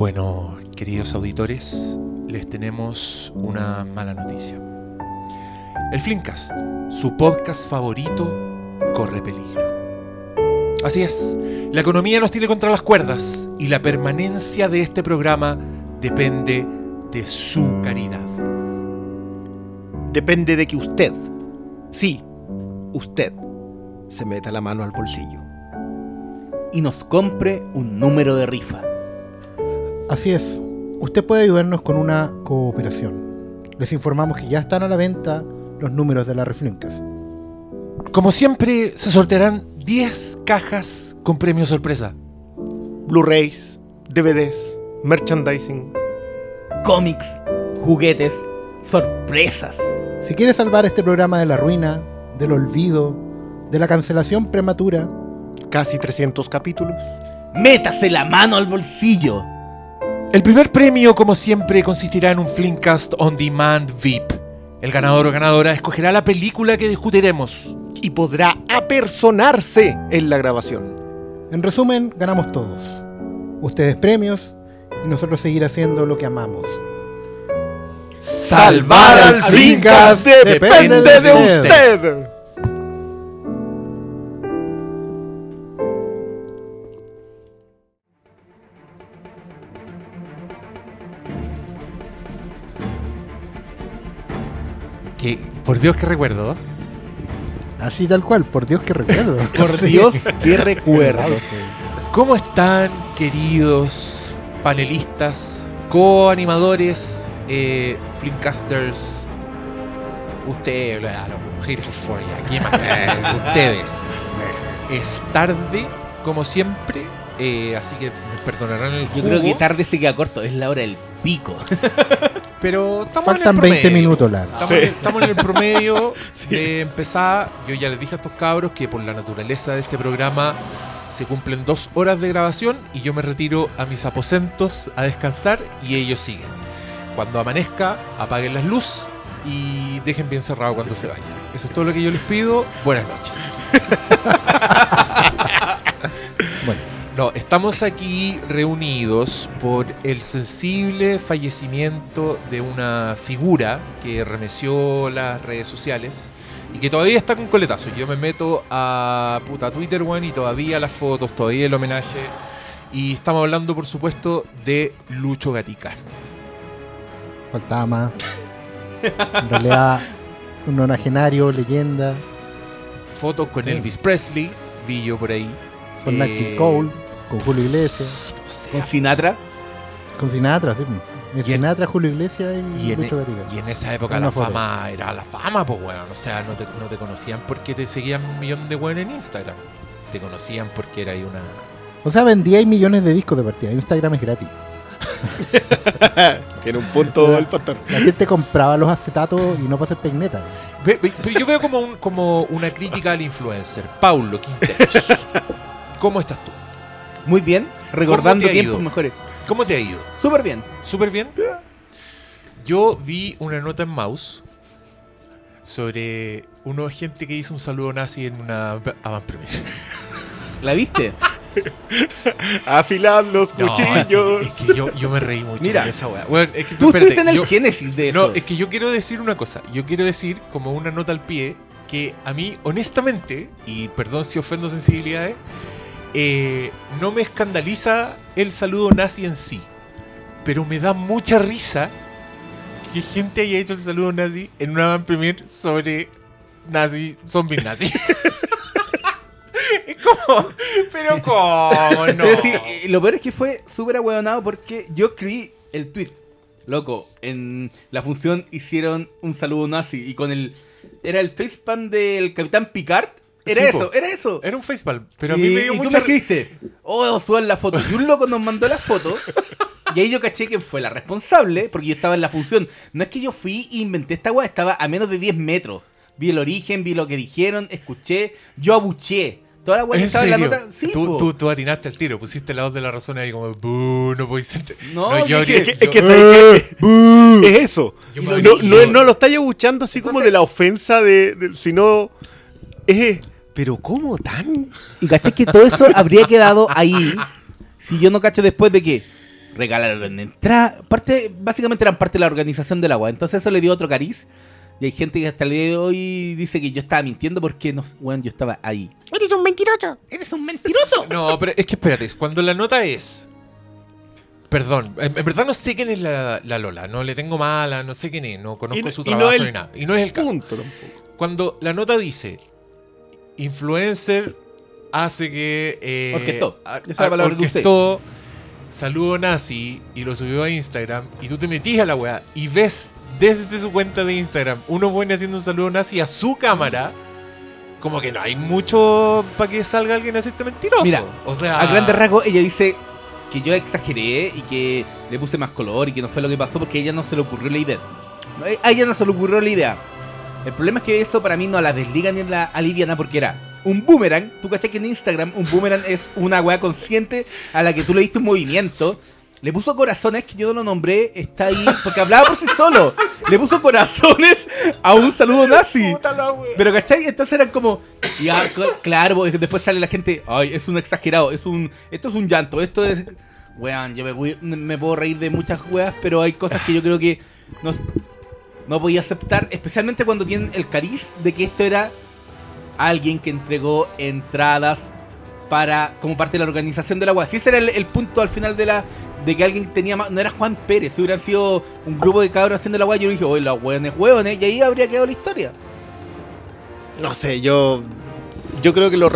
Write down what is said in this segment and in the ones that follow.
Bueno, queridos auditores, les tenemos una mala noticia. El Flimcast, su podcast favorito, corre peligro. Así es, la economía nos tiene contra las cuerdas y la permanencia de este programa depende de su caridad. Depende de que usted, sí, usted, se meta la mano al bolsillo. y nos compre un número de rifa. Así es. Usted puede ayudarnos con una cooperación. Les informamos que ya están a la venta los números de la Reflimcast. Como siempre, se sortearán 10 cajas con premio sorpresa. Blu-rays, DVDs, merchandising. Cómics, juguetes, sorpresas. Si quiere salvar este programa de la ruina, del olvido, de la cancelación prematura, Casi 300 capítulos. Métase la mano al bolsillo. El primer premio, como siempre, consistirá en un Flimcast On Demand VIP. El ganador o ganadora escogerá la película que discutiremos. Y podrá apersonarse en la grabación. en resumen, ganamos todos. Ustedes premios y nosotros seguir haciendo lo que amamos. Salvar al Flimcast depende de usted. Por Dios que recuerdo, Así tal cual, por Dios que recuerdo. Por Sí. Dios, qué recuerdo. ¿cómo están, queridos panelistas, co-animadores, eh, Flimcasters? Ustedes, Hateful Four, ya, ¿quién más? Ustedes. Es tarde, como siempre, eh, así que me perdonarán el Yo jugo, creo que tarde se queda corto, es la hora del pico. pero estamos Faltan en el 20 promedio. minutos. Estamos, en, estamos en el promedio de empezar. Yo ya les dije a estos cabros que por la naturaleza de este programa se cumplen dos horas de grabación y yo me retiro a mis aposentos a descansar y ellos siguen. Cuando amanezca, apaguen las luces y dejen bien cerrado cuando se vayan. Eso es todo lo que yo les pido. Buenas noches. No, estamos aquí reunidos por el sensible fallecimiento de una figura que remeció las redes sociales y que todavía está con coletazo. Yo me meto a puta Twitter, weón, y todavía las fotos, todavía el homenaje. Y estamos hablando, por supuesto, de Lucho Gatica. faltaba más. En realidad, un nonagenario, leyenda, Fotos con Sí. Elvis Presley, vi yo por ahí. con Nat Eh, King Cole, con Julio Iglesias, o sea, Con Sinatra. con Sinatra, sí. En Y en- Sinatra, Julio Iglesias y, Y en, Lucho Gatica. y en esa época Una la foto. fama era la fama, pues weón. O sea, no te, no te conocían porque te seguían un millón de weón en Instagram. Te conocían porque era ahí una. O sea, vendía ahí millones de discos de partida. Instagram es gratis. Tiene un punto el pastor. La gente compraba los acetatos y no para hacer peinetas. Ve- ve- Pero yo veo como, un, como una crítica al influencer. Paulo Quinteros. ¿Cómo estás tú? Muy bien. Recordando tiempos mejores. ¿Cómo te ha ido? Súper bien. ¿Súper bien? Yo vi una nota en Mouse sobre una gente que hizo un saludo nazi en una avant premiere. ¿La viste? Afilad los No, cuchillos. es que yo, yo me reí mucho Mira. de esa weá. Weón, es que, Tú espérate, estuviste en el yo- génesis de eso. No, es que yo quiero decir una cosa. Yo quiero decir, como una nota al pie, que a mí, honestamente, y perdón si ofendo sensibilidades, eh, no me escandaliza el saludo nazi en sí. Pero me da mucha risa que gente haya hecho el saludo nazi en una van premier sobre nazi, zombies nazi. es como, pero ¿cómo no? Pero sí, eh, lo peor es que fue súper ahueonado porque yo escribí el tweet. Loco, en la función hicieron un saludo nazi y con el. Era el facepalm del Capitán Picard. Era Sí, eso, po. era eso. Era un facepalm, pero a y, mí me dio y tú mucha me escribiste, oh, suban la foto. Y un loco nos mandó la foto. y ahí yo caché que fue la responsable, porque yo estaba en la función. No es que yo fui e inventé esta weá, estaba a menos de 10 metros. Vi el origen, vi lo que dijeron, escuché, yo abuché. Toda la weá que ¿En estaba en la nota. Sí, tú, tú, tú atinaste al tiro, pusiste la voz de la razón ahí como, "Bú, no podéis ser. No, yo Es que, yo- es que ¿sabes qué? es eso. No, no, yo- no lo estáis abuchando así como Entonces- de la ofensa de, de- sino es pero cómo tan Y caché que todo eso habría quedado ahí si yo no cacho después de que regalaron entrada. Parte, básicamente eran parte de la organización del agua. Entonces eso le dio otro cariz. Y hay gente que hasta el día de hoy dice que yo estaba mintiendo porque no, bueno, yo estaba ahí. ¡Eres un mentiroso! ¡Eres un mentiroso! No, pero es que espérate, cuando la nota es. Perdón, en, en verdad no sé quién es la, la Lola, no le tengo mala, no sé quién es, no conozco Y su y no trabajo el ni nada. Y no es el caso. Punto tampoco. Cuando la nota dice influencer hace que eh, Orquestó. Esa es la orquestó saludo nazi y lo subió a Instagram y tú te metís a la weá y ves desde su cuenta de Instagram uno pone haciendo un saludo nazi a su cámara como que no hay mucho para que salga alguien a hacerte mentiroso Mira, o sea A grandes rasgos, ella dice que yo exageré y que le puse más color y que no fue lo que pasó porque a ella no se le ocurrió la idea. A ella no se le ocurrió la idea. El problema es que eso para mí no la desliga ni la aliviana porque era un boomerang. Tú cachai que en Instagram un boomerang es una weá consciente a la que tú le diste un movimiento. Le puso corazones, que yo no lo nombré, está ahí, porque hablaba por sí solo. Le puso corazones a un saludo nazi. Pero ¿cachai? Entonces eran como. Ya, cl- claro, después sale la gente. Ay, es un exagerado, es un. Esto es un llanto, esto es. Weón, yo me, puedo reír de muchas weas, pero hay cosas que yo creo que no, no podía aceptar, especialmente cuando tienen el cariz de que esto era alguien que entregó entradas para como parte de la organización de la wea. Si ese era el, el punto al final de la de que alguien tenía más, no era Juan Pérez, si hubieran sido un grupo de cabros haciendo la wea, yo dije, oye, los weones, weones, y ahí habría quedado la historia. No sé, yo. Yo creo que los,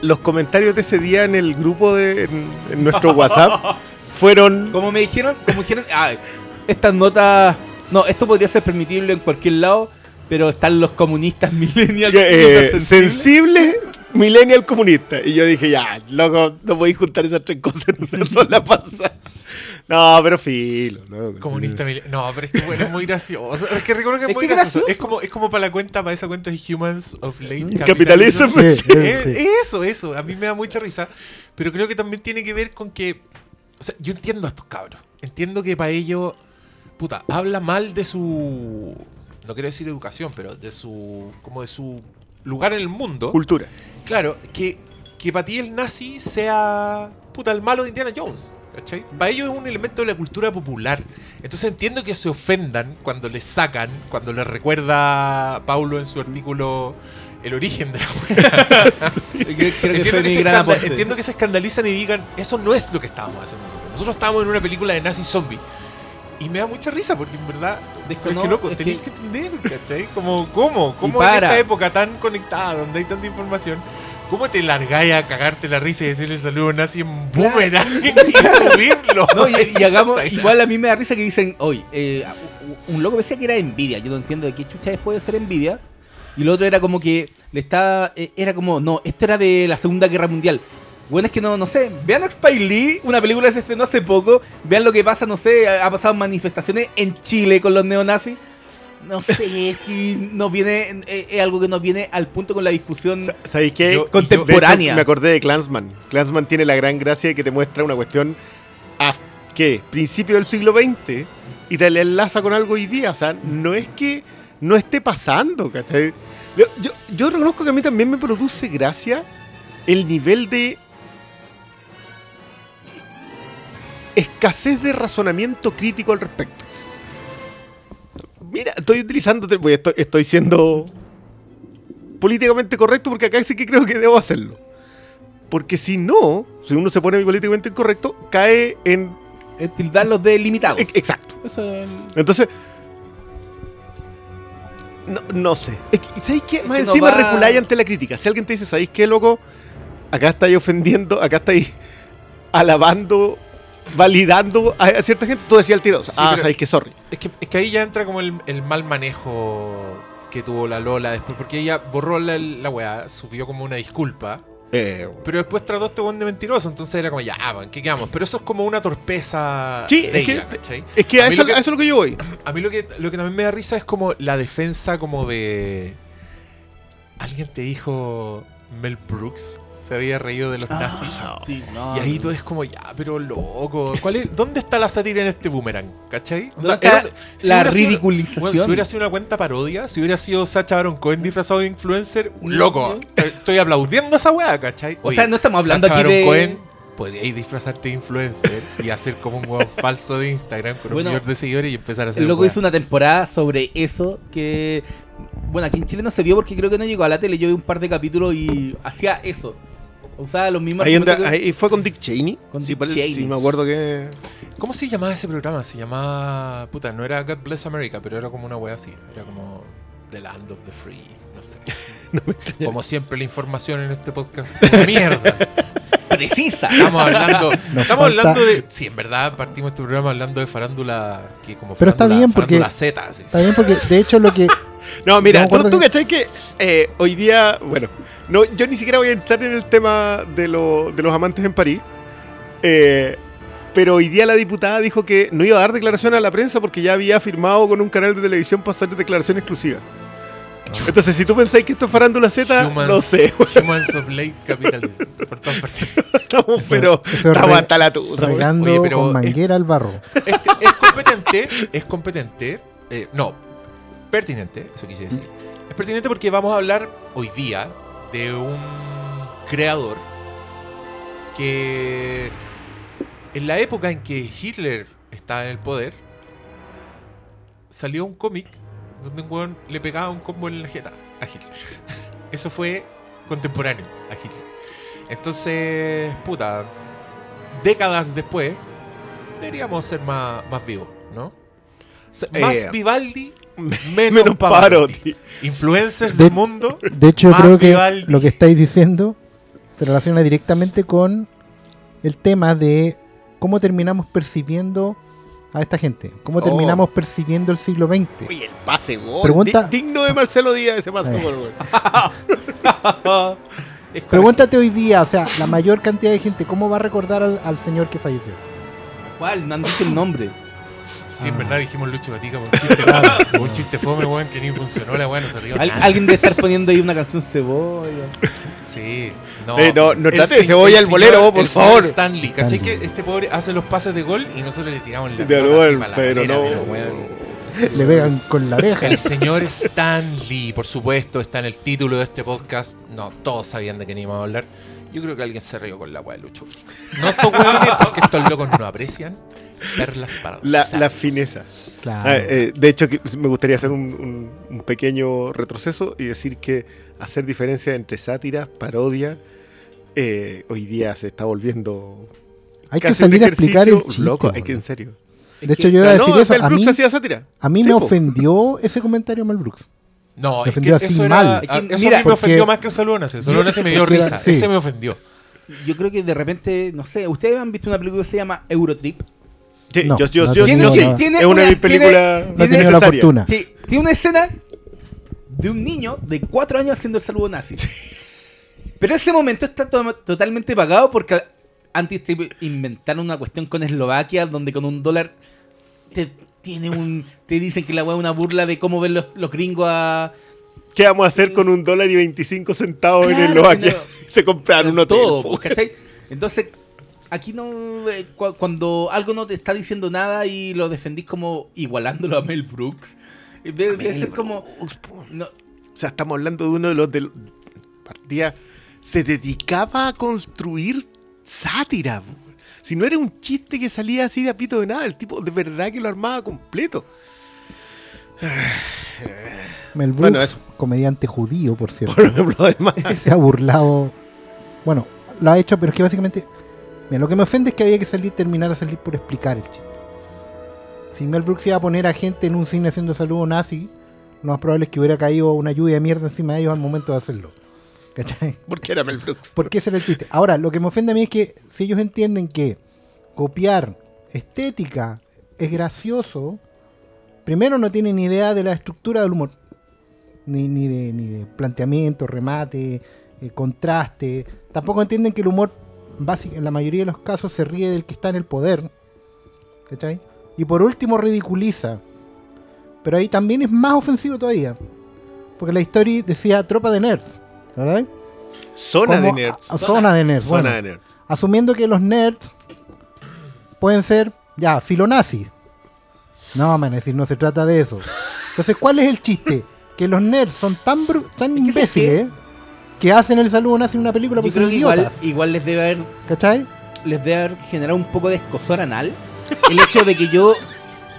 los comentarios de ese día en el grupo de. en, en nuestro WhatsApp fueron. Como me dijeron, como dijeron, ah, estas notas, no, esto podría ser permitible en cualquier lado, pero están los comunistas millennials. eh, sensible, millennial comunista. Y yo dije, ya, loco, no podéis juntar esas tres cosas en una sola pasada. No, pero filo. No, Comunista mil- No, pero es que bueno, es muy gracioso. Es que recuerdo que es, Es muy gracioso. gracioso. Es como, es como para la cuenta, para esa cuenta de Humans of Late Capitalism. Capitalism. Sí, sí, sí. Eso, eso. A mí me da mucha risa. Pero creo que también tiene que ver con que. O sea, yo entiendo a estos cabros. Entiendo que para ellos. Puta, habla mal de su. No quiero decir educación, pero de su. Como de su lugar en el mundo. Cultura. Claro, que, que para ti el nazi sea puta el malo de Indiana Jones. ¿Cachai? Para ellos es un elemento de la cultura popular. Entonces entiendo que se ofendan cuando les sacan, cuando les recuerda Paulo en su artículo el origen de la entiendo, que que se escandalizan y digan, eso no es lo que estábamos haciendo nosotros. Nosotros estábamos en una película de nazi zombie. Y me da mucha risa porque en verdad, es que loco, es tenéis que- que entender, ¿cachai? Como, ¿cómo? ¿Cómo en esta época tan conectada, donde hay tanta información, cómo te largáis a cagarte la risa y decirle saludo nazi en boomerang y subirlo? No, y, y hagamos, igual a mí me da risa que dicen, hoy un loco decía que era envidia, yo no entiendo de qué chucha puede ser envidia. Y lo otro era como que le estaba, eh, era como, no, esto era de la Segunda Guerra Mundial. Bueno, es que no, no sé, vean Spy Lee, una película que se estrenó hace poco, vean lo que pasa, no sé, ha pasado manifestaciones en Chile con los neonazis. No sé, si nos viene, eh, es algo que nos viene al punto con la discusión. Sa- ¿Sabéis qué? Yo- Contemporánea. Hecho, me acordé de Clansman. Clansman tiene la gran gracia de que te muestra una cuestión a ¿qué? principio del siglo XX y te la enlaza con algo hoy día. O sea, no es que no esté pasando, ¿cachai? Yo, yo, yo reconozco que a mí también me produce gracia el nivel de escasez de razonamiento crítico al respecto. Mira, estoy utilizando, estoy, estoy siendo políticamente correcto porque acá sí que creo que debo hacerlo. Porque si no, si uno se pone políticamente incorrecto, cae en... Es tildarlos de limitados. ex- Exacto. Entonces... No, no sé. Es que, ¿Sabéis qué? Es Más no encima va- reculáis ante la crítica. Si alguien te dice, ¿sabéis qué, loco? Acá estáis ofendiendo, acá estáis alabando, validando a, cierta gente. Tú decías al tiro, Sí, ah, ¿sabéis qué? Sorry. Es que, es que ahí ya entra como el, el mal manejo que tuvo la Lola después, porque ella borró la, la weá, subió como una disculpa, Eh, pero después trató a este weón de mentiroso, entonces era como, ya, ¿en qué quedamos? Pero eso es como una torpeza Sí, de es que- es que a, A mí eso, que- a eso es lo que yo voy. A mí lo que, lo que también me da risa es como la defensa como de... Alguien te dijo, Mel Brooks se había reído de los Ah, nazis. sí, no, Y ahí tú es como, ya, pero loco. ¿Cuál es, ¿Dónde está la sátira en este boomerang? ¿Cachai? ¿Dónde Onda, está era- si la sido- ridiculización? bueno, si hubiera sido una cuenta parodia, si hubiera sido Sacha Baron Cohen disfrazado de influencer, loco. Estoy, aplaudiendo esa weá, ¿cachai? O sea, no estamos hablando Sacha aquí Baron de- Cohen, podríais disfrazarte de influencer y hacer como un hueón falso de Instagram con Bueno, un millón de seguidores y empezar a hacer El loco hizo una temporada sobre eso que. Bueno, aquí en Chile no se vio porque creo que no llegó a la tele. Yo vi un par de capítulos y hacía eso. Usaba los mismos. Ahí, anda- argumentos que- ahí fue con Dick Cheney. Con sí, Dick parece- Cheney. sí, me acuerdo que. ¿Cómo se llamaba ese programa? Se llamaba. Puta, no era God Bless America, pero era como una wea así. Era como The Land of the Free. No sé. No me extraña. Como siempre, la información en este podcast es una mierda. Precisa. Estamos hablando, Nos estamos falta- hablando de. Sí, en verdad partimos este programa hablando de farándula. Que como Pero está farándula- bien porque- farándula Z, así. Está bien porque, de hecho, lo que. No, mira, tú, tú que- cachai que eh, hoy día, bueno, no, yo ni siquiera voy a entrar en el tema de, lo- de los amantes en París, eh, pero hoy día la diputada dijo que no iba a dar declaración a la prensa porque ya había firmado con un canal de televisión para hacer declaración exclusiva. Entonces, si tú pensáis que esto es farándula Z, Humans- no sé, Humans of Late Capitalism. Por todas partes. estamos, pero estamos hasta la tusa. Oye, pero con es- manguera al barro. Es, es competente, es competente. eh, no, pertinente, eso quise decir. Es pertinente porque vamos a hablar hoy día de un creador que en la época en que Hitler estaba en el poder, salió un cómic donde un weón le pegaba un combo en la jeta a Hitler. Eso fue contemporáneo a Hitler. Entonces, puta, décadas después, deberíamos ser más, más vivos, ¿no? Más Eh, Vivaldi, menos, Menos Pavarotti. Influencers De- del mundo. De hecho, yo Más creo que Vivaldi. lo que estáis diciendo se relaciona directamente con el tema de cómo terminamos percibiendo a esta gente. Cómo Oh. terminamos percibiendo el siglo XX. Oye, el pase gol. Pregunta- di- digno de Marcelo Díaz ese pase Eh. gol. Pregúntate hoy día, o sea, la mayor cantidad de gente, ¿cómo va a recordar al, al señor que falleció? ¿Cuál? No han dicho el nombre. Sí, en verdad dijimos Lucho Gatica con un chiste, con un chiste fome, weón, que ni funcionó la weón, no se rió Al- alguien debe estar poniendo ahí una canción cebolla. Sí, no. Eh, no, no El trate de se- cebolla el el bolero, señor- por el señor favor. Stanley, ¿cachai? Que este pobre hace los pases de gol y nosotros le tiramos la De pelota pa' la pero galera, no. pero, weón. Le pegan con la oreja. El señor Stanley, por supuesto, está en el título de este podcast. No, todos sabían de qué íbamos a hablar. Yo creo que alguien se rió con la weá de Lucho. No estos weones, porque estos locos no aprecian perlas para los La, la fineza. Claro. Ah, eh, de hecho, que- me gustaría hacer un, un- un pequeño retroceso y decir que hacer diferencia entre sátira, parodia, eh, hoy día se está volviendo. hay que salir a explicar el chiste. Loco, hay que en serio. De hecho, yo iba a Ah, no, decir eso. Mel A Brooks mí, hacía sátira. a mí Sí, me po. ofendió ese comentario Mel Brooks. No, Me es ofendió que así eso, mal. que, a- eso mira, a mí me porque- ofendió más que el saludo nace. El saludo nace me dio era- risa. sí. Ese me ofendió. Yo creo que de repente, no sé, ¿ustedes han visto una película que se llama Eurotrip? Sí, No, yo, yo- no yo- he yo tenido sí. la- tiene es una de mis tiene- películas No tiene- la fortuna. Sí, tiene una escena de un niño de cuatro años haciendo el saludo nazi. Pero ese momento está to- totalmente pagado porque antes te inventaron una cuestión con Eslovaquia donde con un dólar te, tiene un, te dicen que la weá es una burla de cómo ven los, los gringos a... ¿Qué vamos a hacer con un dólar y 25 centavos en Eslovaquia? no. Se compraron un hotel. todo, pues, ¿cachai? Entonces, aquí no. eh, cu- cuando algo no te está diciendo nada y lo defendís como igualándolo a Mel Brooks, eh, debe, debe Mel ser como. No, O sea, estamos hablando de uno de los del partida se dedicaba a construir sátira. Si no era un chiste que salía así de apito de nada, el tipo de verdad que lo armaba completo. Mel Brooks, Bueno, eso. comediante judío, por cierto, Por ejemplo, además. se ha burlado. Bueno, lo ha hecho, pero es que básicamente. Mira, lo que me ofende es que había que salir, terminar a salir por explicar el chiste. Si Mel Brooks iba a poner a gente en un cine haciendo saludo nazi, lo más probable es que hubiera caído una lluvia de mierda encima de ellos al momento de hacerlo. ¿Cachai? Porque era Mel Brooks. Porque ese era el chiste. Ahora, lo que me ofende a mí es que si ellos entienden que copiar estética es gracioso, primero no tienen ni idea de la estructura del humor. Ni, ni, de, ni de planteamiento, remate, eh, contraste. Tampoco entienden que el humor, en la mayoría de los casos, se ríe del que está en el poder. ¿Cachai? Y por último ridiculiza. Pero ahí también es más ofensivo todavía. Porque la historia decía tropa de nerds. ¿Verdad? Zona de nerds. a- zona de nerds. Zona bueno de nerds. asumiendo que los nerds pueden ser, ya, filonazis. No, man, es decir, no se trata de eso. Entonces, ¿cuál es el chiste? Que los nerds son tan, bru- tan Es que imbéciles que hacen el saludo nazi en una película porque creo son que igual, idiotas. igual les debe haber. ¿Cachai? les debe haber generado un poco de escosor anal el hecho de que yo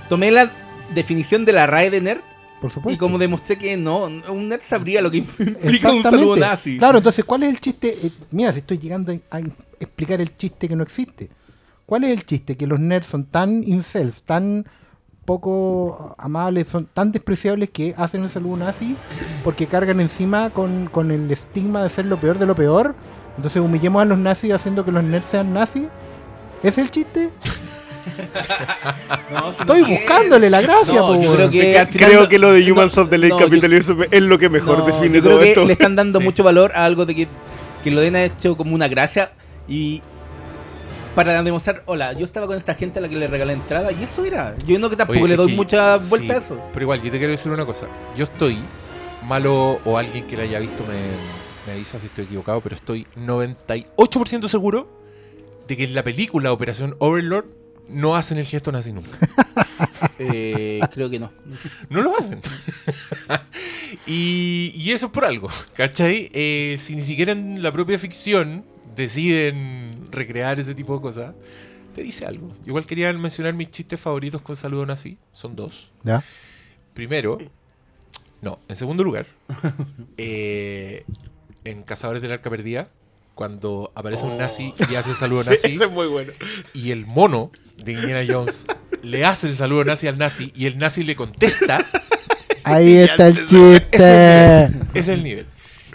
tomé la definición de la RAE de nerd Por supuesto. y como demostré que no, un nerd sabría lo que implica un saludo nazi. Claro, entonces, ¿cuál es el chiste? Eh, mira, si estoy llegando a, a explicar el chiste que no existe. ¿Cuál es el chiste? Que los nerds son tan incels, tan poco amables, son tan despreciables que hacen el saludo nazi porque cargan encima con, con el estigma de ser lo peor de lo peor. Entonces humillemos a los nazis haciendo que los nerds sean nazis. ¿Es el chiste? No, Estoy no es- buscándole la gracia, No, yo creo que al final Creo no- que lo de Humans no, of the Late no, yo- Capitalism es lo que mejor No, define yo creo todo que esto. le están dando Sí. mucho valor a algo de que, que lo den ha hecho como una gracia y para demostrar, hola, yo estaba con esta gente a la que le regalé entrada y eso era. Yo no que tampoco Oye, le doy que- mucha vuelta sí, a eso. Pero igual, yo te quiero decir una cosa. Yo estoy malo o alguien que la haya visto me, me avisa si estoy equivocado, pero estoy 98% seguro de que en la película Operación Overlord no hacen el gesto nazi nunca. Eh, creo que no. No lo hacen. y, y eso es por algo, ¿cachai? Eh, si ni siquiera en la propia ficción deciden recrear ese tipo de cosas, te dice algo. Igual quería mencionar mis chistes favoritos con saludo nazi. Son dos. ¿Ya? Primero, no, en segundo lugar, eh, en Cazadores del Arca Perdida, cuando aparece un nazi y hace el saludo Sí, nazi, es muy bueno. y el mono de Indiana Jones le hace el saludo nazi al nazi y el nazi le contesta, Ahí está el chiste. es el nivel. Ese es el nivel.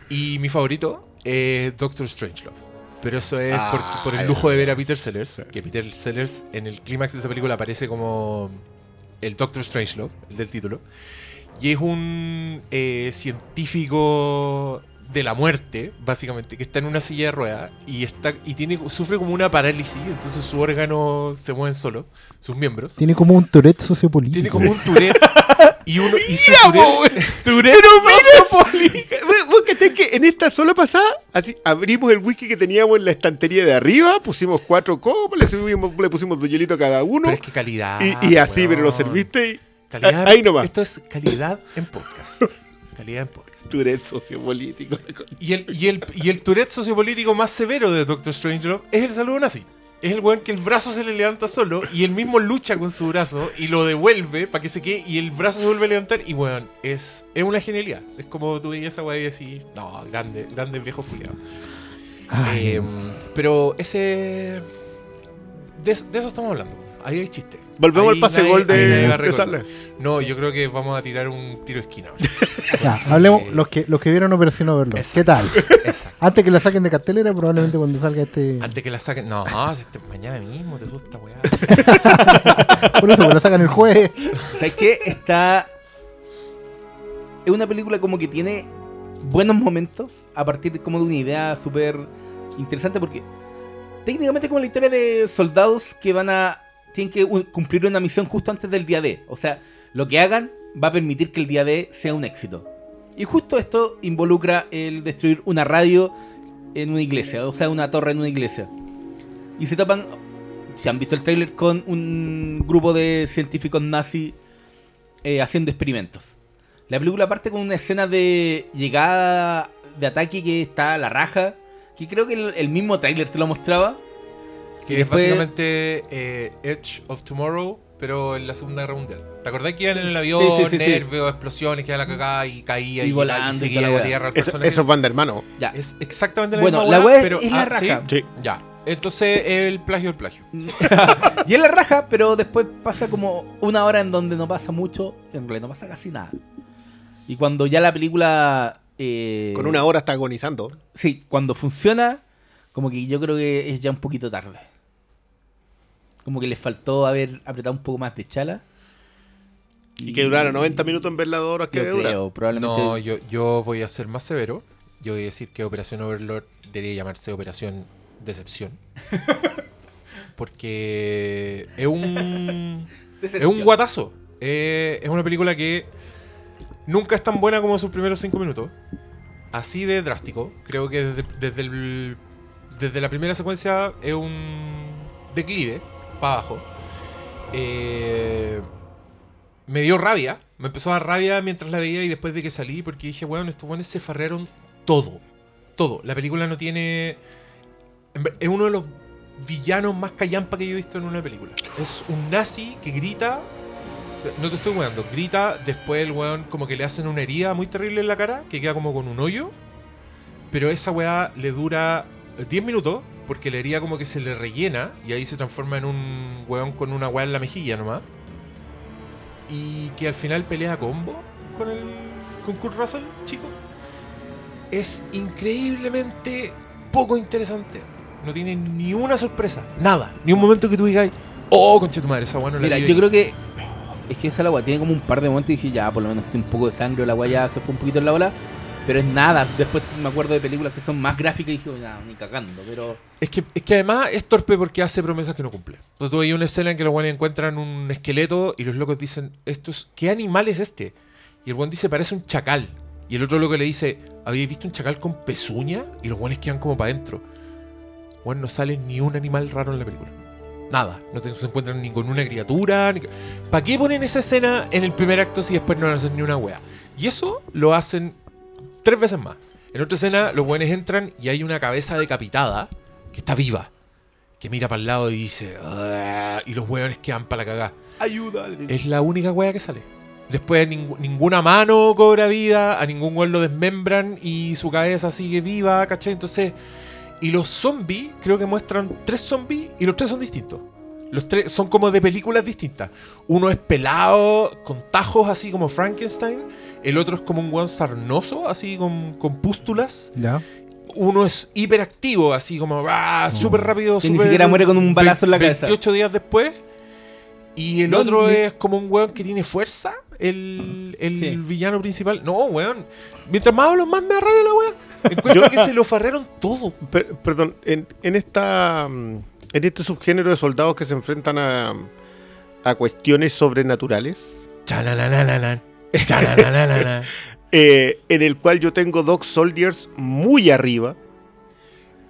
Y mi favorito es Doctor Strangelove. Pero eso es por, Ah, por el ya. lujo de ver a Peter Sellers. Que Peter Sellers en el clímax de esa película aparece como el Doctor Strangelove, el del título. Y es un eh, científico de la muerte, básicamente, que está en una silla de ruedas y está y tiene sufre como una parálisis, entonces sus órganos se mueven solos, sus miembros. Tiene como un Tourette sociopolítico. Tiene como un Tourette y uno y su mira, vos cachai que en esta sola pasada, así abrimos el whisky que teníamos en la estantería de arriba, pusimos cuatro copas, le, subimos- le pusimos dos hielitos a cada uno, pero es que calidad. y, y así, pero lo serviste y Calidad, ahí nomás. Esto es calidad en podcast. Calidad en podcast. Tourette sociopolítico. Y el, y el, y el Tourette sociopolítico más severo de Doctor Strangelove es el saludo nazi. Es el weón que el brazo se le levanta solo y él mismo lucha con su brazo y lo devuelve para que se quede y el brazo se vuelve a levantar y weón, es, es una genialidad. Es como tú veías esa weá y así, no, grande, grande viejo culiado. Ay, pero ese... De, de eso estamos hablando. Ahí hay chiste. Volvemos Ahí al pase nadie- gol ahí nadie de, va a de recordar. No, yo creo que vamos a tirar un tiro de esquina. ahora. Ya, hablemos, los que, los que vieron Operación Overlord. exacto. ¿Qué tal? Exacto. Antes que la saquen de cartelera, probablemente cuando salga este. Antes que la saquen. No, si este- mañana mismo te asusta, weá. Por eso, que la sacan el jueves. ¿Sabes qué? Está. Es una película como que tiene buenos momentos a partir de, como de una idea súper interesante porque técnicamente es como la historia de soldados que van a. tienen que cumplir una misión justo antes del día D. O sea, lo que hagan va a permitir que el día D sea un éxito. Y justo esto involucra el destruir una radio en una iglesia, o sea, una torre en una iglesia. Y se topan, si han visto el tráiler, con un grupo de científicos nazis eh, haciendo experimentos. La película parte con una escena de llegada de ataque que está a la raja, que creo que el, el mismo tráiler te lo mostraba. Que Y es después- básicamente eh, Edge of Tomorrow, pero en la Segunda Guerra Mundial. ¿Te acordás que iban en el avión, Sí, sí, sí, sí. nervios, explosiones, que era la cagada y caía Y y, volando y y seguía la tierra al Eso, personaje? esos van de hermano. Ya. Es exactamente la Bueno, misma la weá es- pero es la ah, ¿sí? raja. Sí. Ya. Entonces el plagio el plagio. y es la raja, pero después pasa como una hora en donde no pasa mucho, en realidad no pasa casi nada. Y cuando ya la película... eh, Con una hora está agonizando. Sí, cuando funciona, como que yo creo que es ya un poquito tarde. Como que les faltó haber apretado un poco más de chala. Y que durara 90 minutos en ver las dos horas que creo, probablemente. No, yo, yo voy a ser más severo. Yo voy a decir que Operación Overlord debería llamarse Operación Decepción. Porque es un. Es un guatazo. Eh, es una película que nunca es tan buena como sus primeros cinco minutos. Así de drástico. Creo que desde, desde, el- desde la primera secuencia es un declive para abajo. Eh, me dio rabia. Me empezó a dar rabia mientras la veía y después de que salí porque dije, bueno, estos buenos se farrearon todo. Todo. La película no tiene... Es uno de los villanos más callampa que yo he visto en una película. Es un nazi que grita. No te estoy weando, grita, después el weón como que le hacen una herida muy terrible en la cara, que queda como con un hoyo. Pero esa weá le dura 10 minutos, porque la herida como que se le rellena y ahí se transforma en un weón con una weá en la mejilla nomás. Y que al final pelea a combo con el. con Kurt Russell, chico. Es increíblemente poco interesante. No tiene ni una sorpresa, nada. Ni un momento que tú digas, oh, concha tu madre, esa weá no la Mira, yo venir". creo que es que esa la weá tiene como un par de momentos y dije, ya, por lo menos tiene un poco de sangre, la weá ya se fue un poquito en la bola. Pero es nada. Después me acuerdo de películas que son más gráficas y dije, ni cagando. Pero Es que, es que además es torpe porque hace promesas que no cumple. Entonces tú una escena en que los guanes encuentran un esqueleto y los locos dicen, Esto es, ¿qué animal es este? Y el guan dice, parece un chacal. Y el otro loco le dice, ¿habéis visto un chacal con pezuña? Y los guanes quedan como para adentro. Bueno, no sale ni un animal raro en la película. Nada. No se encuentran ni con una criatura. ¿Para qué ponen esa escena en el primer acto si después no van a hacer ni una wea? Y eso lo hacen tres veces más. En otra escena, los buenos entran y hay una cabeza decapitada que está viva. Que mira para el lado y dice. Y los hueones quedan para la cagada. ayuda. Es la única wea que sale. Después ninguna mano cobra vida, a ningún weón lo desmembran y su cabeza sigue viva, ¿cachai? Entonces. Y los zombies, creo que muestran tres zombies y los tres son distintos. Los tres son como de películas distintas. Uno es pelado, con tajos así como Frankenstein. El otro es como un weón sarnoso, así con, con pústulas. ¿Ya? Uno es hiperactivo, así como ah, súper rápido. Que ni siquiera muere con un balazo en la cabeza. 28 días después. Y el No, otro ni- es como un weón que tiene fuerza. El, el Sí. villano principal. No, weón. Mientras más hablo, más me arraiga la weón. Encuentro que se lo farrearon todo. Per- perdón, en, en esta mm, en este subgénero de soldados que se enfrentan a, a cuestiones sobrenaturales, eh, en el cual yo tengo Dog Soldiers muy arriba,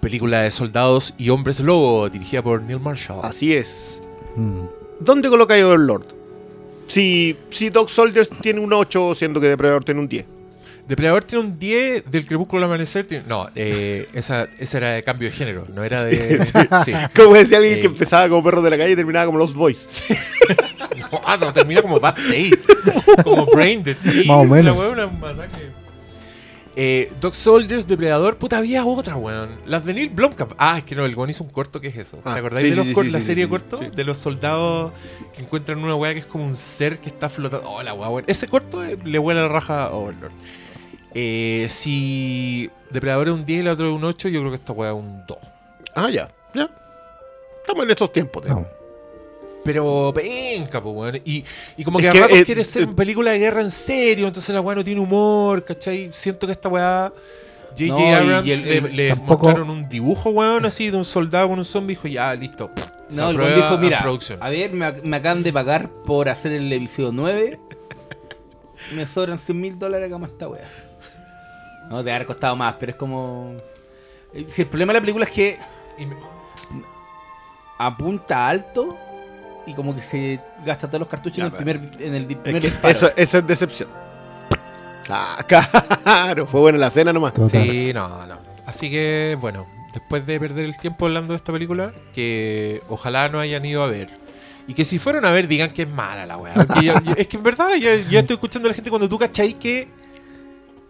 Película de soldados y hombres lobo, dirigida por Neil Marshall. así es. Mm. ¿Dónde coloca yo el Lord? Si, si Dog Soldiers tiene un 8, siendo que Depredador tiene un 10. Depredador tiene un 10 del crepúsculo al amanecer. tiene- No, eh, esa, esa era de cambio de género, no era de. Sí. Como decía alguien Eh. que empezaba como perro de la calle y terminaba como Lost Boys. No, ah, no, termina como Bad Days. como Brain Dead. Sí, Más o es menos. una una masacre. Eh, Dog Soldiers, Depredador, puta, había otra, weón. Las de Neil Blomkamp. Ah, es que no, el weón hizo un corto que es eso. Ah, ¿Te acordáis sí, de sí, los sí, cor- sí, la sí, serie sí, corto? sí. De los soldados que encuentran una weá que es como un ser que está flotando. Oh, la weá, weón. Ese corto eh, le huele la raja a Overlord. Eh, si Depredador es un 10 y la otra es un 8, yo creo que esta weá es un 2. Ah, ya, ya. Estamos en estos tiempos. No. digamos. Pero venga, pues, weón. Y, y como que Es a ratos eh, quiere ser eh, una película de guerra en serio, entonces la weá no tiene humor, ¿cachai? Siento que esta weá. J.J. No, Abrams y el- le, el- le tampoco- mostraron un dibujo, weón, así de un soldado con un zombie y dijo, ya, listo. No, el weón dijo, mira, producción". a ver, me, ac- me acaban de pagar por hacer el episodio 9. Me sobran 100 mil dólares como esta wea. No, te haber costado más, pero es como... eh, Si el problema de la película es que apunta alto y como que se gasta todos los cartuchos Ya, en el primer, en el Es primer que disparo. eso, eso es decepción. Ah, Claro, fue buena la cena nomás. Total. Sí, no, no. Así que, bueno, después de perder el tiempo hablando de esta película, que ojalá no hayan ido a ver. Y que si fueron a ver, digan que es mala la weá. Porque yo- yo- es que en verdad, ya, ya estoy escuchando a la gente cuando tú cachai que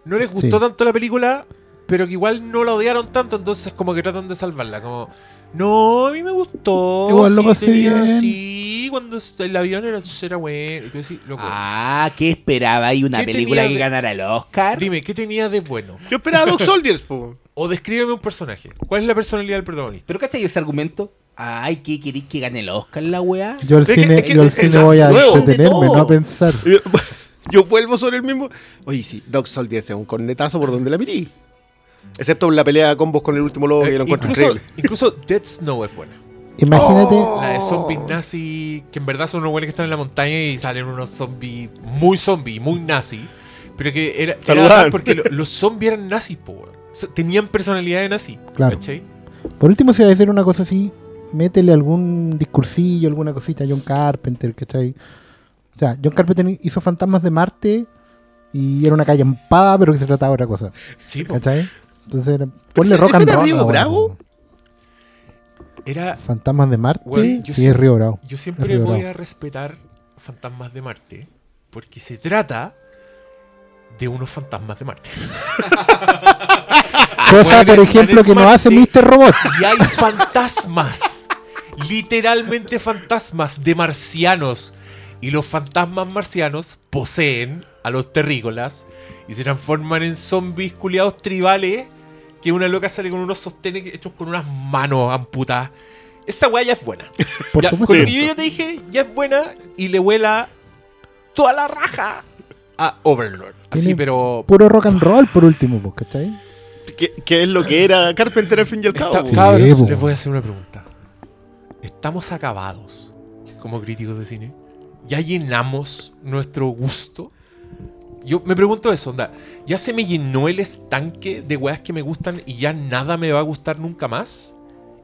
no les gustó Sí. tanto la película, pero que igual no la odiaron tanto, entonces como que tratan de salvarla. Como, no, a mí me gustó. Igual lo pasé tenía- bien". Sí, cuando el avión era, era bueno. Y tú decís, loco, Ah, ¿qué esperaba ahí una ¿Qué película que de- ganara el Oscar? dime, ¿qué tenía de bueno? Yo esperaba Dog Soldiers, po. O descríbeme un personaje. ¿Cuál es la personalidad del protagonista? ¿Pero cachai ese argumento? Ay, ¿qué queréis que gane el Oscar la weá? Yo al cine, es que- yo cine voy a entretenerme, no a pensar. Yo, vuelvo sobre el mismo. Oye, sí, Dog Soldiers es un cornetazo por donde la mirí. Excepto en la pelea de combos con el último lobo, que Eh, lo encuentro incluso, increíble. incluso Dead Snow es buena. Imagínate, La de zombies nazi, que en verdad son unos güeyes que están en la montaña y salen unos zombies muy zombies, muy nazi. Pero que era, era porque lo- los zombies eran nazis, po, weón. O sea, tenían personalidad de nazi. Claro. ¿cachai? por último, si va a hacer una cosa así, métele algún discursillo, alguna cosita a John Carpenter, ¿cachai? O sea, John Carpenter hizo Fantasmas de Marte y era una calle empada, pero que se trataba de otra cosa, Sí. ¿cachai? Entonces, ponle rock and roll. Río Bravo? Era. Fantasmas de Marte, sí, es Río Bravo. Yo siempre Río voy Bravo. a respetar Fantasmas de Marte porque se trata de unos fantasmas de Marte. Cosa, por ejemplo, que no hace Mr. Robot. Y hay fantasmas. literalmente fantasmas de marcianos. Y los fantasmas marcianos poseen a los terrícolas y se transforman en zombies culiados tribales. Que una loca sale con unos sostenes hechos con unas manos amputadas. Esa weá ya es buena. Por Ya, supuesto. con lo que yo ya te dije, ya es buena y le vuela toda la raja a Overlord. Así, Tiene pero. Puro rock and roll, por último, pues, ¿cachai? ¿Qué, qué es lo que era Carpenter al fin y al cabo? Está- po? Sí, cabros, po. les voy a hacer una pregunta. ¿Estamos acabados como críticos de cine? ¿Ya llenamos nuestro gusto? Yo me pregunto eso, onda. ¿Ya se me llenó el estanque de weas que me gustan y ya nada me va a gustar nunca más?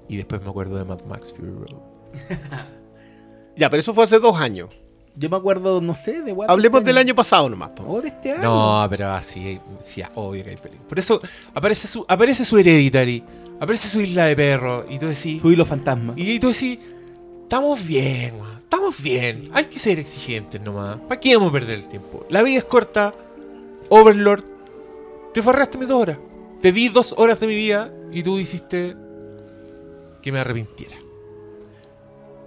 Y después me acuerdo de Mad Max Fury Road. Ya, pero eso fue hace dos años. Yo me acuerdo, no sé, de what Hablemos este del año pasado nomás. po. O de este año. No, pero así, sí, obvio que hay películas. Por eso aparece su, aparece su Hereditary, aparece su Isla de Perro, y tú decís... Fui los fantasmas. Y tú decís, estamos bien, estamos bien. Hay que ser exigentes nomás. ¿Para qué vamos a perder el tiempo? La vida es corta. Overlord, te farraste mis dos horas. Te di dos horas de mi vida y tú hiciste que me arrepintiera.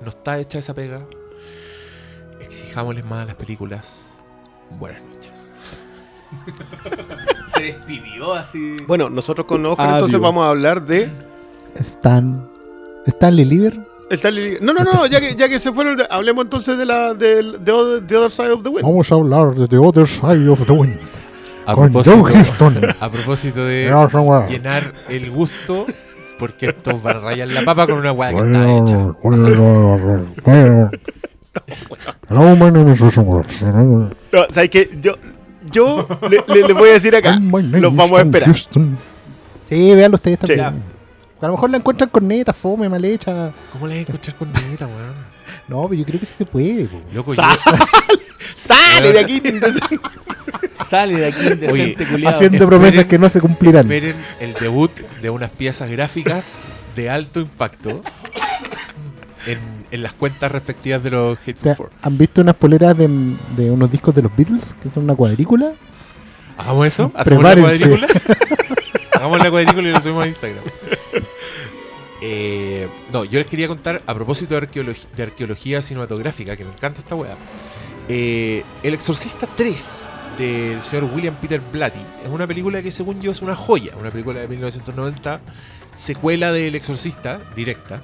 No está hecha esa pega. Exijámosles más a las películas. Buenas noches. Se despidió así. Bueno, nosotros con Oscar Adiós. entonces vamos a hablar de... Stan. Stanley Lieber. No, no, no, ya que, ya que se fueron, hablemos entonces de la del- de, other, The Other Side of the Wind. Vamos a hablar de The Other Side of the Wind. A Con propósito, Joe Houston. a propósito de llenar el gusto, porque estos van a rayar la papa con una weá que está hecha. Hello, my name is. No, ¿sabes qué? Yo, yo le, le- le voy a decir acá. Los vamos a esperar. Houston. Sí, véanlo ustedes Sí. A lo mejor la encuentran con neta, fome, mal hecha. ¿Cómo le vas a escuchar con neta, weón? No, pero yo creo que sí se puede. po. Loco, yo, Sa- ¡Sale de aquí! Sale de aquí, indecente culiado. Haciendo esperen- promesas que no se cumplirán. esperen el debut de unas piezas gráficas de alto impacto en, en las cuentas respectivas de los ¿Te- Hateful Four. ¿Han visto unas poleras de, de unos discos de los Beatles? Que son una cuadrícula. ¿Hagamos eso? ¿Hacemos la Prepárense. cuadrícula? Hagamos la cuadrícula y lo subimos a Instagram. Eh, no, yo les quería contar a propósito de, arqueología cinematográfica, que me encanta esta weá. Eh, El Exorcista 3 del señor William Peter Blatty es una película que según yo es una joya, una película de 1990, secuela del Exorcista, directa,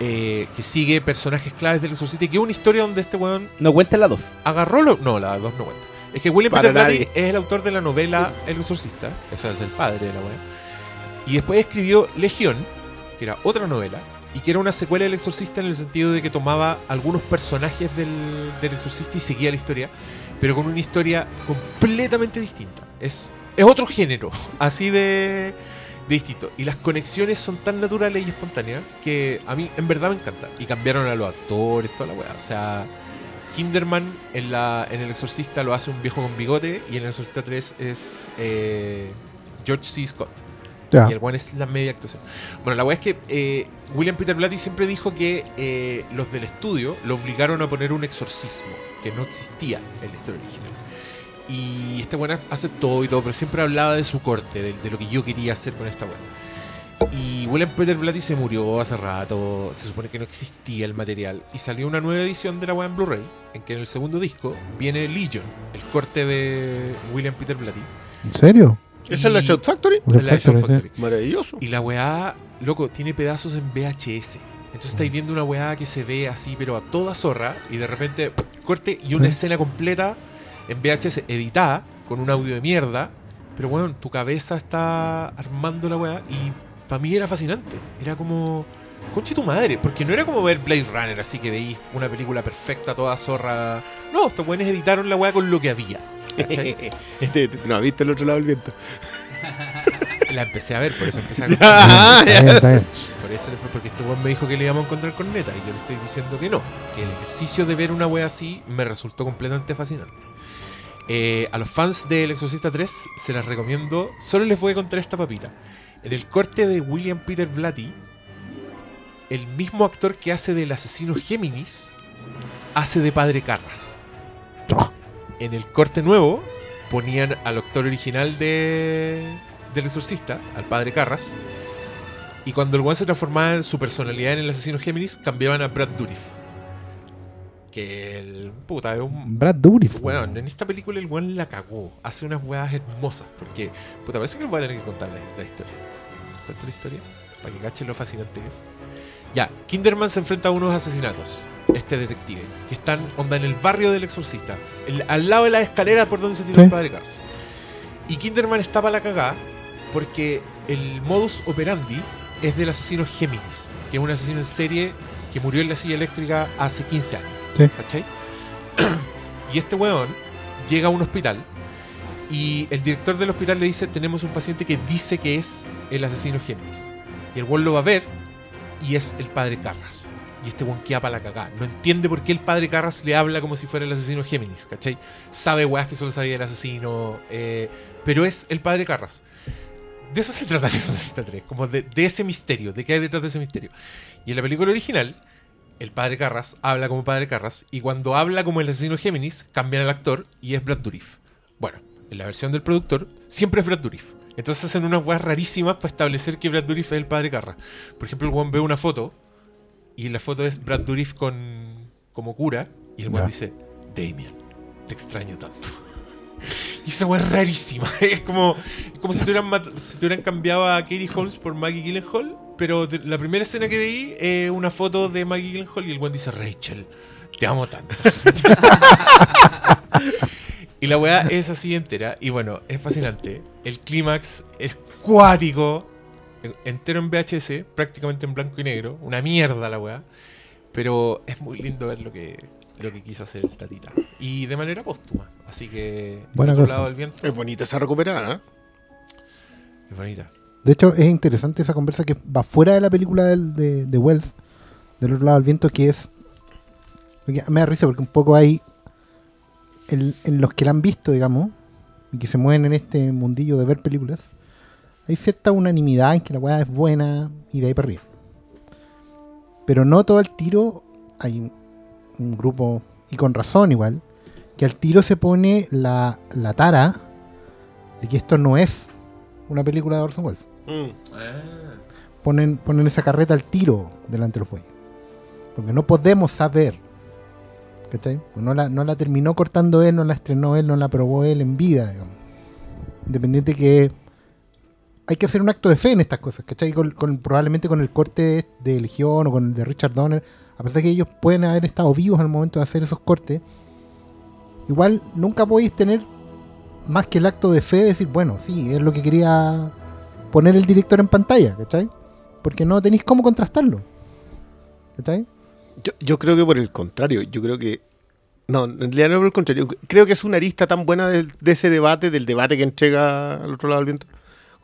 eh, que sigue personajes claves del Exorcista y que es una historia donde este weón No cuenta la 2. agarró lo. No, la dos no cuenta. Es que William Para Peter Blatty es el autor de la novela El Exorcista. Es el padre de la weá. Y después escribió Legión, que era otra novela. Y que era una secuela del Exorcista en el sentido de que tomaba algunos personajes del, del Exorcista y seguía la historia. Pero con una historia completamente distinta. Es, es otro género. Así de, de distinto. Y las conexiones son tan naturales y espontáneas que a mí en verdad me encanta. Y cambiaron a los actores, toda la weá. O sea. Kinderman en, la, en El Exorcista lo hace un viejo con bigote y en El Exorcista 3 es eh, George C. Scott. Ya. Y el one es la media actuación. Bueno, la weá es que eh, William Peter Blatty siempre dijo que eh, los del estudio lo obligaron a poner un exorcismo que no existía en la historia original. Y este weón todo y todo, pero siempre hablaba de su corte, de, de lo que yo quería hacer con esta weá. Y William Peter Blatty se murió hace rato, se supone que no existía el material. Y salió una nueva edición de la weá en Blu-ray, en que en el segundo disco viene Legion, el corte de William Peter Blatty. ¿En serio? ¿Esa es la Shot Factory? The en la Shout Factory. Maravilloso. Y la weá, loco, tiene pedazos en VHS. Entonces estáis viendo una weá que se ve así, pero a toda zorra, y de repente corte y una Sí. escena completa en VHS editada, con un audio de mierda. Pero bueno, tu cabeza está armando la weá, y para mí era fascinante. Era como, conche tu madre, porque no era como ver Blade Runner, así que veis una película perfecta, toda zorra. No, estos weones editaron la weá con lo que había. Este, este, no, viste el otro lado del viento. La empecé a ver, por eso empecé a Ah, Está bien, está bien. Por eso, porque este weón me dijo que le íbamos a encontrar con neta y yo le estoy diciendo que no. Que el ejercicio de ver una wea así me resultó completamente fascinante. Eh, a los fans del Exorcista 3 se las recomiendo. Solo les voy a contar esta papita. En el corte de William Peter Blatty el mismo actor que hace del asesino Géminis hace de padre Carras. En el corte nuevo ponían al actor original de del exorcista, al padre Carras. Y cuando el one se transformaba en su personalidad en el asesino Géminis, cambiaban a Brad Dourif. Que el puta es un Brad Dourif. Weón, en esta película el weón la cagó. Hace unas weas hermosas. Porque, puta, parece que les voy a tener que contar la, la historia. ¿Cuento la historia? Para que cachen lo fascinante que es. Ya, Kinderman se enfrenta a unos asesinatos. Este detective. Que están, onda, en el barrio del exorcista. el- al lado de la escalera por donde se tiró Sí. el padre Carlos. Y Kinderman está para la cagada. Porque el modus operandi es del asesino Géminis. Que es un asesino en serie que murió en la silla eléctrica hace 15 años. Sí. ¿Cachai? y este weón llega a un hospital y el director del hospital le dice, tenemos un paciente que dice que es el asesino Géminis. Y el weón lo va a ver y es el padre Carras. Y este weón queda para la cagada. No entiende por qué el padre Carras le habla como si fuera el asesino Géminis, ¿cachai? Sabe weas que solo sabía el asesino, eh, pero es el padre Carras. De eso se trata Exorcista 3, como de, de ese misterio, de qué hay detrás de ese misterio. Y en la película original, el padre Carras habla como padre Carras y cuando habla como el asesino Géminis, cambian al actor y es Brad Dourif. Bueno, en la versión del productor, siempre es Brad Dourif. Entonces hacen unas weas rarísimas para establecer que Brad Dourif es el padre Carras. Por ejemplo, el weón ve una foto y la foto es Brad Dourif con como cura y el weón dice, Damien, te extraño tanto. Y esa weá es rarísima. Es como, es como si tuvieran, mat- si cambiado a Katie Holmes por Maggie Gyllenhaal. Pero la primera escena que veí es una foto de Maggie Gyllenhaal y el weón dice, Rachel, te amo tanto. y la weá es así entera. Y bueno, es fascinante. El clímax es cuático. En- Entero en VHS, prácticamente en blanco y negro. Una mierda la weá. Pero es muy lindo ver lo que, lo que quiso hacer el Tatita. Y de manera póstuma. Así que, Buena del otro cosa. lado del viento, Es bonita esa recuperada, ¿eh? es bonita. De hecho, es interesante esa conversa que va fuera de la película del- de, de Wells, del otro lado del viento, que es. Me da risa porque un poco hay. En, en los que la han visto, digamos, y que se mueven en este mundillo de ver películas, hay cierta unanimidad en que la weá es buena y de ahí para arriba. Pero no todo el tiro. Hay un, grupo, y con razón igual, que al tiro se pone la, la tara de que esto no es una película de Orson Welles Mm. ponen, ponen esa carreta al tiro delante de los bueyes. Porque no podemos saber. ¿Cachai? Pues No la, no la terminó cortando él, no la estrenó él, no la probó él en vida, digamos. Independiente que hay que hacer un acto de fe en estas cosas, ¿cachai? Con, probablemente con el corte de Legión o con el de Richard Donner, a pesar de que ellos pueden haber estado vivos al momento de hacer esos cortes, igual nunca podéis tener más que el acto de fe de decir, bueno, sí, es lo que quería poner el director en pantalla, ¿cachai? Porque no tenéis cómo contrastarlo. ¿Cachai? Yo, yo creo que por el contrario, yo creo que. No, en realidad no por el contrario. Creo que es una arista tan buena del- de, ese debate, del debate que entrega al otro lado del viento,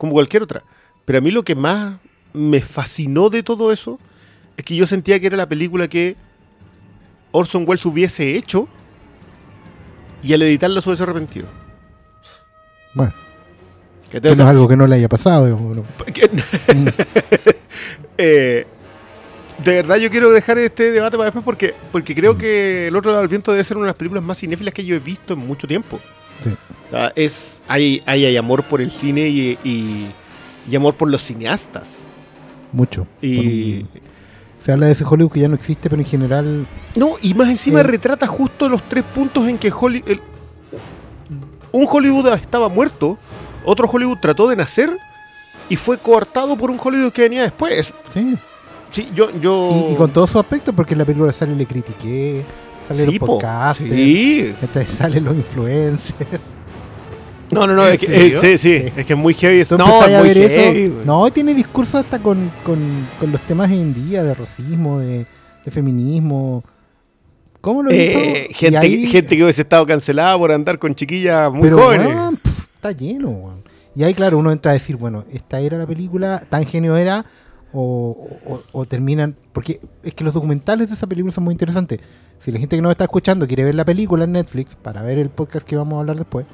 como cualquier otra. Pero a mí lo que más me fascinó de todo eso es que yo sentía que era la película que Orson Welles hubiese hecho y al editarla se hubiese arrepentido. Bueno, Que no es algo que no le haya pasado. Eh, de verdad yo quiero dejar este debate para después porque, porque creo que El otro lado del viento debe ser una de las películas más cinéfilas que yo he visto en mucho tiempo. Sí. O sea, es, hay, hay, hay amor por el cine y, y- y amor por los cineastas. Mucho. Y, se habla de ese Hollywood que ya no existe, pero en general no, y más encima Eh. retrata justo los tres puntos en que Holly- el- un Hollywood estaba muerto, otro Hollywood trató de nacer y fue coartado por un Hollywood que venía después. Sí. Sí, yo, yo... Y, y con todos sus aspectos, porque en la película sale le critiqué, sale Sí, los po, podcasters, sí. salen los influencers. No, no, no, ¿En es que, eh, sí, sí, es que es muy heavy eso. No, es muy heavy. eso. No, tiene discurso hasta con, con, con los temas hoy en día de racismo, de, de feminismo. ¿Cómo lo Eh, hizo? Gente, ahí- gente que hubiese estado cancelada por andar con chiquillas muy pero, jóvenes. está lleno, weón. Y ahí, claro, uno entra a decir, bueno, esta era la película, tan genio era, o, o- o terminan. Porque es que los documentales de esa película son muy interesantes. Si la gente que nos está escuchando quiere ver la película en Netflix, para ver el podcast que vamos a hablar después,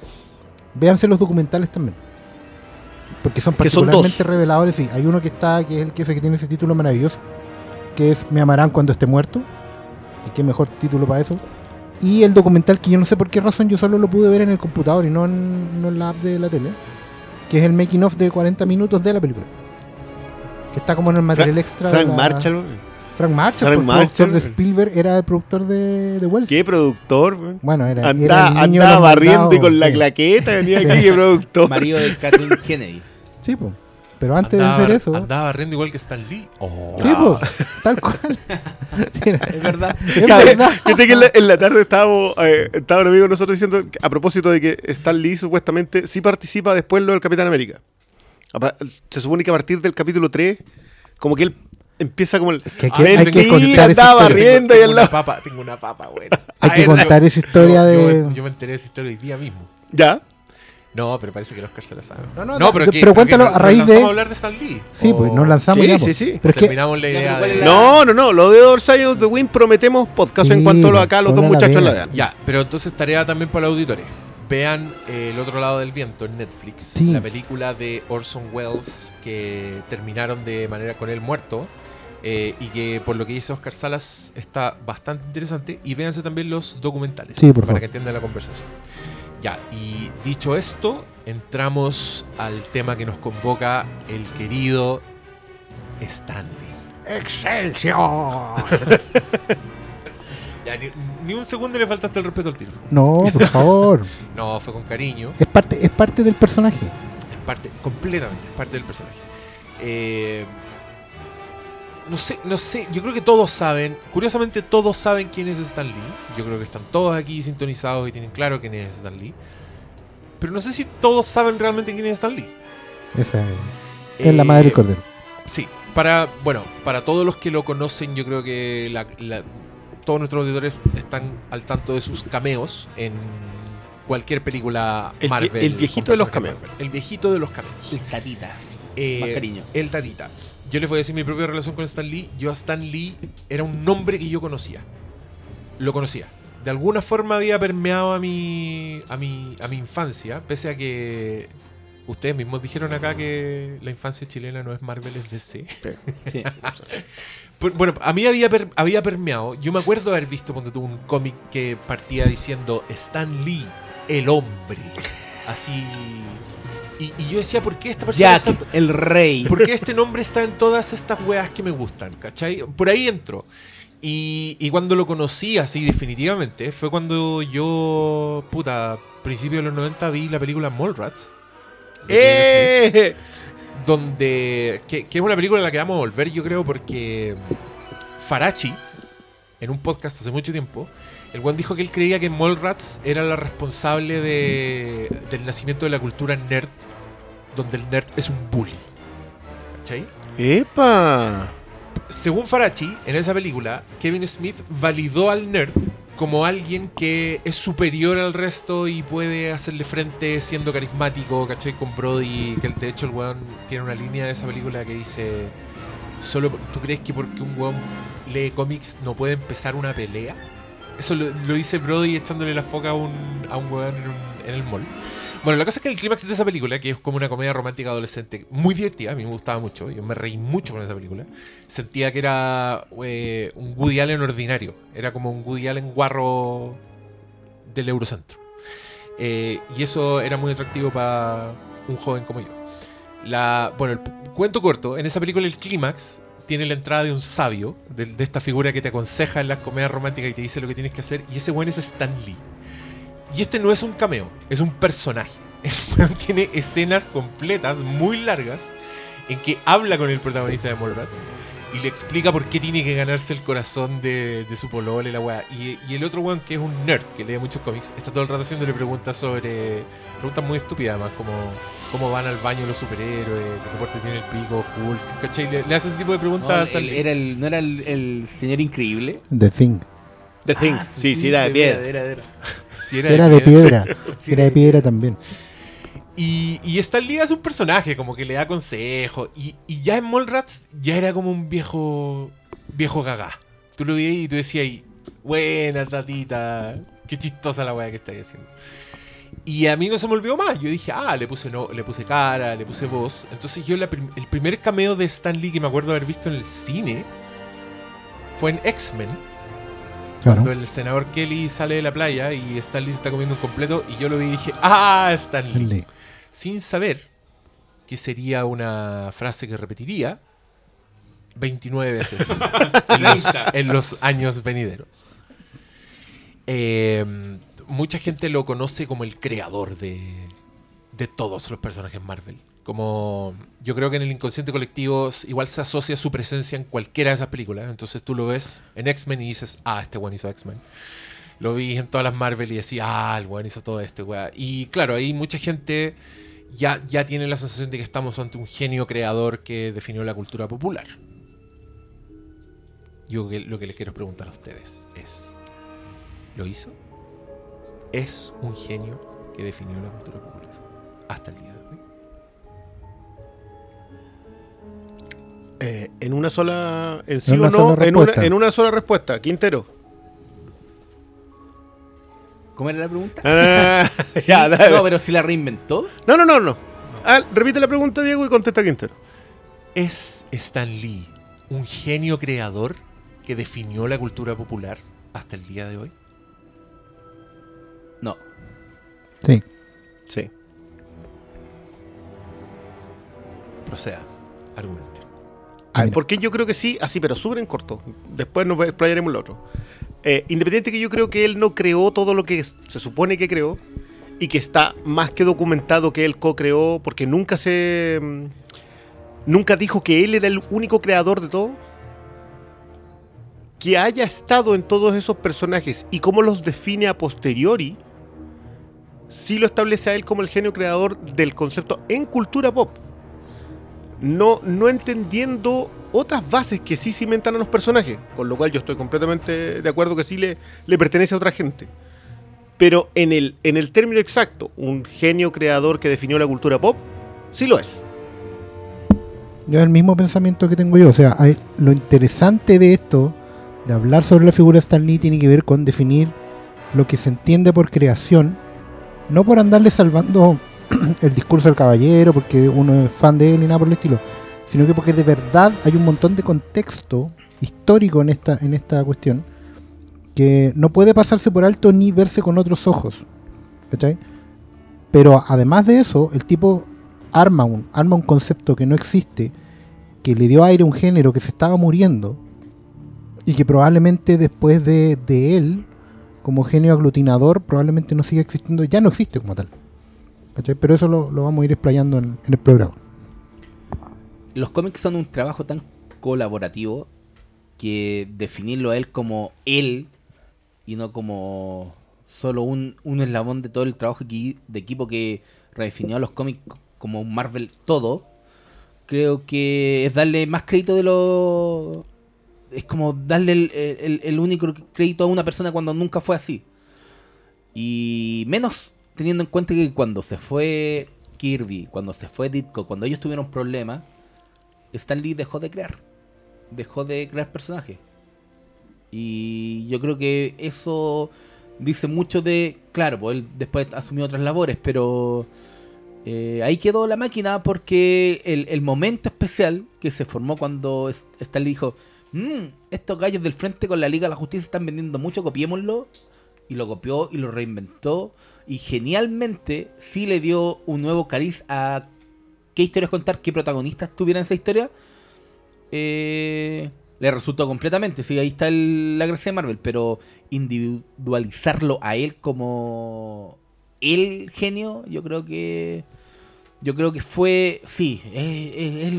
véanse los documentales también. Porque son particularmente reveladores. Sí, hay uno que está, que es el que, ese que tiene ese título maravilloso, que es Me amarán cuando esté muerto. Y qué mejor título para eso. Y el documental que yo no sé por qué razón yo solo lo pude ver en el computador y no en, no en la app de la tele. Que es el making of de 40 minutos de la película. Que está como en el material Fra- extra. Frank la- Marshall. Frank Marshall, Frank pues, productor Marshall. de Spielberg, era el productor de, de Wells. qué productor, weón. Bueno, era, era Andaba, el niño andaba barriendo y con la sí. claqueta venía Sí. aquí de productor. Marido de Kathleen Kennedy. Sí, pues. Pero antes andaba, de hacer eso. Andaba barriendo igual que Stan Lee. Oh. Sí, pues. Tal cual. Mira, Es verdad. es verdad. Fíjate que en la, en la tarde estábamos, eh, estaba un amigo de nosotros diciendo, que, a propósito de que Stan Lee supuestamente sí participa después lo del Capitán América. Se supone que a partir del capítulo 3, como que él empieza como el... Que hay que- "Mentira, hay que contar esa historia. barriendo y tengo al una lado... papa, tengo una papa, buena. Hay que contar esa historia yo, de. yo- yo me enteré de esa historia hoy día mismo. ¿Ya? No, pero parece que los Oscar se la sabe. No, no, da- pero, que, pero cuéntalo que a raíz de- a hablar de Stan Lee. Sí, O pues nos lanzamos Sí, ya. sí, pues. sí. Pero es que Terminamos la idea pero ¿cuál de... No, no, no. Lo de Other Side of the Wind prometemos podcast en cuanto lo pues, acá los dos muchachos la vea. vean. Ya, pero entonces tarea también para los auditores. Vean eh, El otro lado del viento en Netflix, Sí. la película de Orson Welles que terminaron de manera con él muerto eh, y que por lo que dice Oscar Salas está bastante interesante y véanse también los documentales Sí, por para favor. que entiendan la conversación. Ya, y dicho esto, entramos al tema que nos convoca el querido Stanley. ¡Excelsior! Ya, ni, ni un segundo le faltaste el respeto al tiro. No, por favor. No, fue con cariño. Es parte, es parte del personaje. Es parte, completamente, es parte del personaje. Eh, no sé, no sé, yo creo que todos saben, curiosamente todos saben quién es Stan Lee. Yo creo que están todos aquí sintonizados y tienen claro quién es Stan Lee. Pero no sé si todos saben realmente quién es Stan Lee. Esa es, es la madre del Eh, cordero. Sí, para, bueno, para todos los que lo conocen, yo creo que la- la- todos nuestros auditores están al tanto de sus cameos en cualquier película El Marvel. el viejito de los cameos. Marvel. El viejito de los cameos. El tatita. Eh, Más cariño. El Tatita. Yo les voy a decir mi propia relación con Stan Lee. Yo a Stan Lee era un nombre que yo conocía. Lo conocía. De alguna forma había permeado a mi, a mi, a mi infancia, pese a que ustedes mismos dijeron acá que la infancia chilena no es Marvel, es DC. Sí. Por- Bueno, a mí había, per- había permeado. Yo me acuerdo haber visto cuando tuvo un cómic que partía diciendo Stan Lee, el hombre. Así. Y, y yo decía, ¿por qué esta persona Jack, está- el rey. porque este nombre está en todas estas weas que me gustan, ¿cachai? Por ahí entró. Y, y cuando lo conocí así definitivamente, fue cuando yo, puta, principio de los 90 vi la película Mallrats. ¡Eh! Donde, que, que es una película a la que vamos a volver yo creo porque Farachi, en un podcast hace mucho tiempo, el buen dijo que él creía que Mallrats era la responsable de, del nacimiento de la cultura nerd, donde el nerd es un bully. ¿Cachai? ¡Epa! Según Farachi, en esa película, Kevin Smith validó al nerd como alguien que es superior al resto y puede hacerle frente siendo carismático, ¿cachai? Con Brody, que de hecho el weón tiene una línea de esa película que dice, solo ¿tú crees que porque un weón lee cómics no puede empezar una pelea? Eso lo, lo dice Brody echándole la foca a un, a un weón en, un- en el mall. Bueno, la cosa es que el clímax de esa película, que es como una comedia romántica adolescente muy divertida, a mí me gustaba mucho, yo me reí mucho con esa película, sentía que era eh, un Woody Allen ordinario, era como un Woody Allen guarro del Eurocentro. Eh, y eso era muy atractivo para un joven como yo. La, bueno, el cuento corto, en esa película el clímax tiene la entrada de un sabio, de, de esta figura que te aconseja en las comedias románticas y te dice lo que tienes que hacer, y ese buen es Stan Lee. Y este no es un cameo, es un personaje. El weón tiene escenas completas, muy largas, en que habla con el protagonista de Mallrats y le explica por qué tiene que ganarse el corazón de, de su polole, la weá. Y, y el otro weón, que es un nerd, que lee muchos cómics, está todo el rato haciéndole preguntas sobre. Preguntas muy estúpidas, además, como cómo van al baño los superhéroes, qué deporte tiene el pico, Hulk, ¿cachai? Le, le hace ese tipo de preguntas No, el- era el, ¿No era el, el señor increíble? The Thing. The Thing. Ah, sí, sí, era de piedra. Era, era. Si Si era de piedra. Era de piedra también. Y, y Stan Lee es un personaje, como que le da consejo. Y, y ya en Mallrats ya era como un viejo. viejo gaga. Tú lo veías y tú decías, buena tatita, qué chistosa la weá que estáis haciendo. Y a mí no se me olvidó más. Yo dije, ah, le puse, no, le puse cara, le puse voz. Entonces yo la prim- el primer cameo de Stan Lee que me acuerdo haber visto en el cine fue en X-Men, Claro. cuando el senador Kelly sale de la playa y Stan Lee se está comiendo un completo y yo lo vi y dije, ¡ah, Stan Lee! Lee. Sin saber que sería una frase que repetiría 29 veces en, los, en los años venideros. Eh, mucha gente lo conoce como el creador de, de todos los personajes Marvel. Como yo creo que en el inconsciente colectivo igual se asocia su presencia en cualquiera de esas películas. Entonces tú lo ves en X-Men y dices, ah, este buen hizo X-Men. Lo vi en todas las Marvel y decía, ah, el buen hizo todo este, weá. Y claro, ahí mucha gente ya, ya tiene la sensación de que estamos ante un genio creador que definió la cultura popular. Yo lo que les quiero preguntar a ustedes es, ¿lo hizo? ¿Es un genio que definió la cultura popular hasta el día de hoy? Eh, en una sola. En sí En una o no, sola en una, respuesta. en una sola respuesta. Quintero. ¿Cómo era la pregunta? Ah, Sí, ya, dale. no, pero si la reinventó. No, no, no, no. Ah, repite la pregunta, Diego, y contesta Quintero. ¿Es Stan Lee un genio creador que definió la cultura popular hasta el día de hoy? No. Sí. Sí. Proceda, argumente. A ver, Mira. ¿por qué yo creo que sí? Así, pero súper en corto. Después nos explayaremos lo otro. Eh, independiente que yo creo que él no creó todo lo que se supone que creó y que está más que documentado que él co-creó porque nunca se... mm, Nunca dijo que él era el único creador de todo. Que haya estado en todos esos personajes y cómo los define a posteriori, sí lo establece a él como el genio creador del concepto en cultura pop no, no entendiendo otras bases que sí cimentan a los personajes, con lo cual yo estoy completamente de acuerdo que sí le, pertenece a otra gente. Pero en el, en el término exacto, un genio creador que definió la cultura pop, sí lo es. Yo el mismo pensamiento que tengo yo. O sea, lo interesante de esto, de hablar sobre la figura de Stan Lee, tiene que ver con definir lo que se entiende por creación, no por andarle salvando el discurso del caballero, porque uno es fan de él y nada por el estilo, sino que porque de verdad hay un montón de contexto histórico en esta, en esta cuestión que no puede pasarse por alto ni verse con otros ojos. Pero además de eso, el tipo arma un, arma un concepto que no existe, que le dio aire a un género que se estaba muriendo y que probablemente después de, de él, como genio aglutinador, probablemente no siga existiendo, ya no existe como tal. Pero eso lo, vamos a ir explayando en, el programa. Los cómics son un trabajo tan colaborativo que definirlo a él como él y no como solo un, un eslabón de todo el trabajo de equipo que redefinió a los cómics como un Marvel todo, creo que es darle más crédito de lo... Es como darle el- el único crédito a una persona cuando nunca fue así. Y menos teniendo en cuenta que cuando se fue Kirby, cuando se fue Ditko, cuando ellos tuvieron problemas, Stan Lee dejó de crear. Dejó de crear personajes. Y yo creo que eso dice mucho de. Claro, pues él después asumió otras labores, pero. eh, ahí quedó la máquina porque el, momento especial que se formó cuando Stan Lee dijo: "Mm, Estos gallos del frente con la Liga de la Justicia están vendiendo mucho, copiémoslo. Y lo copió y lo reinventó. Y genialmente sí le dio un nuevo cariz a qué historias contar, qué protagonistas tuvieran esa historia, eh, le resultó completamente. Sí, ahí está el- la gracia de Marvel, pero individualizarlo a él como el genio, yo creo que. Yo creo que fue. Sí, es,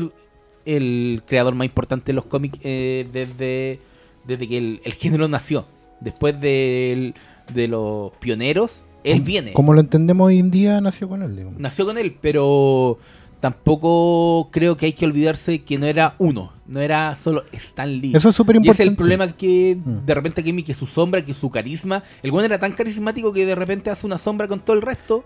el, creador más importante de los cómics eh, desde, desde que el, el género nació. Después del- de los pioneros, él viene Como lo entendemos hoy en día, nació con él. digamos. nació con él, pero tampoco creo que hay que olvidarse que no era uno, no era solo Stan Lee. Eso es súper importante. es el problema que Mm. de repente que que su sombra, que su carisma, el güey era tan carismático que de repente hace una sombra con todo el resto.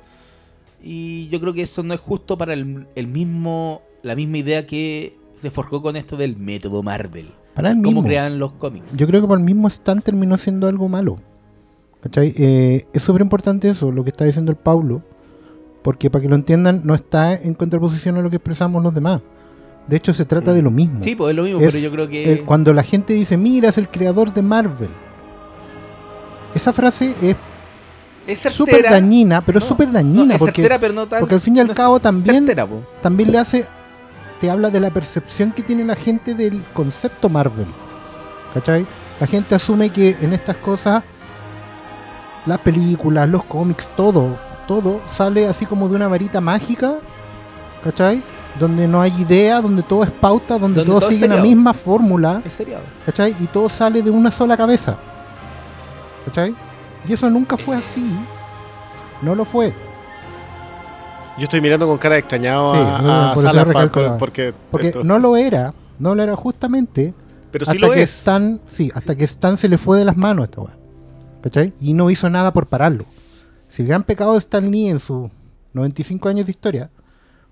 Y yo creo que eso no es justo para el, el mismo, la misma idea que se forjó con esto del método Marvel. Para Cómo mismo. crean los cómics. Yo creo que por el mismo Stan terminó siendo algo malo. ¿Cachai? Eh, es súper importante eso, lo que está diciendo el Paulo. Porque para que lo entiendan, no está en contraposición a lo que expresamos los demás. De hecho, se trata de lo mismo. Sí, pues es lo mismo, Es pero yo creo que. El- cuando la gente dice, mira, es el creador de Marvel. Esa frase es es súper dañina, pero es No, súper no, dañina es porque, certera, pero no tan- porque al fin y al no cabo también, certera, también le hace, te habla de la percepción que tiene la gente del concepto Marvel. ¿Cachai? La gente asume que en estas cosas, las películas, los cómics, todo, todo sale así como de una varita mágica, ¿cachai? Donde no hay idea, donde todo es pauta, donde, todo es siguen la misma fórmula. ¿cachai? Y todo sale de una sola cabeza. ¿cachai? Y eso nunca fue así. No lo fue. Yo estoy mirando con cara de extrañado Sí, a, a por Salas porque, Porque esto- no lo era. No lo era justamente pero sí hasta lo que es. Stan, sí, hasta que Stan se le fue de las manos a esta weá. ¿Cachai? Y no hizo nada por pararlo. Si el gran pecado de Stan Lee en sus 95 años de historia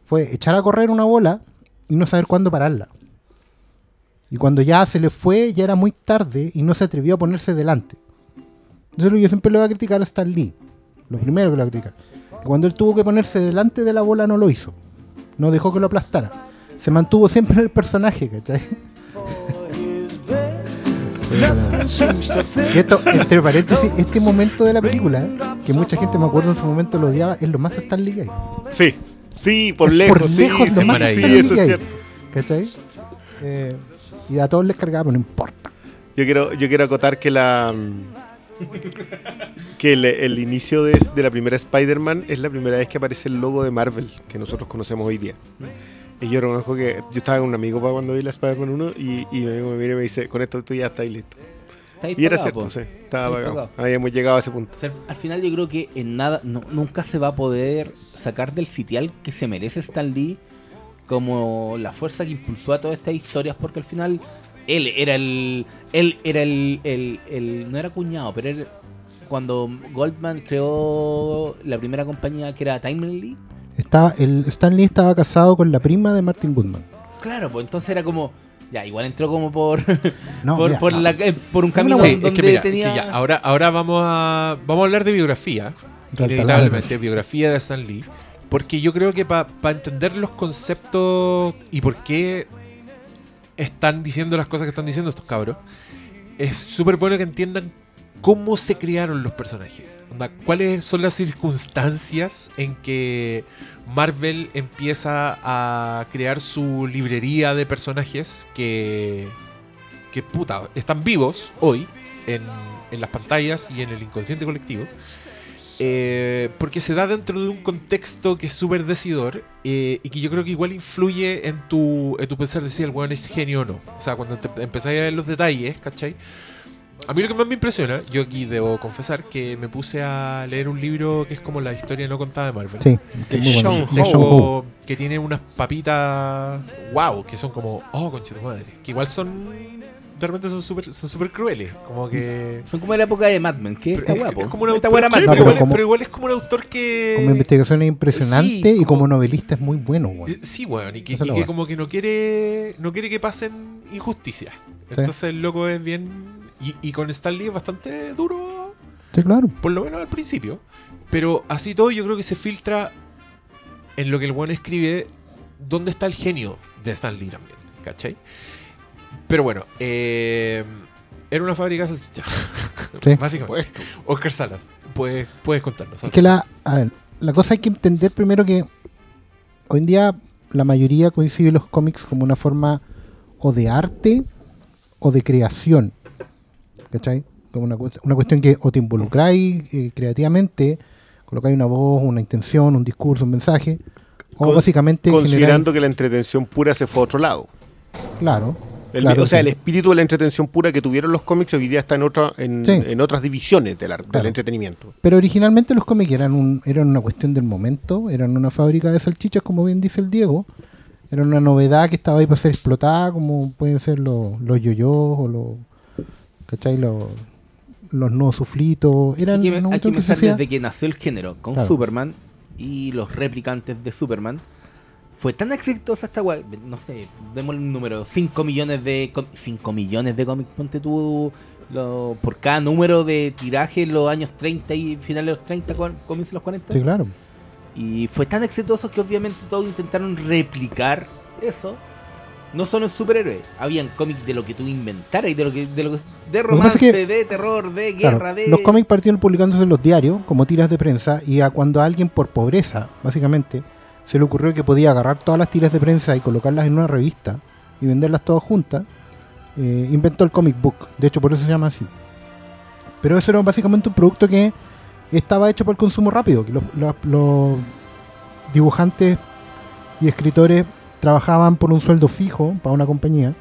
fue echar a correr una bola y no saber cuándo pararla. Y cuando ya se le fue, ya era muy tarde y no se atrevió a ponerse delante. Entonces yo siempre le voy a criticar a Stan Lee. Lo primero que le voy a criticar. Cuando él tuvo que ponerse delante de la bola no lo hizo. No dejó que lo aplastara. Se mantuvo siempre en el personaje, ¿cachai? Que esto, entre paréntesis, este momento de la película, que mucha gente me acuerdo en su momento lo odiaba, es lo más Stan Lee que hay. Sí, sí, por Es lejos, por sí, lejos lo sí, más sí, Stan Lee eso es cierto. ¿Cachai? Eh, y a todos les cargaba, pero no importa. Yo quiero, yo quiero acotar que la que el, el inicio de, de la primera Spider-Man es la primera vez que aparece el logo de Marvel que nosotros conocemos hoy día. Y yo reconozco que yo estaba con un amigo para cuando vi la Spider-Man 1 y, y mi amigo me mira y me dice, con esto tú ya estás listo. Está Y era cierto, po. sí, estaba pagado. Habíamos llegado a ese punto. O sea, al final yo creo que en nada, no- nunca se va a poder sacar del sitial que se merece Stan Lee como la fuerza que impulsó a todas estas historias, porque al final él era el, él era el, el- el- no era cuñado, pero él, cuando Goldman creó la primera compañía que era Timely, Estaba, el Stan Lee estaba casado con la prima de Martin Goodman. claro, pues entonces era como, ya, igual entró como por, No, por, mira, por, no. la- eh, por un Sí, camino Sí, donde es que mira, es que tenía... ya, ahora, ahora vamos a vamos a hablar de biografía, inevitablemente, biografía de Stan Lee, porque yo creo que para entender los conceptos y por qué están diciendo las cosas que están diciendo estos cabros, es súper bueno que entiendan cómo se crearon los personajes. ¿Cuáles son las circunstancias en que Marvel empieza a crear su librería de personajes que, que puta, están vivos hoy en, en las pantallas y en el inconsciente colectivo? Eh, porque se da dentro de un contexto que es súper decidor eh, y que yo creo que igual influye en tu, en tu pensar de si el weón es genio o no. O sea, cuando te a ver los detalles, ¿cachai? A mí lo que más me impresiona, yo aquí debo confesar que me puse a leer un libro que es como la historia no contada de Marvel. Sí, De De Ho. Sean Ho. Como que tiene unas papitas wow, que son como, oh, concha tu madre. Que igual son, de repente son súper son súper crueles. Como que... Son como de la época de Mad Men, que está es- guapo. es como un Está autor, buena sí, Mad pero. No, igual, pero como- pero igual es como un autor que... Como investigación es impresionante Sí, y como novelista es muy bueno, weón. Eh, Sí, weón, y que, y que como que no quiere no quiere que pasen injusticias. Entonces el loco es bien... Y, y con Stan Lee es bastante duro, Sí, claro. por lo menos al principio. Pero así todo yo creo que se filtra en lo que el weón escribe dónde está el genio de Stan Lee también, ¿cachai? Pero bueno, eh, era una fábrica de salchicha. Sí. Básicamente. Oscar Salas, puedes, puedes contarnos. Es que la, a ver, la cosa hay que entender primero que hoy en día la mayoría coincide los cómics como una forma o de arte o de creación. ¿Cachai? Como una, una cuestión que o te involucráis eh, creativamente, colocáis una voz, una intención, un discurso, un mensaje, o Con- básicamente Considerando que la entretención pura se fue a otro lado. claro, El- claro, o sea, sí. el espíritu de la entretención pura que tuvieron los cómics hoy día está en, otra, en, Sí. en otras divisiones del, ar- del Claro. entretenimiento. Pero originalmente los cómics eran, un, eran una cuestión del momento, eran una fábrica de salchichas, como bien dice el Diego. Eran una novedad que estaba ahí para ser explotada, como pueden ser los, los yoyos o los, ¿cachai? Los, los nuevos suflitos. Eran que, una hay que se desde que nació el género con Claro. Superman y los replicantes de Superman. Fue tan exitosa esta weá, no sé, démosle un número, 5 millones de 5 millones de cómics, ponte tú lo- por cada número de tiraje en los años 30 y finales de los 30, con- comienzos de los 40. Sí, claro. Y fue tan exitoso que obviamente todos intentaron replicar eso. No solo en superhéroes, habían cómics de lo que tú inventaras y de lo que de lo que de romance, es que- de terror, de Claro, guerra, de Los cómics partieron publicándose en los diarios como tiras de prensa y a cuando a alguien por pobreza, básicamente, se le ocurrió que podía agarrar todas las tiras de prensa y colocarlas en una revista y venderlas todas juntas, eh, inventó el comic book. De hecho, por eso se llama así. Pero eso era básicamente un producto que estaba hecho para el consumo rápido, que los, los- los dibujantes y escritores trabajaban por un sueldo fijo para una compañía.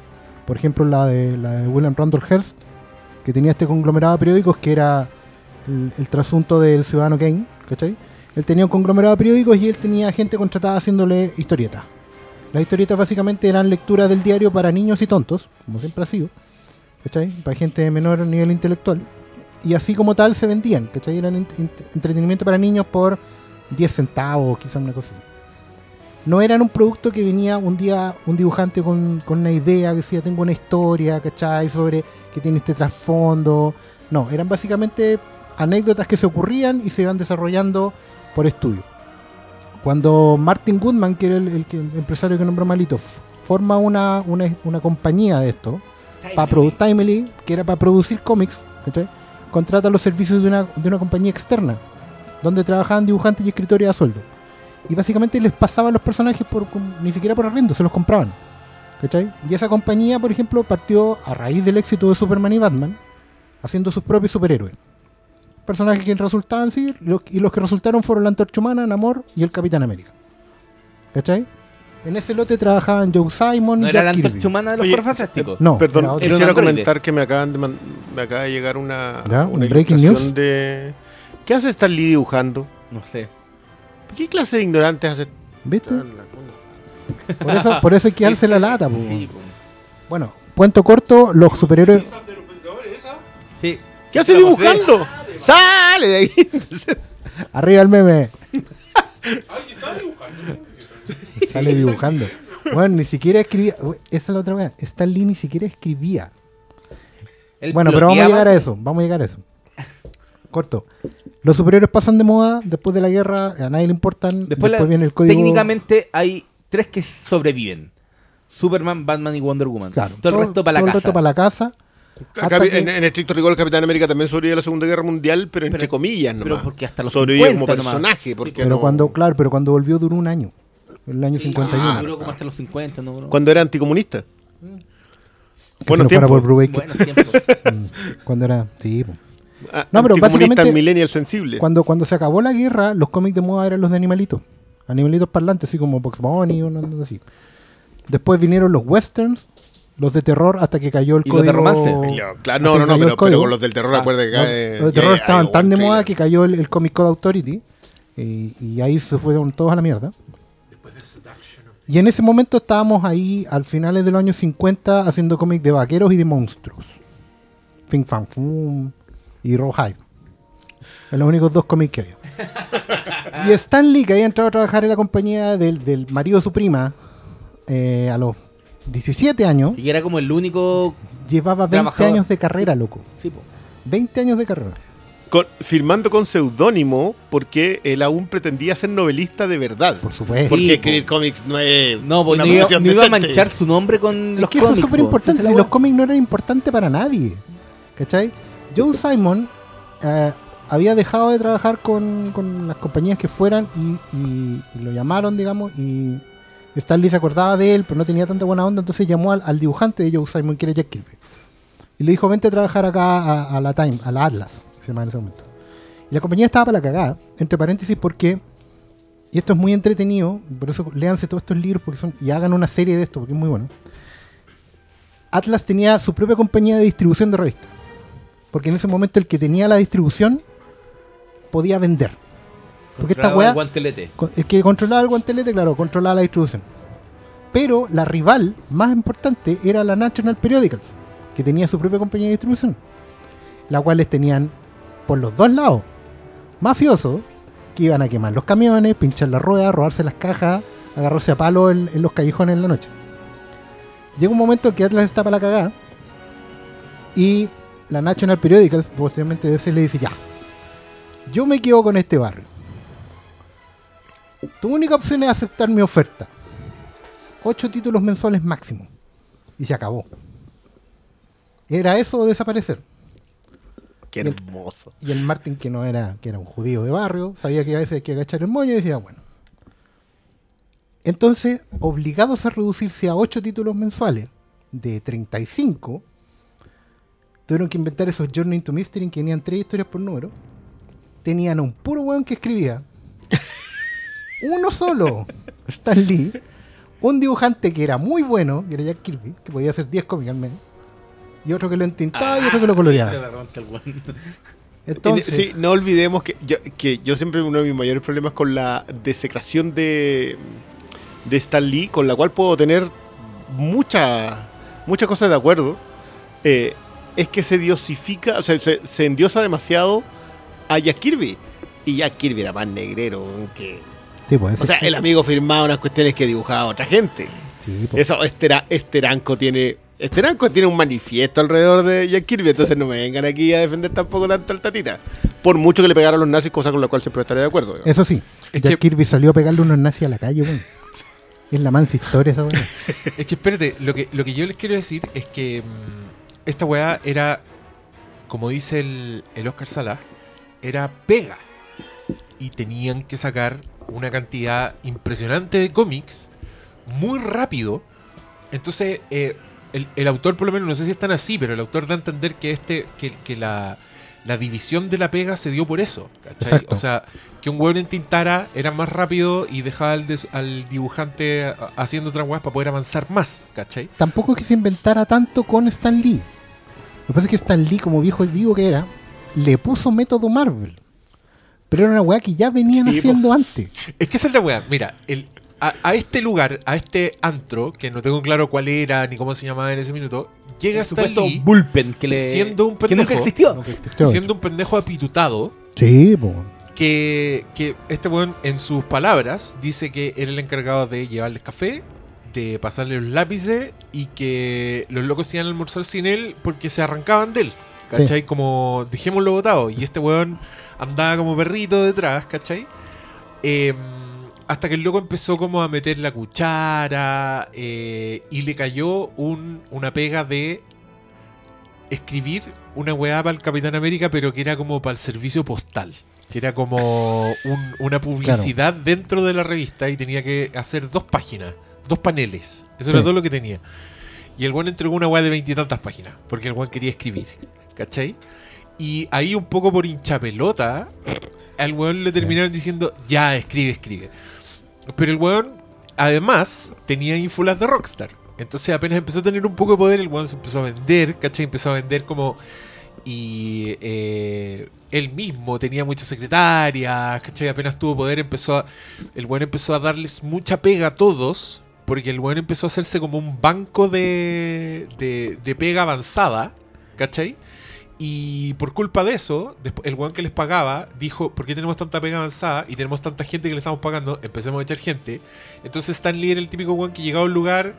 Por ejemplo, la de, la de William Randolph Hearst, que tenía este conglomerado de periódicos que era el, trasunto del ciudadano Kane, ¿cachai? Él tenía un conglomerado de periódicos y él tenía gente contratada haciéndole historietas. Las historietas básicamente eran lecturas del diario para niños y tontos, como siempre ha sido, ¿cachai? Para gente de menor nivel intelectual. Y así como tal se vendían, ¿cachai? Eran ent- ent- entretenimiento para niños por 10 centavos, quizás una cosa así. No eran un producto que venía un día un dibujante con, con una idea, que decía, tengo una historia, ¿cachai? Sobre que tiene este trasfondo. No, eran básicamente anécdotas que se ocurrían y se iban desarrollando por estudio. Cuando Martin Goodman, que era el, el que- el empresario que nombró Malito, forma una, una, una compañía de esto, para producir Timely, que era para producir cómics, ¿cachai? contrata los servicios de una, de una compañía externa, donde trabajaban dibujantes y escritores a sueldo. Y básicamente les pasaban los personajes por, ni siquiera por arriendo, se los compraban. ¿cachai? Y esa compañía, por ejemplo, partió a raíz del éxito de Superman y Batman, haciendo sus propios superhéroes. Personajes que resultaban, sí, y los que resultaron fueron la Antorcha Humana, Namor y el Capitán América. ¿Cachai? En ese lote trabajaban Joe Simon no y era Jack la antorcha humana de los Oye, Cuatro fantásticos. No, Perdón, era. Era quisiera comentar que me acaban de man- me acaba de llegar una, ¿Ya? una ¿Un breaking news? de ¿Qué hace Stan Lee dibujando? No sé. ¿Qué clase de ignorantes hace? ¿Viste? Ah, Por eso, por eso hay que darse la lata. po. Sí, po. Bueno, cuento corto, los superhéroes. Sí. ¿Qué hace dibujando? ¡Sale de ahí! Arriba el meme. Sale dibujando. Bueno, ni siquiera escribía. Esa es la otra vez. Stan Lee ni siquiera escribía. Él Bueno, pero vamos a llegar a eso. Vamos a llegar a eso. Corto. Los superhéroes pasan de moda después de la guerra. A nadie le importan. Después, Después, la- viene el código. técnicamente hay tres que sobreviven. Superman, Batman y Wonder Woman. Claro, todo, el resto para la todo el casa. resto para la casa. Que- en, en estricto rigor, el Capitán América también sobrevivió a la Segunda Guerra Mundial, pero entre Pero- comillas pero nomás. porque hasta los sobrevivió 50 como personaje. Porque Pero no- cuando, claro, pero cuando volvió duró un año. El año 51. Ah, duró como hasta los 50, ¿no? cuando era anticomunista. Que Buenos tiempos. Buenos tiempos. Mm, Cuando era. Sí, po. Ah, No, pero básicamente- millennial sensible. Cuando, cuando se acabó la guerra, los cómics de moda eran los de animalitos. Animalitos parlantes, así como Box Bunny o cosa así. Después vinieron los westerns, los de terror, hasta que cayó el Y los de código. romance. Claro, no, no, no, pero, pero código. con los del terror, Ah, acuérdate que Los, cae- los de terror ya- estaban tan de moda que cayó el, el Comic Code Authority. Y, y ahí se fueron todos a la mierda. Y en ese momento estábamos ahí, al finales de los años 50, haciendo cómics de vaqueros y de monstruos. Fin Fan Fum y Rawhide. Son los únicos dos cómics que había. y Stan Lee, que había entrado a trabajar en la compañía del, del marido de su prima eh, a los 17 años, Y era como el único. llevaba 20 Trabajador. años de carrera, loco. Sí, po. 20 años de carrera. Con- firmando con seudónimo porque él aún pretendía ser novelista de verdad. Por supuesto. Porque Sí, escribir cómics no es No, pues una no iba, profesión no iba a manchar su nombre con Es los que eso es cómics, súper po. importante. Si los cómics no eran importantes para nadie. ¿Cachai? Joe Simon eh, había dejado de trabajar con, las compañías que fueran y, lo llamaron, digamos, y Stan Lee se acordaba de él, pero no tenía tanta buena onda, entonces llamó al, dibujante de Joe Simon, que era Jack Kirby. Y le dijo, vente a trabajar acá a, la Time, a la Atlas, se llamaba en ese momento. Y la compañía estaba para la cagada, entre paréntesis, porque, y esto es muy entretenido, por eso léanse todos estos libros porque son, y hagan una serie de esto, porque es muy bueno. Atlas tenía su propia compañía de distribución de revistas. Porque en ese momento el que tenía la distribución podía vender. Porque esta weá- el guantelete. El que controlaba el guantelete, claro, controlaba la distribución. Pero la rival más importante era la National Periodicals, que tenía su propia compañía de distribución. La cuales tenían por los dos lados mafiosos que iban a quemar los camiones, pinchar la rueda, robarse las cajas, agarrarse a palo en, en los callejones en la noche. Llega un momento en que Atlas está para la cagada y la National Periodicals, posteriormente ese, le dice: Ya, yo me quedo con este barrio. Tu única opción es aceptar mi oferta. Ocho títulos mensuales máximo. y se acabó. Era eso o desaparecer. Qué hermoso. Y el Martin, que no era, que era un judío de barrio, sabía que a veces hay que agachar el moño y decía, bueno. Entonces, obligados a reducirse a 8 títulos mensuales de 35, tuvieron que inventar esos Journey into Mystery que tenían tres historias por número. Tenían a un puro weón que escribía. Uno solo, Stan Lee. Un dibujante que era muy bueno, que era Jack Kirby, que podía hacer 10 cómics al menos. Y otro que lo entintaba y otro que lo coloreaba. Entonces, sí, no olvidemos que yo, que yo siempre uno de mis mayores problemas con la desecración de, de Stan Lee, con la cual puedo tener muchas muchas cosas de acuerdo, eh, es que se diosifica, o sea, se, se endiosa demasiado a Jack Kirby. Y Jack Kirby era más negrero que... sí, puede O sea, que- el amigo firmaba unas cuestiones que dibujaba otra gente. sí, pues. Eso, Estera, Esteranco tiene. Esteranco tiene un manifiesto alrededor de Jack Kirby, entonces no me vengan aquí a defender tampoco tanto al tatita. Por mucho que le pegaron los nazis, cosa con la cual siempre estaré de acuerdo. digamos. Eso sí, Es Jack que- Kirby salió a pegarle unos nazis a la calle, weón. Es la mansa historia esa weón. Es que espérate, lo que, lo que yo les quiero decir es que mm, esta weá era, como dice el, el Oscar Salah, era pega. Y tenían que sacar una cantidad impresionante de cómics muy rápido. Entonces, eh, el, el autor, por lo menos, no sé si están así, pero el autor da a entender que este, que, que la, la división de la pega se dio por eso. O sea, que un hueón en tintara era más rápido y dejaba al, des- al dibujante haciendo otras weas para poder avanzar más, ¿cachai? Tampoco es que se inventara tanto con Stan Lee. Lo que pasa es que Stan Lee, como viejo digo que era, le puso método Marvel. Pero era una weá que ya venían Sí, haciendo antes. Es que esa es la weá. Mira, el, a, a este lugar, a este antro, que no tengo claro cuál era ni cómo se llamaba en ese minuto, llega El Stan Lee bullpen que le. siendo un que nunca pendejo. existió. Que existió. siendo un pendejo apitutado. Sí, pues. Que, que este weón, en sus palabras, dice que era el encargado de llevarles café, de pasarle los lápices y que los locos iban a almorzar sin él porque se arrancaban de él. ¿Cachai? Como dejémoslo botado. Y este weón andaba como perrito detrás, ¿cachai? Eh, hasta que el loco empezó como a meter la cuchara eh, y le cayó un, una pega de escribir una weá para el Capitán América, pero que era como para el servicio postal. Que era como un- una publicidad dentro de la revista y tenía que hacer dos páginas, dos paneles. Eso era todo lo que tenía. Y el weón entregó una weá de veintitantas páginas, porque el weón quería escribir. ¿Cachai? Y ahí un poco por hinchapelota, al weón le terminaron diciendo, ya, escribe, escribe. Pero el weón, además, tenía ínfulas de Rockstar. Entonces apenas empezó a tener un poco de poder, el weón se empezó a vender, ¿cachai? Empezó a vender como... Y eh, él mismo tenía muchas secretarias, ¿cachai? Apenas tuvo poder, empezó a... El weón empezó a darles mucha pega a todos, porque el weón empezó a hacerse como un banco de, de, de pega avanzada, ¿cachai? Y por culpa de eso, el weón que les pagaba dijo, ¿por qué tenemos tanta pega avanzada y tenemos tanta gente que le estamos pagando? Empecemos a echar gente. Entonces Stan Lee era el típico weón que llegaba a un lugar,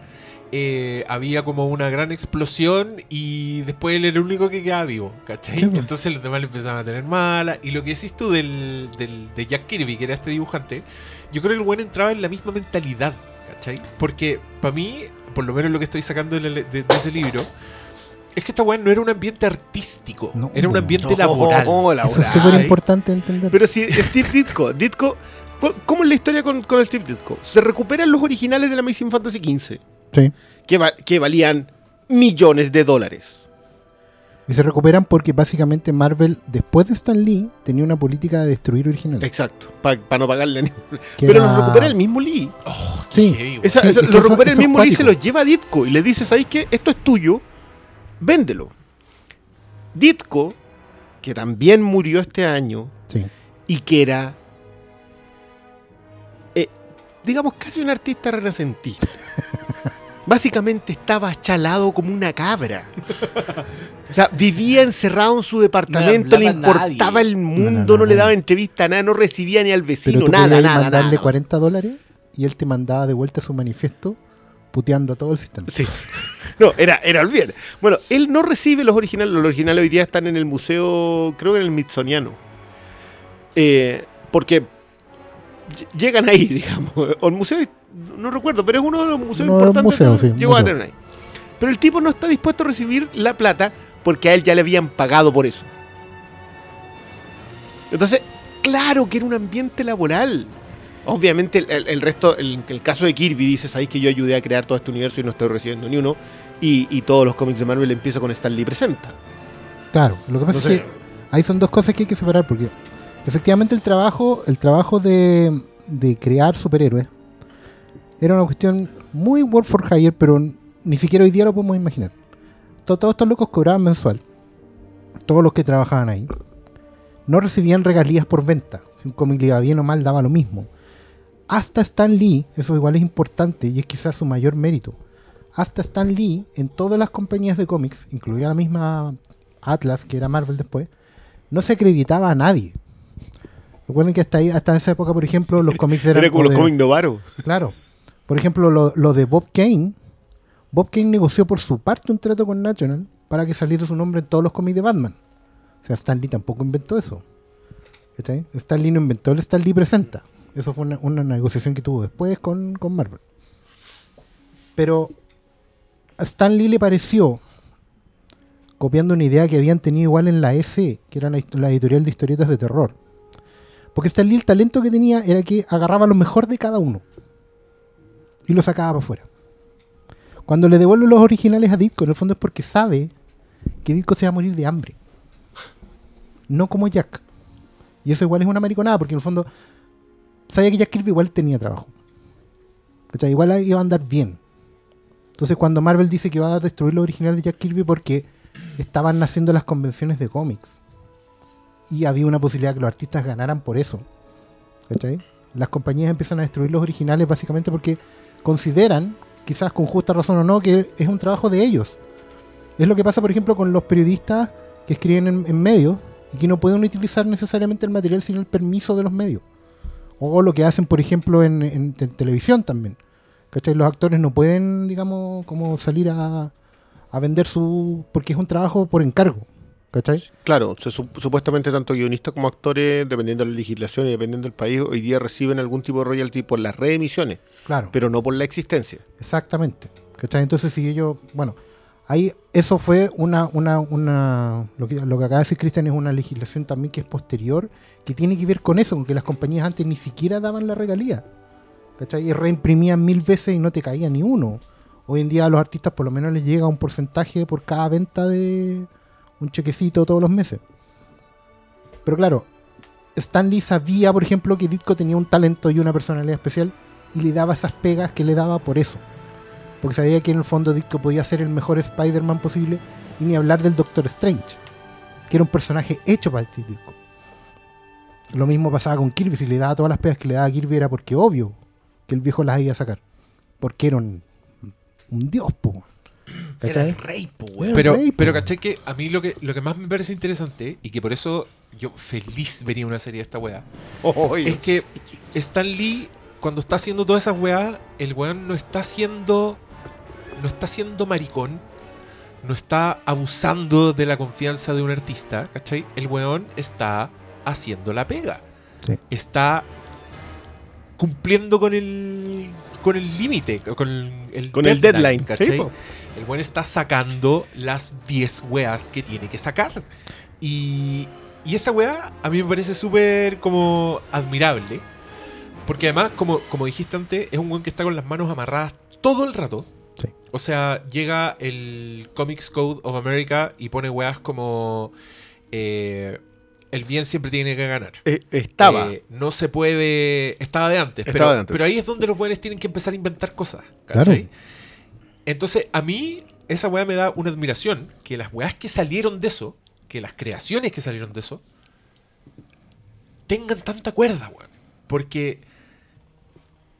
eh, había como una gran explosión y después él era el único que quedaba vivo, ¿cachai? Entonces los demás le empezaban a tener mala. Y lo que decís tú del, del- de Jack Kirby, que era este dibujante, yo creo que el weón entraba en la misma mentalidad, ¿cachai? Porque para mí, por lo menos lo que estoy sacando de, la- de- de ese libro, es que esta weón no era un ambiente artístico, No, era un ambiente No, laboral. no, Eso es súper importante entender. Pero si Steve Ditko, Ditko, ¿cu- ¿cómo es la historia con, con el Steve Ditko? Se recuperan los originales de la Amazing Fantasy XV, Sí. que, va- que valían millones de dólares. Y se recuperan porque básicamente Marvel, después de Stan Lee, tenía una política de destruir originales. Exacto, para no pagarle a ni- Pero era- los recupera el mismo Lee. Oh, Sí. heavy, weón. Esa- Sí, esa- es que lo recupera el eso mismo Lee y se los lleva a Ditko y le dice, ¿sabéis qué? Esto es tuyo, véndelo. Ditko, que también murió este año Sí. y que era, eh, digamos, casi un artista renacentista. Básicamente estaba chalado como una cabra. O sea, vivía encerrado en su departamento, No le importaba nadie. el mundo, no, no, no, le daba entrevista a nada, no recibía ni al Pero vecino, tú nada, nada, mandarle nada. 40 dólares y él te mandaba de vuelta su manifiesto puteando a todo el sistema. Sí. No, era, era olvídate. Bueno, él no recibe los originales. Los originales hoy día están en el museo, creo que en el Smithsoniano. Eh, porque llegan ahí, digamos. O el museo, no recuerdo, pero es uno de los museos importantes. sí, Llegó a tener ahí. Pero el tipo no está dispuesto a recibir la plata porque a él ya le habían pagado por eso. Entonces, claro que era un ambiente laboral. Obviamente el, resto, el, el caso de Kirby dice, sabéis que yo ayudé a crear todo este universo y no estoy recibiendo ni uno. Y, y todos los cómics de Marvel empiezo con Stan Lee presenta. Claro, lo que pasa Entonces- es que ahí son dos cosas que hay que separar porque efectivamente el trabajo, el trabajo de, crear superhéroes era una cuestión muy work for hire, pero ni siquiera hoy día lo podemos imaginar. To- Todos estos locos cobraban mensual. Todos los que trabajaban ahí. No recibían regalías por venta. Si un cómic le iba bien o mal, daba lo mismo. Hasta Stan Lee, eso igual es importante y es quizás su mayor mérito. Hasta Stan Lee, en todas las compañías de cómics, incluida la misma Atlas, que era Marvel después, no se acreditaba a nadie. Recuerden que hasta ahí, hasta esa época, por ejemplo, los cómics eran. Era como los de- cómics Novaro. Claro. Por ejemplo, lo, lo de Bob Kane. Bob Kane negoció por su parte un trato con National para que saliera su nombre en todos los cómics de Batman. O sea, Stan Lee tampoco inventó eso. ¿Cachai? Stan Lee no inventó el Stan Lee Presenta. Eso fue una, una negociación que tuvo después con, con Marvel. Pero a Stan Lee le pareció, copiando una idea que habían tenido igual en la EC, que era la editorial de historietas de terror. Porque Stan Lee el talento que tenía era que agarraba lo mejor de cada uno y lo sacaba para afuera. Cuando le devuelve los originales a Ditko, en el fondo es porque sabe que Ditko se va a morir de hambre. No como Jack. Y eso igual es una mariconada, porque en el fondo sabía que Jack Kirby igual tenía trabajo. ¿Cachai? Igual iba a andar bien. Entonces cuando Marvel dice que va a destruir los originales de Jack Kirby porque estaban naciendo las convenciones de cómics. Y había una posibilidad que los artistas ganaran por eso. ¿Cachai? Las compañías empiezan a destruir los originales básicamente porque consideran, quizás con justa razón o no, que es un trabajo de ellos. Es lo que pasa, por ejemplo, con los periodistas que escriben en, medios y que no pueden utilizar necesariamente el material sin el permiso de los medios. O lo que hacen, por ejemplo, en, en te- televisión también. ¿Cachai? Los actores no pueden, digamos, como salir a, a vender su... porque es un trabajo por encargo. ¿Cachai? Claro, se supuestamente tanto guionistas como actores, dependiendo de la legislación y dependiendo del país, hoy día reciben algún tipo de royalty por las reemisiones, Claro. pero no por la existencia. Exactamente. ¿Cachai? Entonces, si ellos, bueno, ahí eso fue una, una, una, lo que, lo que acaba de decir Cristian es una legislación también que es posterior, que tiene que ver con eso, con que las compañías antes ni siquiera daban la regalía. ¿Cachai? Y reimprimían mil veces y no te caía ni uno. Hoy en día a los artistas por lo menos les llega un porcentaje por cada venta de un chequecito todos los meses. Pero claro, Stan Lee sabía, por ejemplo, que Ditko tenía un talento y una personalidad especial y le daba esas pegas que le daba por eso. Porque sabía que en el fondo Ditko podía ser el mejor Spider-Man posible y ni hablar del Doctor Strange, que era un personaje hecho para el Ditko. Lo mismo pasaba con Kirby, si le daba todas las pegas que le daba a Kirby era porque obvio que el viejo las iba a sacar. Porque era un, un dios, po. Era ¿Cachai? el rey, po, Era weón. el Pero, rey, po. pero caché que a mí lo que, lo que más me parece interesante y que por eso yo feliz vería una serie de esta weá es que Stan Lee, cuando está haciendo todas esas weas, el weón no está haciendo. No está siendo maricón. No está abusando de la confianza de un artista. ¿Cachai? El weón está haciendo la pega. Sí. Está cumpliendo con el. con el límite. Con el, el Con el deadline, ¿cachai? sí. El weón está sacando las 10 weas que tiene que sacar. Y, y esa wea a mí me parece súper como admirable. Porque además, como, como dijiste antes, es un weón que está con las manos amarradas todo el rato. Sí. O sea, llega el Comics Code of America y pone weas como... eh, el bien siempre tiene que ganar. Eh, estaba. Eh, no se puede. Estaba de antes. Estaba pero, de antes. pero ahí es donde los buenos tienen que empezar a inventar cosas. Claro. Entonces, a mí, esa weá me da una admiración. Que las weas que salieron de eso, que las creaciones que salieron de eso, tengan tanta cuerda, weón. Porque.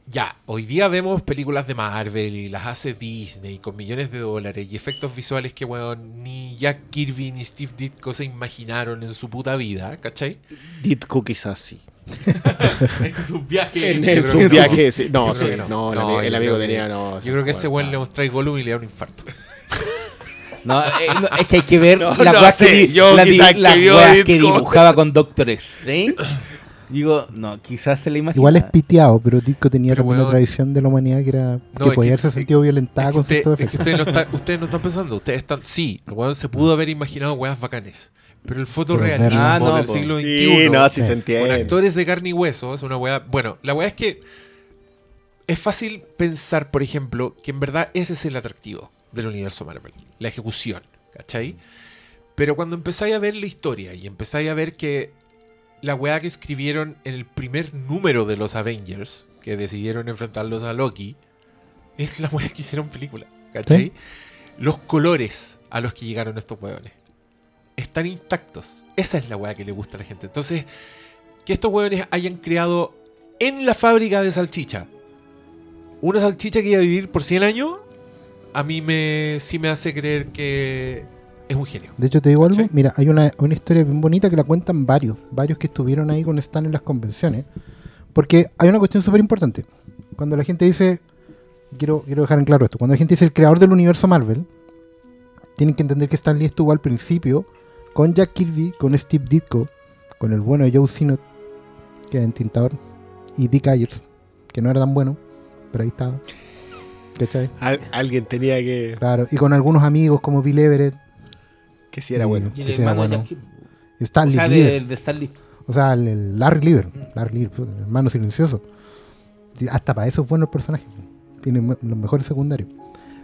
Ya, hoy día vemos películas de Marvel y las hace Disney con millones de dólares y efectos visuales que, weón, ni Jack Kirby ni Steve Ditko se imaginaron en su puta vida, ¿cachai? Ditko quizás sí. en sus viajes. En, Yo en creo sus que viajes, sí. No, sí, no, no. el, el amigo tenía, no. Yo creo que ese weón le mostráis Gollum y le da un infarto. No, eh, no, es que hay que ver No, las no sé, que, yo la que las vio weas que Ditko. dibujaba con Doctor Strange. Digo, no, quizás se le imagina. Igual es piteado, pero Disco tenía Pero también una tradición de la humanidad que era No, que podía haberse sentido violentada con ciertos es que ustedes, no están, ustedes no están pensando, ustedes están. Sí, el weón se pudo haber imaginado weas bacanes. Pero el fotorrealismo Pero Ah, no, del po. siglo XXI. Sí, no, sí se con entiende. actores de carne y hueso es una wea. Bueno, la wea es que. Es fácil pensar, por ejemplo, que en verdad ese es el atractivo del universo Marvel. La ejecución. ¿Cachai? Pero cuando empezáis a ver la historia y empezáis a ver que la weá que escribieron en el primer número de los Avengers, que decidieron enfrentarlos a Loki, es la weá que hicieron película. ¿Cachai? Sí. Los colores a los que llegaron estos weones están intactos. Esa es la weá que le gusta a la gente. Entonces, que estos weones hayan creado en la fábrica de salchicha una salchicha que iba a vivir por 100 años, a mí me sí me hace creer que es un genio. De hecho, te digo algo. Mira, hay una, una historia bien bonita que la cuentan varios. Varios que estuvieron ahí con Stan en las convenciones. Porque hay una cuestión súper importante. Cuando la gente dice. Quiero, quiero dejar en claro esto. Cuando la gente dice el creador del universo Marvel, tienen que entender que Stan Lee estuvo al principio con Jack Kirby, con Steve Ditko, con el bueno de Joe Sinnott, que era entintador, y Dick Ayers, que no era tan bueno, pero ahí estaba. ¿Cachai? Al- alguien tenía que. Claro, y con algunos amigos como Bill Everett, Que si era Y- bueno. El Ese era bueno. Stanley O sea, Lieber. de, de Stanley. O sea, el, el Larry Lieber. Larry Lieber, el hermano silencioso. Sí, hasta para eso es bueno el personaje. Tiene los mejores secundarios.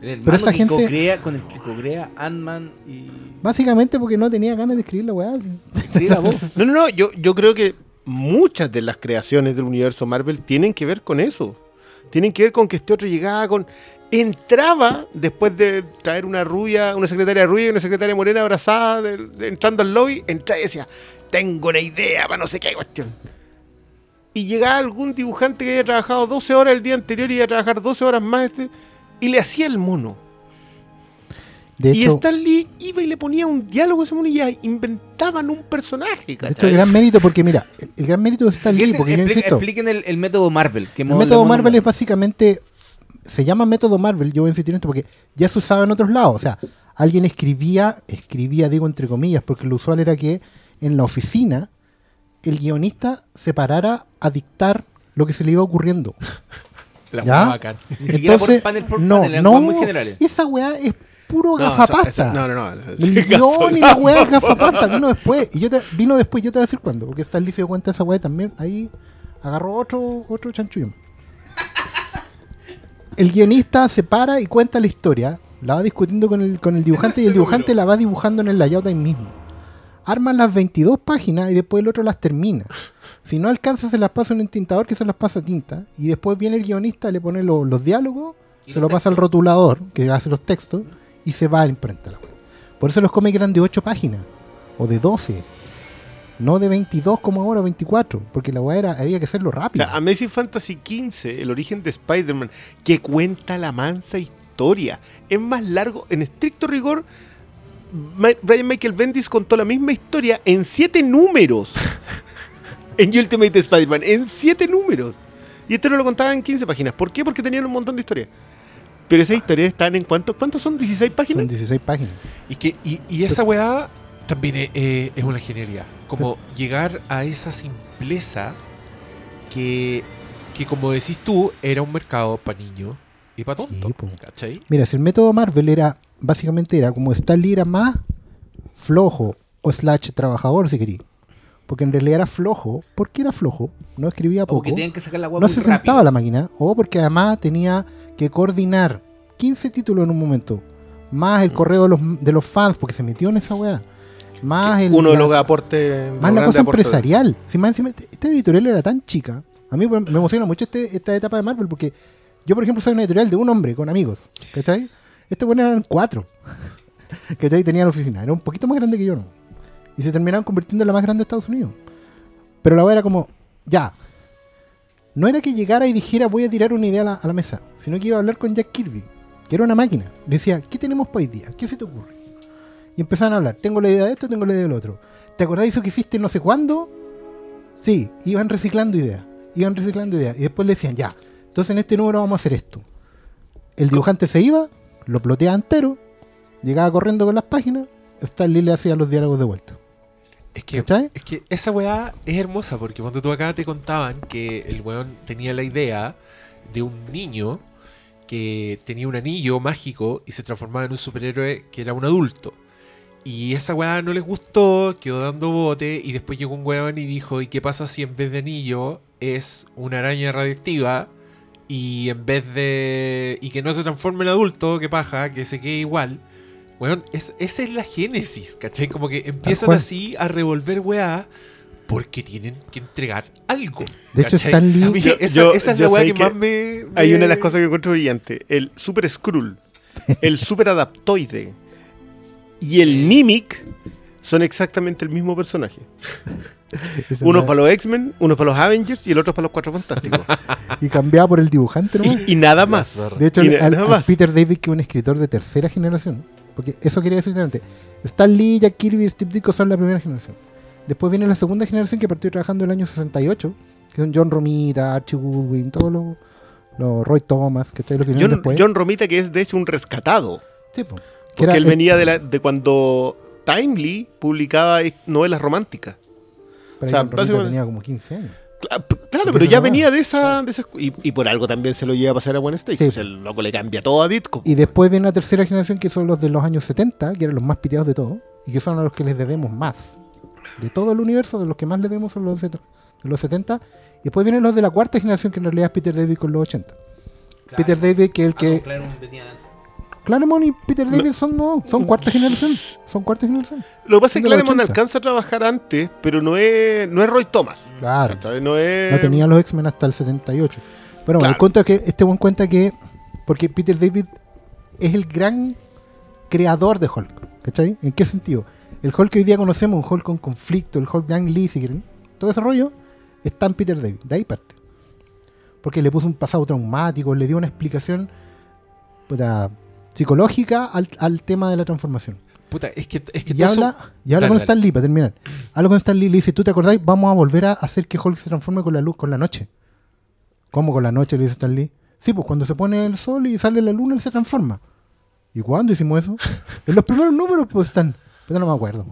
El hermano esa que gente- co-crea- con el que cogrea Ant-Man y. Básicamente porque no tenía ganas de escribir la weá. No, no, no. Yo, yo creo que muchas de las creaciones del universo Marvel tienen que ver con eso. Tienen que ver con que este otro llegaba con. Entraba después de traer una rubia, una secretaria rubia y una secretaria morena abrazada, de- de- entrando al lobby, entraba y decía: Tengo una idea para no sé qué cuestión. Y llegaba algún dibujante que había trabajado 12 horas el día anterior y iba a trabajar 12 horas más este, y le hacía el mono. De y hecho, Stan Lee iba y le ponía un diálogo a ese mono y ya inventaban un personaje. de ¿cachai? hecho, el gran mérito, porque mira, el, el gran mérito de Stan Lee, porque insisto, Expliquen el, el método Marvel. Que el método Marvel es básicamente, se llama método Marvel, yo voy a insistir en esto porque ya se usaba en otros lados. O sea, alguien escribía, escribía, digo entre comillas, porque lo usual era que en la oficina el guionista se parara a dictar lo que se le iba ocurriendo. La ¿Ya? bacán. Ni siquiera por Entonces, panel por no, panel, eran no, cosas muy generales. esa weá es puro No, gafapasta. esa- esa- no, no, no. El guion y la weá es gafapasta, vino después. Y yo te, vino después, yo te voy a decir cuándo, porque Lee se dio cuenta de esa weá también. Ahí agarró otro, otro chanchullo. El guionista se para y cuenta la historia, la va discutiendo con el, con el dibujante y el dibujante la va dibujando en el layout ahí mismo. Arman las 22 páginas y después el otro las termina. Si no alcanza, se las pasa un entintador que se las pasa tinta. Y después viene el guionista, le pone lo- los diálogos, se los lo pasa al rotulador, que hace los textos, y se va a la imprenta la web. Por eso los cómics eran de 8 páginas, o de 12. No de 22 como ahora, 24. Porque la weá era, había que hacerlo O rápido. sea, Amazing Fantasy XV, el origen de Spider-Man, que cuenta la mansa historia. Es más largo, en estricto rigor. Brian Michael Bendis contó la misma historia en siete números. en Ultimate Spider-Man, en siete números. Y esto no lo contaba en 15 páginas. ¿Por qué? Porque tenían un montón de historias. Pero esas historias están en cuánto? ¿Cuántos son? ¿16 páginas? Son 16 páginas. Y, que, y, y esa weá también es, eh, es una genialidad. Como llegar a esa simpleza que, que, como decís tú, era un mercado para niños y para tontos. Sí. ¿Cachai? Mira, si el método Marvel era, básicamente era como Stan Lee era más flojo, o slash trabajador, si querí. Porque en realidad era flojo. ¿Por qué era flojo? No escribía O poco. porque tenían que sacar la no se sentaba a la máquina, o porque además tenía que coordinar 15 títulos en un momento, más Mm. el correo de los, de los fans, porque se metió en esa weá, más el, Uno de los aportes. más la cosa empresarial. Si más encima, este- esta editorial era tan chica, a mí me emociona mucho este- esta etapa de Marvel, porque yo, por ejemplo, soy una editorial de un hombre con amigos, ¿cachai? Este bueno eran cuatro, ¿cachai? Tenían oficina, era un poquito más grande que yo, ¿no? Y se terminaron convirtiendo en la más grande de Estados Unidos. Pero la weá era como, ya, no era que llegara y dijera voy a tirar una idea a la, a la mesa, sino que iba a hablar con Jack Kirby, que era una máquina. Le decía, ¿qué tenemos para hoy día? ¿Qué se te ocurre? Y empezaban a hablar, tengo la idea de esto, tengo la idea del otro. ¿Te acordás de eso que hiciste no sé cuándo? Sí, iban reciclando ideas, iban reciclando ideas. Y después le decían, ya, entonces en este número vamos a hacer esto. El dibujante se iba, lo ploteaba entero, llegaba corriendo con las páginas, Stan Lee le hacía los diálogos de vuelta. Es que, ¿Cachai? es que esa weá es hermosa porque cuando tú acá te contaban que el weón tenía la idea de un niño que tenía un anillo mágico y se transformaba en un superhéroe que era un adulto. Y esa weá no les gustó, quedó dando bote y después llegó un weón y dijo, ¿y qué pasa si en vez de anillo es una araña radioactiva? Y en vez de... y que no se transforme en adulto, que paja, que se quede igual. Weón, es, esa es la génesis, ¿cachai? Como que empiezan así a revolver weá porque tienen que entregar algo. De hecho, Yo- esa, yo- esa es la weá que, que más me, Hay una de las cosas que encuentro brillante. El Super Skrull, el Super Adaptoide y el Mimic son exactamente el mismo personaje. Uno para los X-Men, uno para los Avengers y el otro para los Cuatro Fantásticos. Y cambiaba por el dibujante, ¿no? y, y nada más. De hecho, Y al, nada al más. Peter David, que es un escritor de tercera generación, porque eso quería decir antes. Stan Lee, Jack Kirby y Steve Ditko son la primera generación. Después viene la segunda generación que partió trabajando en el año 68, que son John Romita, Archie Goodwin, todos los los Roy Thomas, que lo que vinieron John, después. John Romita, que es de hecho un rescatado. Sí, po. Que Porque era él venía de, la- de cuando Timely publicaba novelas románticas. pero o sea, básicamente- tenía como 15 años. Claro, pero ya venía de esa, de esa y, y por algo también se lo lleva a pasar a Gwen Stacy. Sí. O sea, el loco le cambia todo a Ditko. Y después viene la tercera generación, que son los de los años 70, que eran los más piteados de todo, y que son a los que les debemos más. De todo el universo, de los que más le debemos son los de, de los 70. Y después vienen los de la cuarta generación, que en realidad es Peter David con los 80. Peter David, que es el que. Claremont y Peter No. David son, no, son cuarta generación. Son cuarta generación. Lo que pasa es que Claremont 80. alcanza a trabajar antes, pero no es, no es Roy Thomas. Claro. No es. No tenía los X-Men hasta el 78. Pero bueno, Claro. es que este buen cuenta que. Porque Peter David es el gran creador de Hulk. ¿Cachai? ¿En qué sentido? El Hulk que hoy día conocemos, un Hulk con conflicto, el Hulk de Ang Lee, si quieren. Todo ese rollo está en Peter David. De ahí parte. Porque le puso un pasado traumático, le dio una explicación puta, psicológica al, al tema de la transformación. Puta, es que, es que Y habla, y habla Dale, con dale. Stan Lee para terminar. Habla con Stan Lee y le dice, ¿tú te acordáis? Vamos a volver a hacer que Hulk se transforme con la luz, con la noche. ¿Cómo con la noche? Le dice Stan Lee. Sí, pues cuando se pone el sol y sale la luna, él se transforma. ¿Y cuándo hicimos eso? en los primeros números, pues están. Pero no me acuerdo.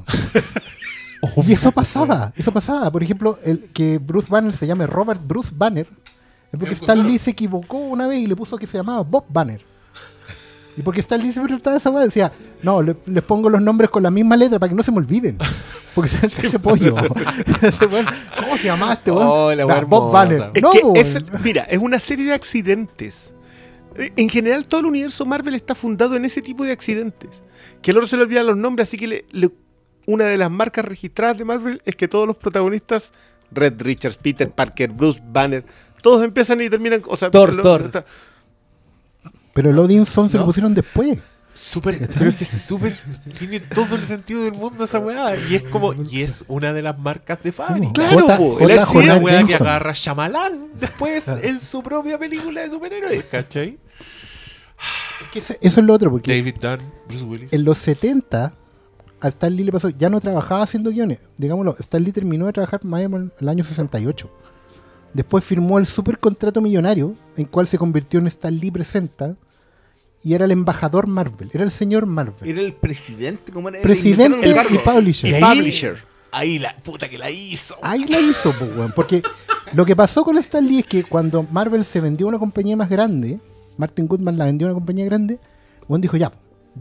y eso pasaba, eso pasaba. Por ejemplo, el que Bruce Banner se llame Robert Bruce Banner, es porque Stan Lee se equivocó una vez y le puso que se llamaba Bob Banner. Y porque Stan Lee siempre de esa weá, decía, no, le- les pongo los nombres con la misma letra para que no se me olviden. Porque se hace ese pollo. ¿Cómo se llamaba este weón? Oh, Bob. Banner. Es no, que es- mira, es una serie de accidentes. Eh, En general, todo el universo Marvel está fundado en ese tipo de accidentes. Que al otro se le olvidan los nombres, así que le- le- una de las marcas registradas de Marvel es que todos los protagonistas, Red Richards, Peter Parker, Bruce Banner, todos empiezan y terminan. O sea, Thor, lo- Thor. Pero el Odinson se lo pusieron después. Súper, pero es que es súper. Tiene todo el sentido del mundo esa weá. Y es como. Y es una de las marcas de fábrica. Claro, J- po, J. Jonah weá que agarra Shyamalan después en su propia película de superhéroes, ¿cachai? Es que ese- eso es lo otro, porque David Dunn, Bruce Willis. en los 70 a Stan Lee le pasó, ya no trabajaba haciendo guiones. Digámoslo, Stan Lee terminó de trabajar más o menos en el año 68. Después firmó el super contrato millonario, en cual se convirtió en Stan Lee Presenta, y era el embajador Marvel, era el señor Marvel. Era el presidente, ¿cómo era? Presidente y el cargo. publisher. Y Y ahí- Publisher. Ahí la puta que la hizo. Ahí la hizo, pues, weón. Porque lo que pasó con Stan Lee es que cuando Marvel se vendió a una compañía más grande, Martin Goodman la vendió a una compañía grande, Juan dijo, ya,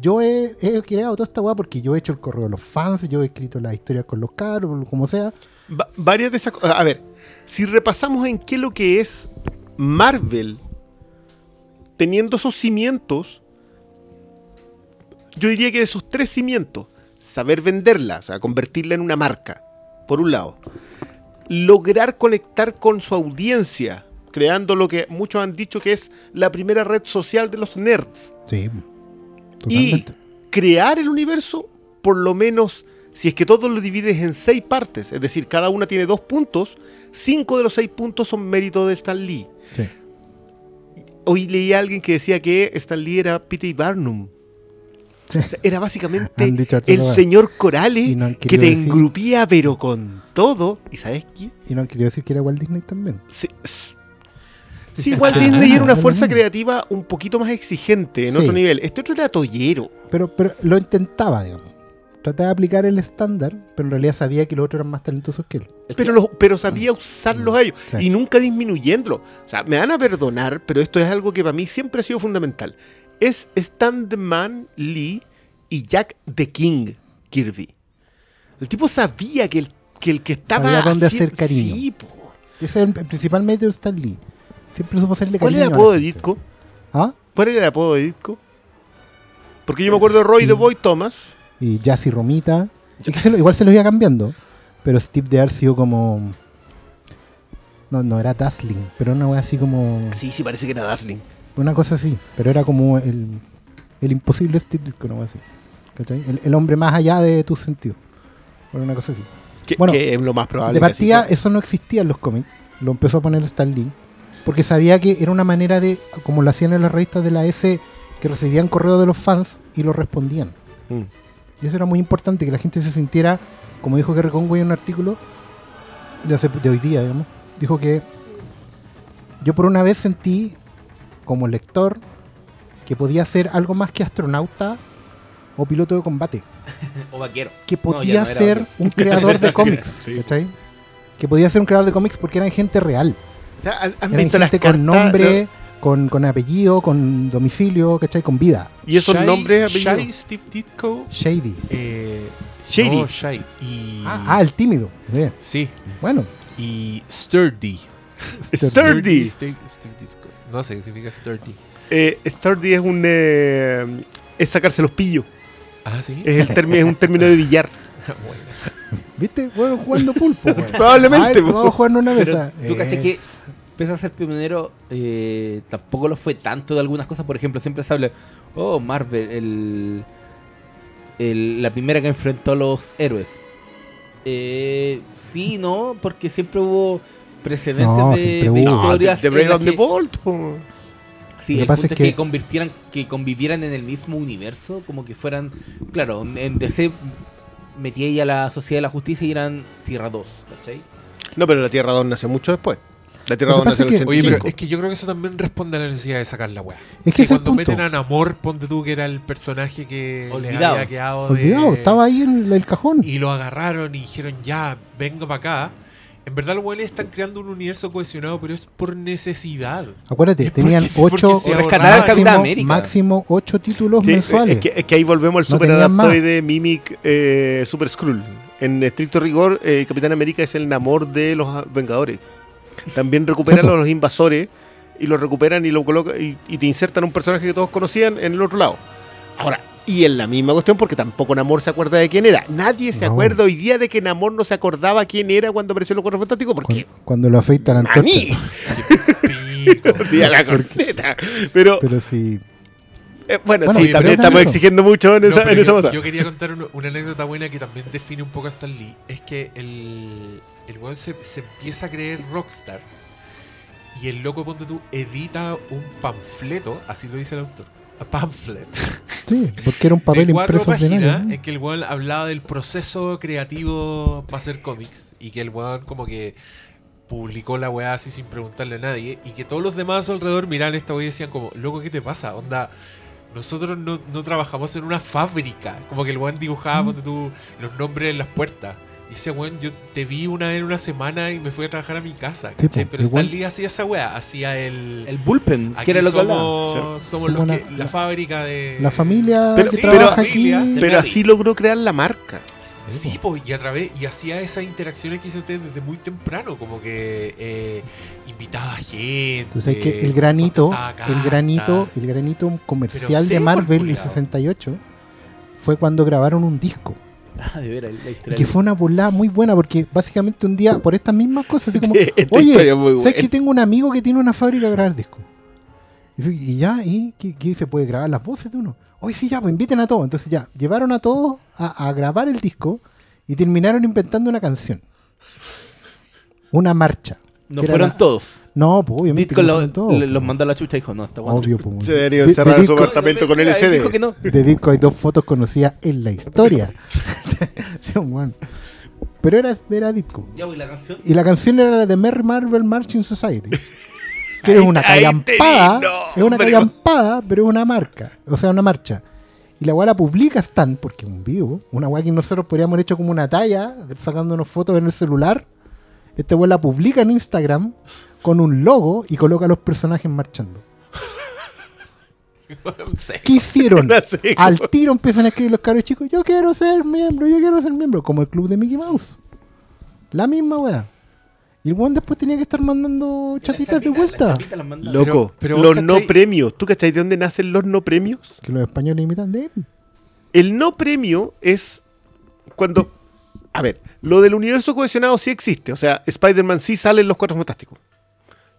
yo he, he creado toda esta weá porque yo he hecho el correo de los fans, yo he escrito las historias con los caros, como sea. Va- varias de esas cosas. A ver, si repasamos en qué lo que es Marvel, teniendo esos cimientos, yo diría que de esos tres cimientos, saber venderla, o sea, convertirla en una marca, por un lado, lograr conectar con su audiencia, creando lo que muchos han dicho que es la primera red social de los nerds Sí, y crear el universo, por lo menos, si es que todo lo divides en seis partes, es decir, cada una tiene dos puntos, cinco de los seis puntos son mérito de Stan Lee. Sí. Hoy leí a alguien que decía que Stan Lee era P.T. Barnum. Sí. O sea, era básicamente el señor Corale Y no han que te decir- engrupía pero con todo. ¿Y sabes qué? Y no han querido decir que era Walt Disney también. Sí, Walt Disney era una fuerza creativa un poquito más exigente, en Sí. otro nivel. Este otro era tollero. Pero, pero lo intentaba, digamos. Trataba de aplicar el estándar, pero en realidad sabía que los otros eran más talentosos que él. Pero, los- pero sabía usarlos a ellos Sí. y nunca disminuyéndolo. O sea, me van a perdonar, pero esto es algo que para mí siempre ha sido fundamental. Es Stan the Man Lee y Jack the King Kirby. El tipo sabía que el que, el que estaba. Sabía dónde hacer cariño. Sí, po. Ese es el, principal mérito de Stan Lee. Siempre supo hacerle ¿Cuál cariño. era el apodo de. Ditko? ¿Ah? ¿Cuál era el apodo de Ditko? Porque yo me acuerdo de Roy Sí. the Boy Thomas. Y Jazzy Romita. Que se lo- igual se los iba cambiando. Pero Steve de sido como. No, no era Dazzling, pero una wea así como. Sí, sí, parece que era Dazzling. Una cosa así. Pero era como el, el imposible Steve Ditko, una wea así. ¿Cachai? El, el hombre más allá de tus sentidos. Era una cosa así. Que, Bueno, que es lo más probable. de partida, eso no existía en los cómics. Lo empezó a poner Stan Lee. Porque sabía que era una manera de, como lo hacían en las revistas de la S, que recibían correo de los fans y lo respondían. Mm. Y eso era muy importante, que la gente se sintiera, como dijo Gary Conway en un artículo de, hace- de hoy día, digamos, dijo que yo por una vez sentí, como lector, que podía ser algo más que astronauta o piloto de combate. O vaquero. Que podía no ser vaquero. un creador de cómics, Sí. ¿cachai? Que podía ser un creador de cómics porque eran gente real. O sea, ¿han- ¿Han Eran visto las gente cartas? con nombre, con, con apellido, con domicilio, ¿cachai? Con vida. Y esos Shai- nombres, apellidos. Shai, Steve Ditko. Shady. Eh, Shady. No, Shai. Y. Ah, ah, el tímido. Bien. Sí. Bueno. Y Sturdy. Sturdy. No sé qué significa Sturdy. Eh, Sturdy es un. eh, es sacarse los pillos. Ah, sí. Es, el término, es un término de billar. Bueno. ¿Viste? Bueno, jugando pulpo. Probablemente. Vamos a jugar en una Pero mesa. tú Eh, caché que, pese a ser pionero, eh, tampoco lo fue tanto de algunas cosas. Por ejemplo, siempre se habla, oh, Marvel, el, el- la primera que enfrentó a los héroes. Eh, sí, no, porque siempre hubo precedentes No, de, siempre de hubo. No, historias. de the que- Bolt. Sí, Lo que el pasa punto es que, que- convirtieran, que convivieran en el mismo universo, como que fueran, claro, en DC metía ahí a la Sociedad de la Justicia y eran Tierra 2, ¿cachai? No, pero la Tierra 2 nace mucho después. La Tierra Lo 2 que nace en pasa el es que- Oye, pero 85. es que yo creo que eso también responde a la necesidad de sacar la weá. Es que es cuando punto. meten a Namor, ponte tú que era el personaje que les Olvidado. había quedado de- Olvidado, estaba ahí en el cajón. Y lo agarraron y dijeron, ya, vengo para acá. En verdad los buenos están creando un universo cohesionado, pero es por necesidad. Acuérdate, Es tenían porque- ocho, porque rescatar máximo, América. máximo ocho títulos Sí, mensuales. es, que, es que ahí volvemos al No super adaptoide Mimic eh, Super Skrull. En estricto rigor, eh, Capitán América es el Namor de los Vengadores. También recuperan a los invasores y lo recuperan y lo colocan y, y te insertan un personaje que todos conocían en el otro lado. Ahora, y en la misma cuestión, porque tampoco Namor se acuerda de quién era. Nadie se No. acuerda hoy día de que Namor no se acordaba quién era cuando apareció en los Cuatro Fantásticos, porque Cuando, cuando lo afeitan la la corneta. Pero, Pero sí. eh, bueno, Bueno, sí, también estamos eso. exigiendo mucho en No, esa, en esa yo, cosa. yo quería contar una, una anécdota buena que también define un poco a Stan Lee. Es que el, el weón se, se empieza a creer rockstar. Y el loco, ponte tú, edita un panfleto, así lo dice el autor. A pamphlet. Sí, porque era un papel de cuatro impreso en que el weón hablaba del proceso creativo para hacer cómics. Y que el weón como que publicó la weá así sin preguntarle a nadie. Y que todos los demás a su alrededor miraban esta weá y decían como, loco, ¿qué te pasa? Onda, nosotros no, no trabajamos en una fábrica. Como que el weón dibujaba, Mm. ponte tú, los nombres en las puertas. Y ese weón, yo te vi una vez en una semana y me fui a trabajar a mi casa. Sí, ¿cachai? po, Pero Stan Lee hacía esa weá, hacía el... El bullpen, Aquí que era lo que somos, somos Somos los una- que- la, la- fábrica de... La familia Pero- que Sí, trabaja pero- aquí. Pero así logró crear la marca. Sí, pues, y a través, y hacía esas interacciones que hizo usted desde muy temprano, como que eh, invitaba a gente. Entonces hay que el granito, el granito, el granito comercial de Marvel en el culiao. 68 fue cuando grabaron un disco. Ah, de veras, la Y que fue una burlada muy buena porque básicamente un día, por estas mismas cosas, así como, oye, ¿sabes que tengo un amigo que tiene una fábrica de grabar discos? Y, y ya, ¿y qué, qué se puede grabar las voces de uno? Oye, sí, ya, pues inviten a todos. Entonces ya, llevaron a todos a, a grabar el disco y terminaron inventando una canción. Una marcha. No fueron la- todos. No, pues obviamente. Lo- le- pues. los mandó a la chucha y dijo, no, está bueno. Obvio, pues. Se debería De- encerrar de su disco- apartamento con Dijo LCD. que no. de disco hay dos fotos conocidas en la historia. Pero era, era disco. Ya voy la canción. Y la canción era la de Merry Marvel Marching Society. Que es una callampada. no, es una callampada, pero es una marca. O sea, una marcha. Y la weá la publica Stan, porque es un vivo. Una weá que nosotros podríamos haber hecho como una talla, sacándonos fotos en el celular. Este weá la publica en Instagram con un logo y coloca a los personajes marchando. ¿Qué hicieron? Al tiro empiezan a escribir los cabros chicos, yo quiero ser miembro, yo quiero ser miembro, como el club de Mickey Mouse. La misma weá. Y el weón después tenía que estar mandando chapitas de vuelta. Loco, pero los no premios. ¿Tú cachai de dónde nacen los no premios? Que los españoles imitan de él. El no premio es cuando. A ver, lo del universo cohesionado sí existe. O sea, Spider-Man sí sale en los Cuatro Fantásticos.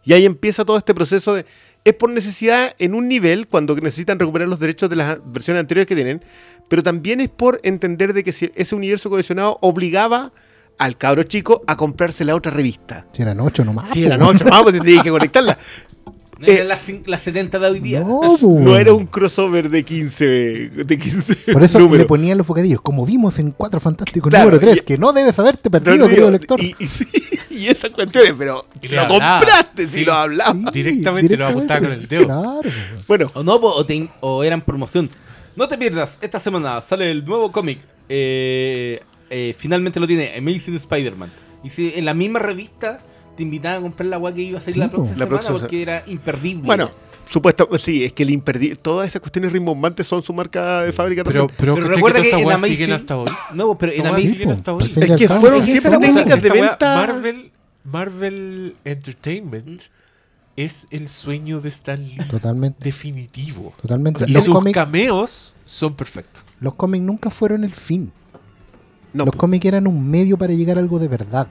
Y ahí empieza todo este proceso de. Es por necesidad en un nivel, cuando necesitan recuperar los derechos de las versiones anteriores que tienen. Pero también es por entender de que si ese universo cohesionado obligaba al cabro chico a comprarse la otra revista. Si eran ocho nomás. Si eran ocho, vamos, pues tenía que conectarla. No eran las, las 70 de hoy día. No, No era un crossover de 15, de 15 Por eso números. le ponían los bocadillos, como vimos en Cuatro Fantásticos Claro, número 3, y- que no debes haberte perdido, Perdido, querido lector. Y, y, sí, y esas cuestiones, pero Y lo hablaba, compraste sí. si lo hablaba. Sí, directamente lo apuntaba con el dedo. Claro. Bueno, O no, o, te- o eran promoción. No te pierdas, esta semana sale el nuevo cómic. eh, eh, finalmente lo tiene, Amazing Spider-Man. Y si en la misma revista te invitaban a comprar la weá que iba a salir Sí, la próxima La semana próxima porque era imperdible. bueno, supuesto, sí, es que el imperdible, todas esas cuestiones rimbombantes son su marca de fábrica Pero, también. pero, Pero ¿cachai recuerda que que en Amazing- siguen hasta hoy. No, pero en Amazing. siguen hasta hoy. Es que fueron siempre técnicas de venta. Marvel, Marvel Entertainment es el sueño de Stan Lee Totalmente, definitivo. totalmente. Y los, sus cómics, cameos son perfectos. los cómics nunca fueron el fin. No, los cómics eran un medio para llegar a algo de verdad.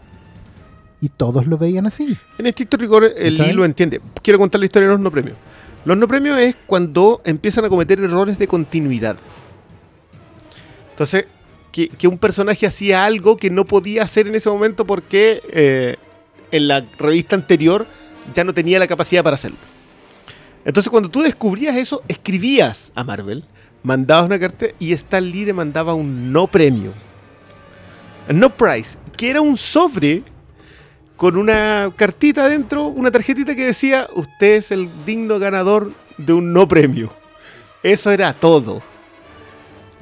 Y todos lo veían así. en estricto rigor el lo entiende. Quiero contar la historia de los no premios. Los no premios es cuando empiezan a cometer errores de continuidad. Entonces, que, que un personaje hacía algo que no podía hacer en ese momento porque eh, en la revista anterior ya no tenía la capacidad para hacerlo. Entonces, cuando tú descubrías eso, escribías a Marvel, mandabas una carta y Stan Lee demandaba un no premio. No prize, que era un sobre con una cartita adentro, una tarjetita que decía, usted es el digno ganador de un no premio. Eso era todo.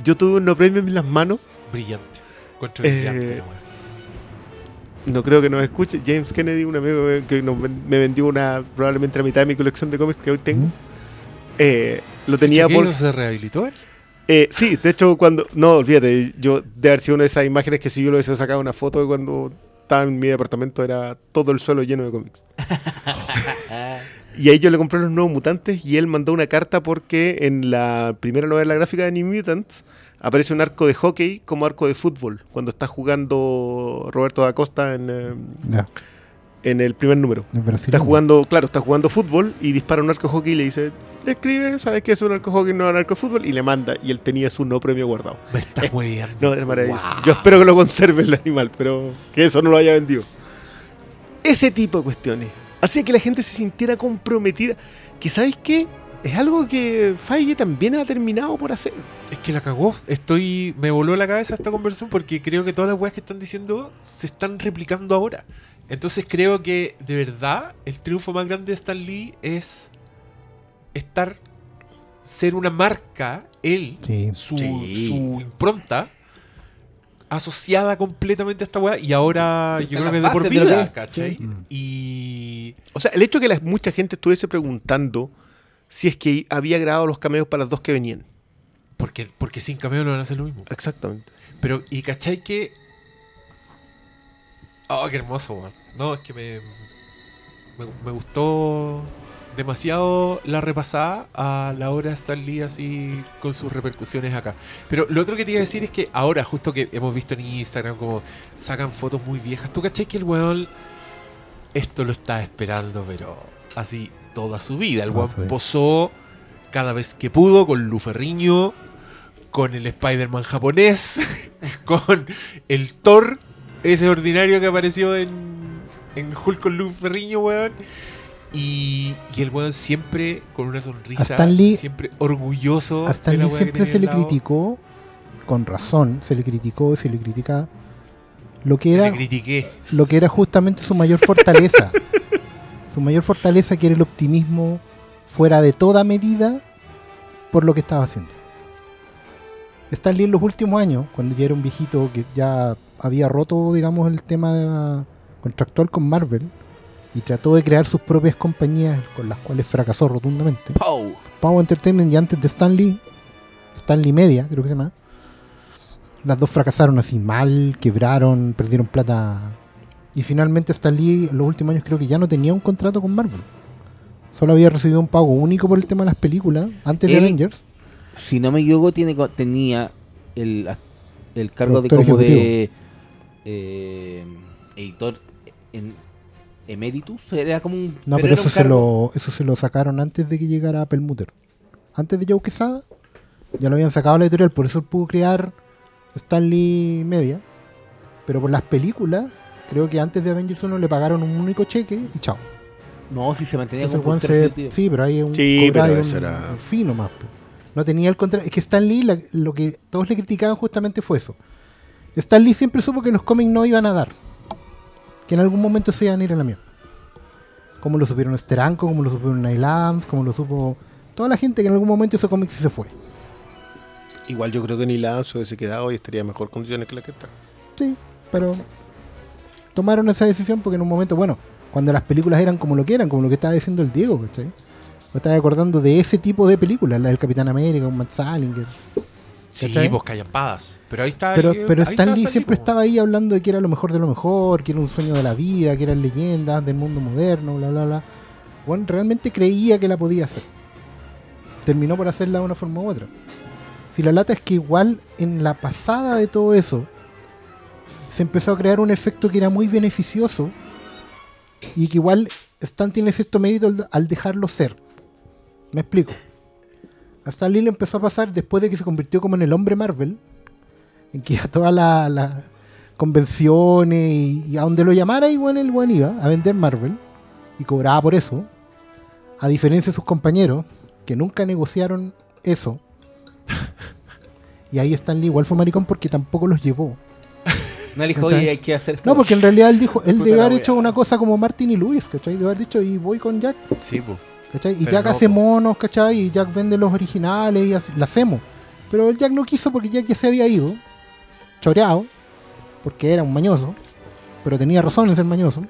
Yo tuve un no premio en las manos. Brillante. Eh, brillante. No creo que nos escuche. James Kennedy, un amigo que- nos me vendió una probablemente la mitad de mi colección de cómics que hoy tengo. Eh, lo tenía ¿Qué por... ¿Se rehabilitó él? Eh, sí, de hecho, cuando. No, olvídate, yo de haber sido una de esas imágenes que si yo le hubiese sacado una foto de cuando estaba en mi departamento era todo el suelo lleno de cómics. y ahí yo le compré los nuevos mutantes y él mandó una carta porque en la primera novela gráfica de New Mutants aparece un arco de hockey como arco de fútbol cuando está jugando Roberto da Costa en, eh, en el primer número. en Brasil. Está jugando, claro, está jugando fútbol y dispara un arco hockey y le dice, le escribe, ¿sabes qué es un arco hockey? No un arco de fútbol y le manda y él tenía su no premio guardado. Me estás hueveando. No, es maravilloso. Wow. Yo espero que lo conserve el animal, pero que eso no lo haya vendido. Ese tipo de cuestiones. Hacía que la gente se sintiera comprometida. Que, ¿sabéis qué? Es algo que Faye también ha terminado por hacer. Es que la cagó. Estoy. Me voló la cabeza esta conversación porque creo que todas las weas que están diciendo se están replicando ahora. Entonces creo que de verdad el triunfo más grande de Stan Lee es estar. ser una marca, él, Sí. su, Sí. su impronta, asociada completamente a esta wea. Y ahora yo creo que de por de vida, que- ¿cachai? Mm. Y. O sea, el hecho que la, mucha gente estuviese preguntando si es que había grabado los cameos para las dos que venían. Porque, porque sin cameo no van a hacer lo mismo. Exactamente. Pero, ¿y cachai que.? Oh, qué hermoso, weón. No, es que me, me. me gustó demasiado la repasada a la hora de Stan Lee así con sus repercusiones acá. Pero lo otro que te iba a decir es que ahora, justo que hemos visto en Instagram como sacan fotos muy viejas, ¿tú cachai que el weón esto lo está esperando, pero así toda su vida? El Toda weón posó cada vez que pudo con Luferriño, con el Spider-Man japonés, con el Thor, ese ordinario que apareció en, en Hulk con Luferriño, weón. Y, y el weón siempre con una sonrisa, A Stan Lee- siempre orgulloso. A Stan de la Lee weá que siempre se le criticó, con razón, se le criticó, se le critica lo que Se era le critiqué. lo que era justamente su mayor fortaleza. su mayor fortaleza que era el optimismo fuera de toda medida por lo que estaba haciendo. Stan Lee en los últimos años, cuando ya era un viejito que ya había roto, digamos, el tema contractual con Marvel y trató de crear sus propias compañías con las cuales fracasó rotundamente. Pow. Power Entertainment y antes de Stan Lee, Stan Lee Media, creo que se llama. Las dos fracasaron así mal, quebraron, perdieron plata. Y finalmente Stan Lee en los últimos años creo que ya no tenía un contrato con Marvel. Solo había recibido un pago único por el tema de las películas antes de Avengers. Si no me equivoco, tiene, tenía el, el cargo de como de eh, editor en emeritus. Era como un. No, pero, eso se, lo, eso se lo sacaron antes de que llegara Perlmutter. Antes de Joe Quesada, ya lo habían sacado a la editorial, por eso él pudo crear Stanley Media. Pero por las películas, creo que antes de Avengers 1 le pagaron un único cheque y chao. No, si se mantenía Entonces, productor se- sí, pero hay un, Sí, pero un- era- un fino más. No tenía el contrato. Es que Stan Lee, la- lo que todos le criticaban justamente fue eso. Stan Lee siempre supo que los cómics no iban a dar. Que en algún momento se iban a ir a la mierda. Como lo supieron Steranko, como lo supieron Neil Adams, como lo supo toda la gente que en algún momento hizo cómics y se fue. Igual yo creo que ni la se hubiese quedado y estaría en mejor condiciones que la que está. Sí, pero tomaron esa decisión porque en un momento, bueno, cuando las películas eran como lo que eran, como lo que estaba diciendo el Diego, ¿cachai? Me estaba acordando de ese tipo de películas, la del Capitán América, con Matt Salinger. Sí, ¿Cachai? pues callampadas. Pero ahí está. Pero, ahí- pero ahí Stan está Lee siempre estaba ahí hablando de que era lo mejor de lo mejor, que era un sueño de la vida, que eran leyendas del mundo moderno, bla, bla, bla. Bueno, realmente creía que la podía hacer. Terminó por hacerla de una forma u otra. Si la lata es que igual en la pasada de todo eso, se empezó a crear un efecto que era muy beneficioso y que igual Stan tiene cierto mérito al dejarlo ser. Me explico. A Stan Lee le empezó a pasar después de que se convirtió como en el hombre Marvel, en que a todas las convenciones y, y a donde lo llamara, igual el buen iba a vender Marvel y cobraba por eso. A diferencia de sus compañeros, que nunca negociaron eso. Y ahí Stan Lee igual fue maricón porque tampoco los llevó. No le dijo, ¿Cachai? oye, hay que hacer esto. No, porque en realidad él dijo, él debe haber hecho una cosa como Martin y Luis, ¿cachai? Debe haber dicho, y voy con Jack, Sí, pues. ¿Cachai? Y Pero Jack hace po. monos, ¿cachai? Y Jack vende los originales y la hacemos. Pero el Jack no quiso porque Jack ya se había ido, choreado, porque era un mañoso, pero tenía razón en ser mañoso,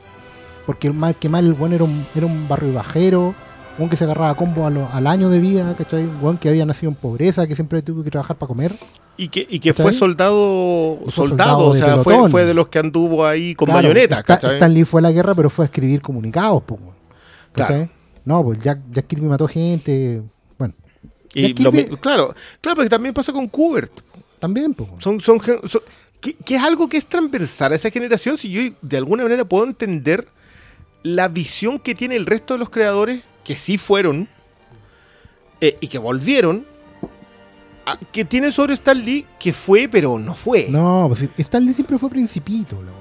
porque el mal que mal el buen era un, era un barrio bajero, un que se agarraba a combo a lo- al año de vida, ¿cachai? Un buen que había nacido en pobreza, que siempre tuvo que trabajar para comer. Y que, y que ¿Cachai? fue soldado, Fue soldado, soldado o sea, fue, de los que anduvo ahí con Claro, bayonetas, Sta- ¿cachai? Stan Lee fue a la guerra, pero fue a escribir comunicados. Claro. No, pues Jack, Jack Kirby mató gente. Bueno, Y lo claro, claro, porque también pasa con Kubert. también, pues. Son, son, que, que es algo que es transversal a esa generación. Si yo de alguna manera puedo entender la visión que tiene el resto de los creadores, que sí fueron eh, y que volvieron, a- que tienen sobre Stan Lee, que fue, pero no fue. No, pues Stan Lee siempre fue principito, la weá.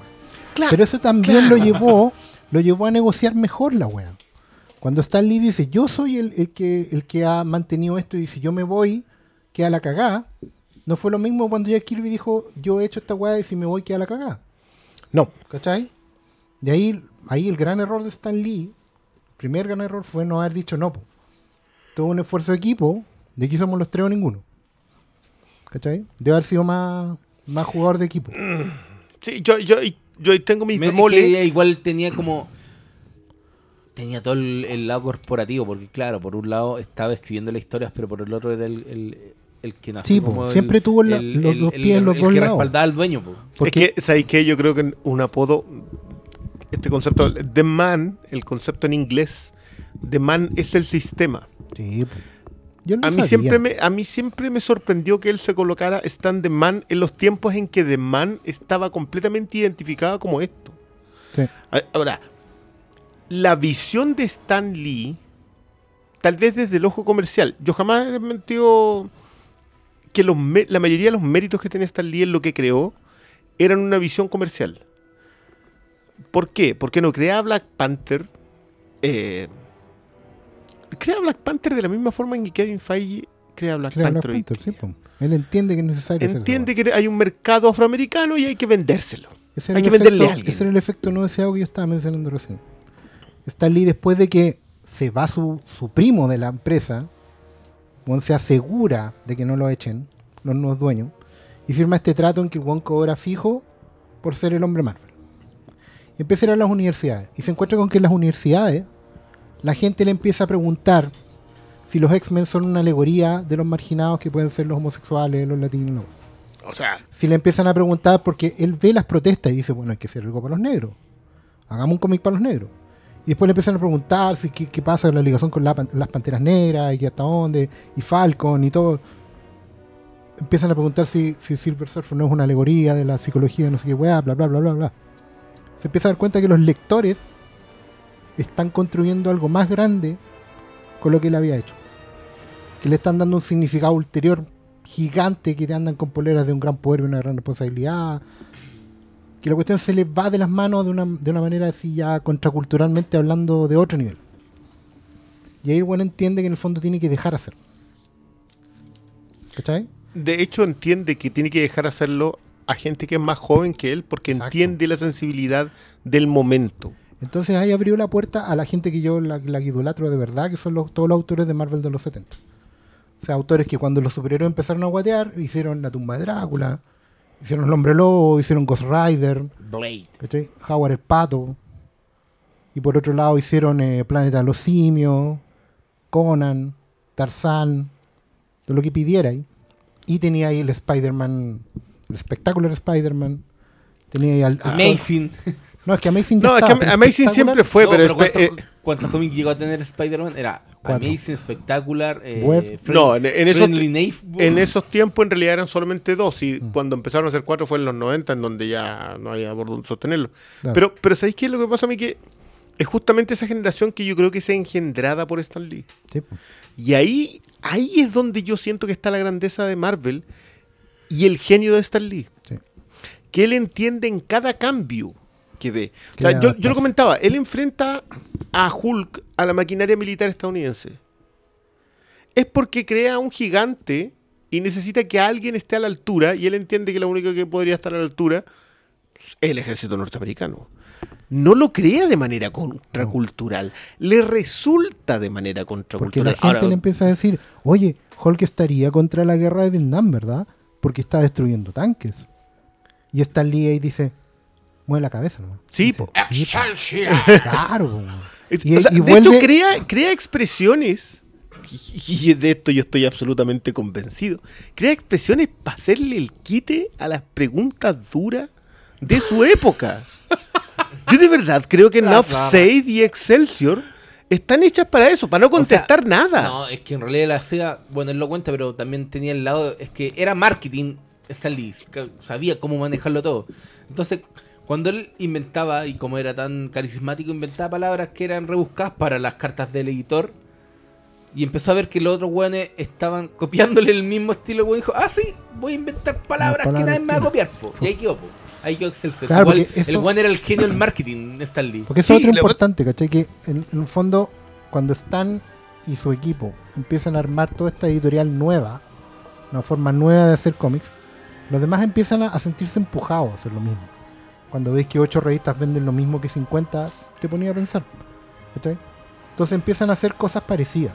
Claro, Pero eso también claro. lo llevó, lo llevó a negociar mejor la weá. Cuando Stan Lee dice, yo soy el, el que, el que ha mantenido esto y si yo me voy, queda la cagada. No fue lo mismo cuando Jack Kirby dijo, yo he hecho esta weá y si me voy, queda la cagada. no. ¿Cachai? De ahí, ahí el gran error de Stan Lee, el primer gran error fue no haber dicho no. po. Todo un esfuerzo de equipo, de aquí somos los tres o ninguno. ¿Cachai? Debe haber sido más, más jugador de equipo. Sí, yo, yo, yo tengo mis bemoles. ella igual tenía como. Tenía todo el, el lado corporativo, porque claro, por un lado estaba escribiendo las historias, pero por el otro era el, el, el que nació Sí, po, como el- siempre tuvo la- los dos pies en los el dos que lados. respaldaba al dueño. po. Porque, Es que, ¿sabéis qué? Yo creo que un apodo, este concepto, The Man, el concepto en inglés, The Man es el sistema. sí. Yo A mí, sabía. siempre me, a mí siempre me sorprendió que él se colocara Stan The Man en los tiempos en que The Man estaba completamente identificada como esto. Sí. Ahora, la visión de Stan Lee, tal vez desde el ojo comercial, yo jamás he desmentido que los la mayoría de los méritos que tiene Stan Lee en lo que creó eran una visión comercial. ¿Por qué? Porque no crea Black Panther. eh, crea Black Panther de la misma forma en que Kevin Feige crea Black Crea Panther. sí. Él entiende que es necesario Entiende que hay un mercado afroamericano y hay que vendérselo. Ese hay que venderle efecto- a alguien. Ese era el efecto no deseado que yo estaba mencionando recién. Stan Lee, después de que se va su, su primo de la empresa, weón, se asegura de que no lo echen, los nuevos dueños, y firma este trato en que el Wong cobra fijo por ser el hombre Marvel. Y empieza a ir a las universidades, y se encuentra con que en las universidades la gente le empieza a preguntar si los X-Men son una alegoría de los marginados que pueden ser los homosexuales, los latinos. no. O sea, Si le empiezan a preguntar, porque él ve las protestas y dice, bueno, hay que hacer algo para los negros. Hagamos un cómic para los negros. Y después le empiezan a preguntar si qué, qué pasa con la ligación con la las Panteras Negras y hasta dónde, y Falcon y todo. Empiezan a preguntar si, si Silver Surfer no es una alegoría de la psicología de no sé qué weá, bla, bla, bla, bla, bla. Se empieza a dar cuenta que los lectores están construyendo algo más grande con lo que él había hecho. Que le están dando un significado ulterior gigante que te andan con poleras de un gran poder y una gran responsabilidad. Que la cuestión se les va de las manos de una, de una manera así ya contraculturalmente hablando de otro nivel. Y ahí el bueno entiende que en el fondo tiene que dejar hacer. ¿Cachai? de hecho entiende que tiene que dejar hacerlo a gente que es más joven que él porque Exacto. entiende la sensibilidad del momento. Entonces ahí abrió la puerta a la gente que yo la, la idolatro de verdad, que son los, todos los autores de Marvel de los 70. O sea, autores que cuando los superhéroes empezaron a guatear, hicieron La tumba de Drácula, hicieron El hombre lobo, hicieron Ghost Rider, Blade. ¿cachai? Howard el pato. Y por otro lado hicieron eh, Planeta de los Simios, Conan, Tarzán, todo lo que pidiera ahí. Y tenía ahí el Spider-Man, el espectacular Spider-Man. Tenía ahí al... a- Amazing. no, es que Amazing ya No, es que Amazing siempre fue, No, pero, pero espe- ¿cuántos, eh, cuántos cómics llegó a tener Spider-Man? Era Cuatro. Amazing, Spectacular, eh, Web. No, en- en esos- en esos tiempos en realidad eran solamente dos y Mm. cuando empezaron a ser cuatro fue en los 90 en donde ya no había por dónde sostenerlo. Claro. Pero, pero ¿sabéis qué es lo que pasa a mí? Que es justamente esa generación que yo creo que se engendrada por Stan Lee. Sí. Y ahí, ahí es donde yo siento que está la grandeza de Marvel y el genio de Stan Lee. Sí. Que él entiende en cada cambio que ve. O Que sea, debe yo, yo lo comentaba, él enfrenta a Hulk, a la maquinaria militar estadounidense. Es porque crea un gigante y necesita que alguien esté a la altura y él entiende que lo único que podría estar a la altura es el ejército norteamericano. No lo crea de manera contracultural, le resulta de manera Porque contracultural. la gente Ahora, le empieza a decir, oye, Hulk estaría contra la guerra de Vietnam, ¿verdad? Porque está destruyendo tanques. Y Stan Lee ahí dice, mueve la cabeza nomás. Sí, po. Claro, Y- o sea, y de vuelve- hecho, crea, crea expresiones, y, de esto yo estoy absolutamente convencido, crea expresiones para hacerle el quite a las preguntas duras de su época. Yo de verdad creo que Enough. Said y Excelsior están hechas para eso, para no contestar nada. No, es que en realidad la SEGA, bueno, él lo cuenta, pero también tenía el lado, es que era marketing, Stan Lee, sabía cómo manejarlo todo. Entonces, cuando él inventaba, y como era tan carismático, inventaba palabras que eran rebuscadas para las cartas del editor, y empezó a ver que los otros weones estaban copiándole el mismo estilo, weón, dijo, ah, sí, voy a inventar palabras, que nadie me va a que- copiar, po". y ahí quedó, po. ahí quedó Excelsior. Claro, Igual, porque eso- el weón era el genio del marketing, Stan Lee. Porque eso Sí, es otro importante, ¿cachai? Que en, en el fondo, cuando Stan y su equipo empiezan a armar toda esta editorial nueva, una forma nueva de hacer cómics, los demás empiezan a, a sentirse empujados a hacer lo mismo. Cuando ves que ocho revistas venden lo mismo que 50, te ponía a pensar. ¿cachai? Entonces empiezan a hacer cosas parecidas.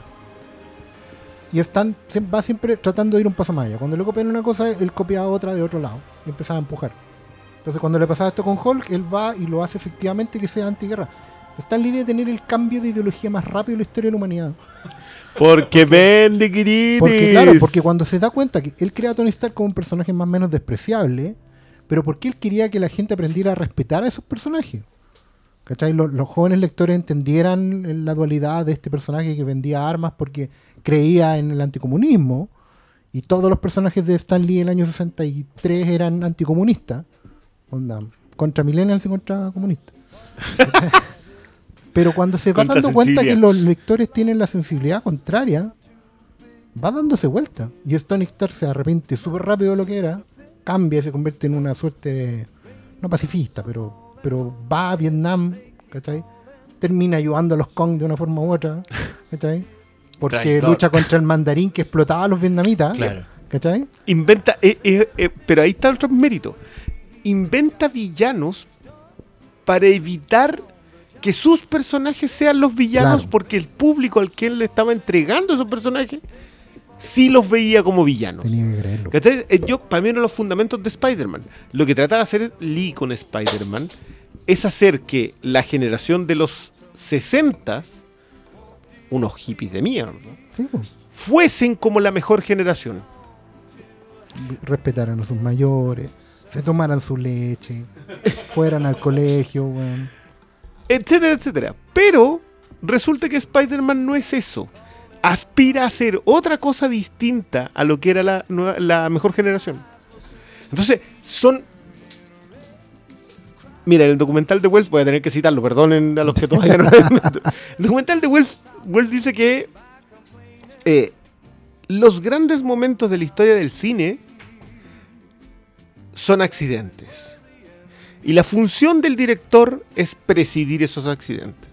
Y se- va siempre tratando de ir un paso más allá. Cuando le copian una cosa, él copia otra de otro lado y empieza a empujar. Entonces cuando le pasaba esto con Hulk, él va y lo hace efectivamente que sea antiguerra. Está en la idea de tener el cambio de ideología más rápido en la historia de la humanidad. Porque vende, queridos. Porque claro, porque cuando se da cuenta que él crea a Tony Stark como un personaje más o menos despreciable, pero porque él quería que la gente aprendiera a respetar a esos personajes. ¿Cachai? Los, los jóvenes lectores entendieran la dualidad de este personaje que vendía armas porque creía en el anticomunismo. Y todos los personajes de Stan Lee en el año 63 eran anticomunistas. Onda, contra millennials y contra comunistas. Pero cuando se va dando cuenta que los lectores tienen la sensibilidad contraria, va dándose vuelta. Y Tony Stark se arrepiente súper rápido de lo que era, cambia y se convierte en una suerte de, no pacifista, pero, pero va a Vietnam, ¿cachai? Termina ayudando a los Kong de una forma u otra, ¿cachai? Porque Traidor. lucha contra el mandarín que explotaba a los vietnamitas, Claro. ¿cachai? Inventa, eh, eh, eh, pero ahí está otro mérito. Inventa villanos para evitar que sus personajes sean los villanos Claro. porque el público al que él le estaba entregando esos personajes sí los veía como villanos. Tenía que creerlo. ¿Cachai? Eh, Yo, para mí, de los fundamentos de Spider-Man. Lo que trataba de hacer Lee con Spider-Man es hacer que la generación de los 60 unos hippies de mierda, Sí, fuesen como la mejor generación. respetaran a sus mayores, se tomaran su leche, fueran al colegio, etcétera, etcétera. Pero resulta que Spider-Man no es eso. Aspira a ser otra cosa distinta a lo que era la, nueva- la mejor generación. Entonces, son... Mira, el documental de Wells, voy a tener que citarlo, perdonen a los que todavía no lo. El documental de Wells, Wells dice que eh, los grandes momentos de la historia del cine son accidentes. Y la función del director es presidir esos accidentes.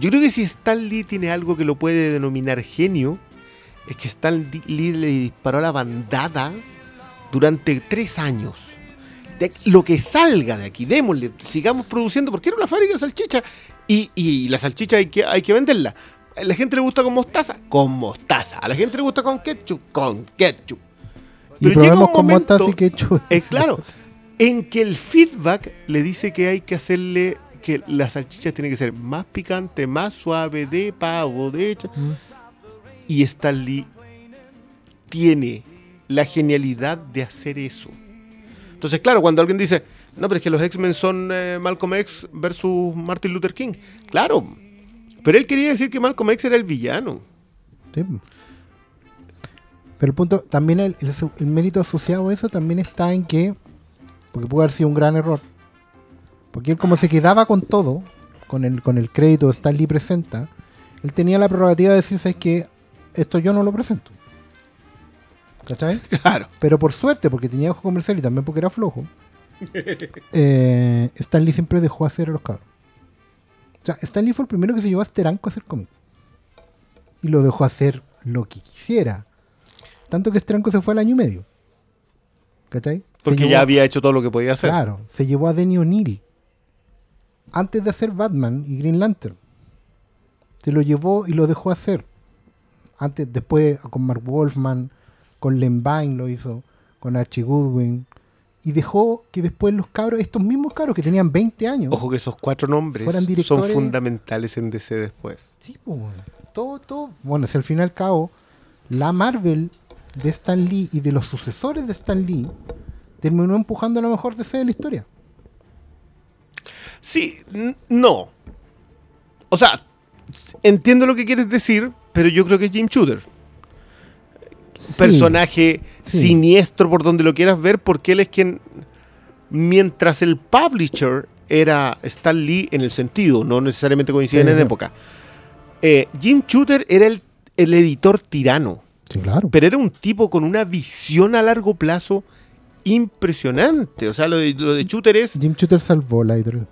Yo creo que si Stan Lee tiene algo que lo puede denominar genio, es que Stan Lee le disparó a la bandada durante tres años. De aquí- lo que salga de aquí, démosle, sigamos produciendo, porque era una fábrica de salchicha. Y, y la salchicha hay que, hay que venderla. A la gente le gusta con mostaza, con mostaza. A la gente le gusta con ketchup, con ketchup. Y Pero llega probemos un con momento- mostaza y ketchup. Es claro, en que el feedback le dice que hay que hacerle que la salchicha tiene que ser más picante, más suave, de pavo, de hecho. Mm. Y Stan Lee tiene la genialidad de hacer eso. Entonces, claro, cuando alguien dice, no, pero es que los X-Men son eh, Malcolm X versus Martin Luther King. Claro, pero él quería decir que Malcolm X era el villano. Sí. Pero el punto, también el, el- el mérito asociado a eso también está en que, porque puede haber sido un gran error, porque él como se quedaba con todo, con el, con el crédito de Stan Lee presenta, él tenía la prerrogativa de decir, ¿sabes qué? Esto yo no lo presento. ¿Cachai? Claro. Pero por suerte, porque tenía ojo comercial y también porque era flojo, eh, Stan Lee siempre dejó hacer a los cabros. O sea, Stan Lee fue el primero que se llevó a Steranko a hacer cómic. Y lo dejó hacer lo que quisiera. Tanto que Steranko se fue al año y medio. ¿Cachai? Porque llevó- ya había hecho todo lo que podía hacer. Claro, se llevó a Denny O'Neill. Antes de hacer Batman y Green Lantern. Se lo llevó y lo dejó hacer. Antes, después con Mark Wolfman, con Len Vine lo hizo, con Archie Goodwin. Y dejó que después los cabros, estos mismos cabros que tenían 20 años, Ojo que esos cuatro nombres Fueran son fundamentales en DC después. Sí, pues, bueno. todo, todo. Bueno, si al fin y al cabo, la Marvel de Stan Lee y de los sucesores de Stan Lee terminó empujando a lo mejor DC de la historia. Sí, no. O sea, entiendo lo que quieres decir, pero yo creo que es Jim Shooter. Sí, Personaje sí. siniestro por donde lo quieras ver, porque él es quien, mientras el publisher era Stan Lee en el sentido, no necesariamente coinciden Sí, en época, eh, Jim Shooter era el, el editor tirano. Sí, claro. Pero era un tipo con una visión a largo plazo impresionante. O sea, lo de, lo de Shooter es. Jim Shooter salvó la editorial.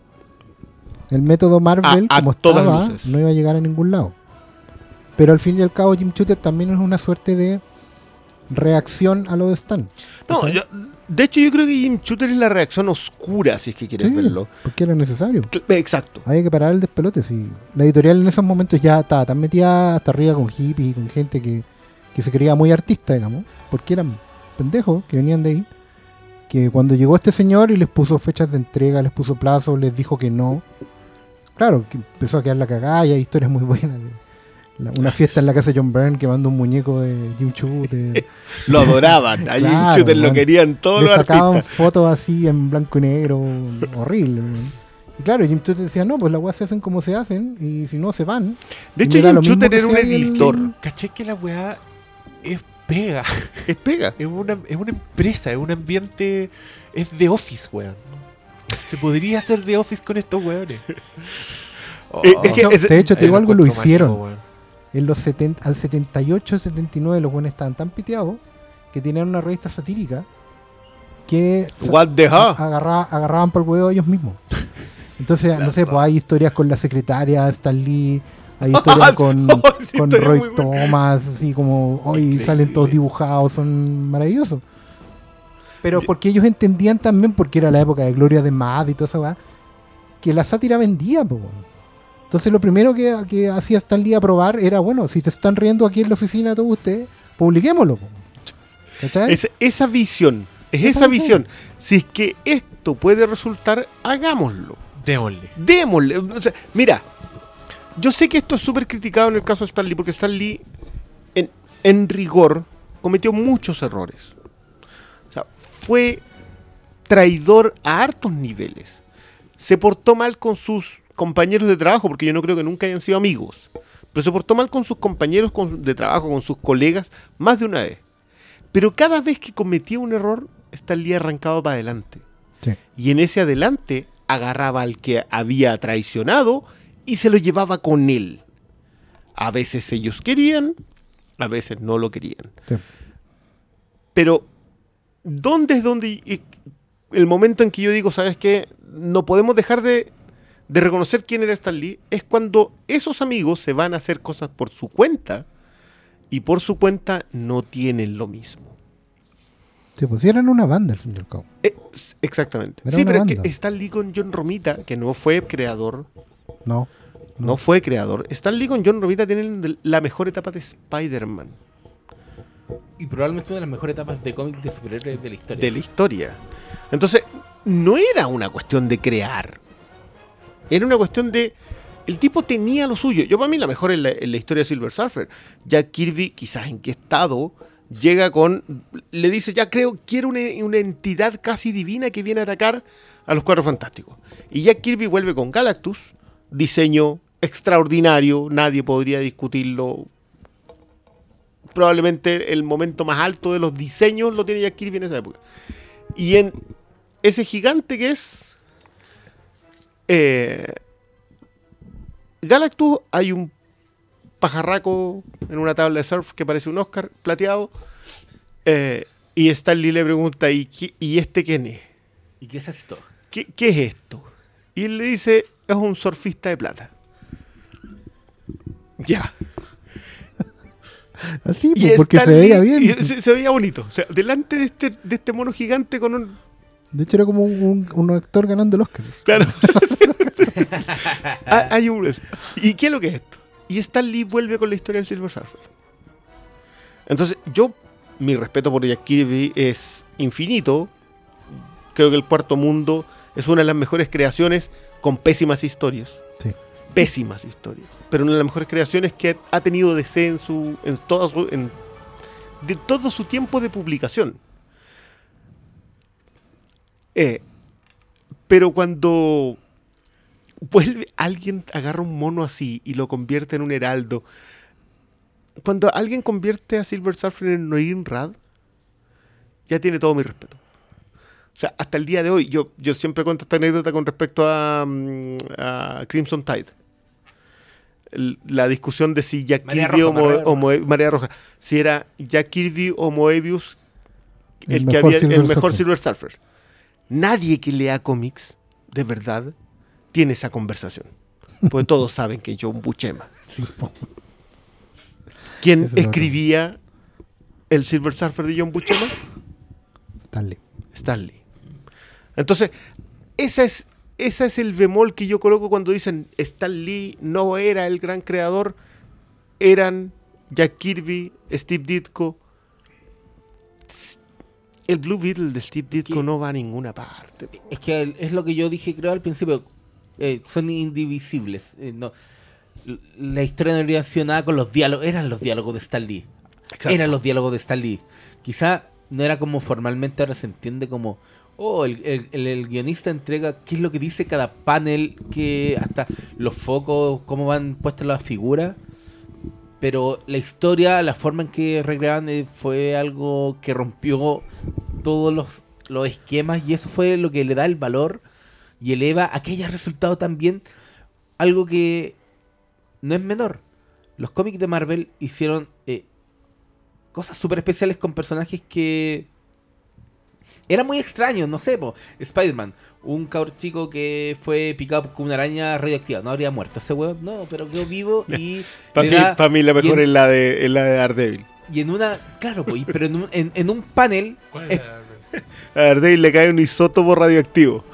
El método Marvel, A- a como todas estaba, luces. no iba a llegar a ningún lado. Pero al fin y al cabo, Jim Shooter también es una suerte de reacción a lo de Stan. No, yo- de hecho, yo creo que Jim Shooter es la reacción oscura, si es que quieres Sí, verlo. porque era necesario. Cl- Exacto. Había que parar el despelote. Sí. La editorial en esos momentos ya estaba tan metida hasta arriba con hippies y con gente que, que se creía muy artista, digamos, porque eran pendejos que venían de ahí. Que cuando llegó este señor y les puso fechas de entrega, les puso plazos, les dijo que no. Claro, que empezó a quedar la cagada y hay historias muy buenas. de la- una fiesta en la casa de John Byrne que manda un muñeco de Jim Shooter. Lo adoraban. A Jim Claro, Shooter lo querían todos le los sacaban artistas. fotos así en blanco y negro, horrible. man. Y claro, Jim Shooter decía, no, pues las weas se hacen como se hacen y si no se van. De hecho, Jim Shooter que era un sea el- editor. ¿Caché que la weá es pega? Es pega. Es una, es una empresa, es un ambiente. Es de office, weón. Se podría hacer de office con estos weones. Oh, Eh, es que No, ese- de hecho, te digo algo, lo hicieron. mágico. En los 70, al 78, 79 los buenos estaban tan piteados que tenían una revista satírica que What the agarra- agarraban por el huevo ellos mismos. Entonces, no sé, pues hay historias con la secretaria Stan Lee, hay historias con, Oh, sí, con historia Roy. Thomas, así como, hoy salen todos dibujados, son maravillosos. Pero porque ellos entendían también, porque era la época de Gloria de Mad y toda esa weá, que la sátira vendía, po. Entonces lo primero que, que hacía Stan Lee a probar era, bueno, si te están riendo aquí en la oficina todos ustedes, publiquémoslo. po. ¿Cachai? Es- esa visión, es Esa visión. visión. Si es que esto puede resultar, hagámoslo. Démosle. Démosle. O sea, mira, yo sé que esto es súper criticado en el caso de Stan Lee, porque Stan Lee, en, en rigor, cometió muchos errores. Fue traidor a hartos niveles. Se portó mal con sus compañeros de trabajo, porque yo no creo que nunca hayan sido amigos. Pero se portó mal con sus compañeros de trabajo, con sus colegas, más de una vez. Pero cada vez que cometía un error, Stan Lee arrancaba para adelante. Sí. Y en ese adelante agarraba al que había traicionado y se lo llevaba con él. A veces ellos querían, a veces no lo querían. Sí. Pero, ¿dónde es donde el momento en que yo digo, sabes qué? No podemos dejar de, de reconocer quién era Stan Lee? Es cuando esos amigos se van a hacer cosas por su cuenta y por su cuenta no tienen lo mismo. Se pusieron una banda al fin y al cabo. Eh, exactamente. Era sí, pero es que Stan Lee con John Romita, que no fue creador, No. no fue creador. Stan Lee con John Romita tienen la mejor etapa de Spider-Man Y probablemente una de las mejores etapas de cómic de superhéroes de la historia. de la historia. Entonces, no era una cuestión de crear. Era una cuestión de. El tipo tenía lo suyo. Yo, para mí, la mejor en la historia de Silver Surfer. Jack Kirby, quizás en qué estado, llega con. Le dice, ya creo, quiero una, una entidad casi divina que viene a atacar a los cuatro fantásticos. Y Jack Kirby vuelve con Galactus, diseño extraordinario, nadie podría discutirlo. Probablemente el momento más alto de los diseños lo tiene Jack Kirby en esa época. Y en ese gigante que es eh, Galactus hay un pajarraco en una tabla de surf que parece un Oscar plateado. eh, y Stanley le pregunta, ¿y, qué- ¿y este quién es? ¿Y qué es esto? ¿Qué, qué es esto? Y él le dice, es un surfista de plata. Ya. Así, pues, porque se veía bien. y se, se veía bonito. O sea, delante de este, de este mono gigante con un... De hecho, era como un, un actor ganando el Oscar. Claro. Ah, hay un- ¿Y qué es lo que es esto? Y Stan Lee vuelve con la historia del Silver Surfer. Entonces, yo, mi respeto por Jack Kirby es infinito. Creo que el cuarto mundo es una de las mejores creaciones con pésimas historias. Sí. Pésimas historias. Pero una de las mejores creaciones que ha tenido DC en su. en de todo su tiempo de publicación. Eh, pero cuando vuelve alguien agarra un mono así y lo convierte en un heraldo. Cuando alguien convierte a Silver Surfer en Norin Rad, ya tiene todo mi respeto. O sea, hasta el día de hoy, yo, yo siempre cuento esta anécdota con respecto a, mm, a Crimson Tide. La discusión de si Jack Kirby Roja, o, Moe- Marea o Moe- Marea Roja, si era Jack Kirby o Moebius el, El que mejor había Silver el mejor Surfer. Silver Surfer. Nadie que lea cómics, de verdad, tiene esa conversación. Porque todos saben que John Sí, po. ¿quién Eso escribía el Silver Surfer de John Buscema? Stanley. Stanley. Entonces, esa es, ese es el bemol que yo coloco cuando dicen Stan Lee no era el gran creador, eran Jack Kirby, Steve Ditko. El Blue Beetle de Steve Ditko ¿Qué? no va a ninguna parte. Es que es lo que yo dije, creo, al principio. Eh, son indivisibles. eh, no. La historia no habría sido nada con los diálogos. Eran los diálogos de Stan Lee. Exacto. Eran los diálogos de Stan Lee. Quizá no era como formalmente ahora se entiende como. Oh, el, el- el- guionista entrega qué es lo que dice cada panel, que hasta los focos, cómo van puestas las figuras. Pero la historia, la forma en que recreaban eh, fue algo que rompió todos los, los esquemas y eso fue lo que le da el valor y eleva a que haya resultado también algo que no es menor. Los cómics de Marvel hicieron eh, cosas súper especiales con personajes que eran muy extraños, no sé, po. Spider-Man, un cabrón chico que fue picado con una araña radioactiva, no habría muerto ese weón, no, pero quedó vivo y Para mí, da- pa' mí la mejor en- es la de, es la de Daredevil. y en una, claro, po, y- pero en un, en, en un panel ¿Cuál Es- era? A Daredevil le cae un isótopo radioactivo.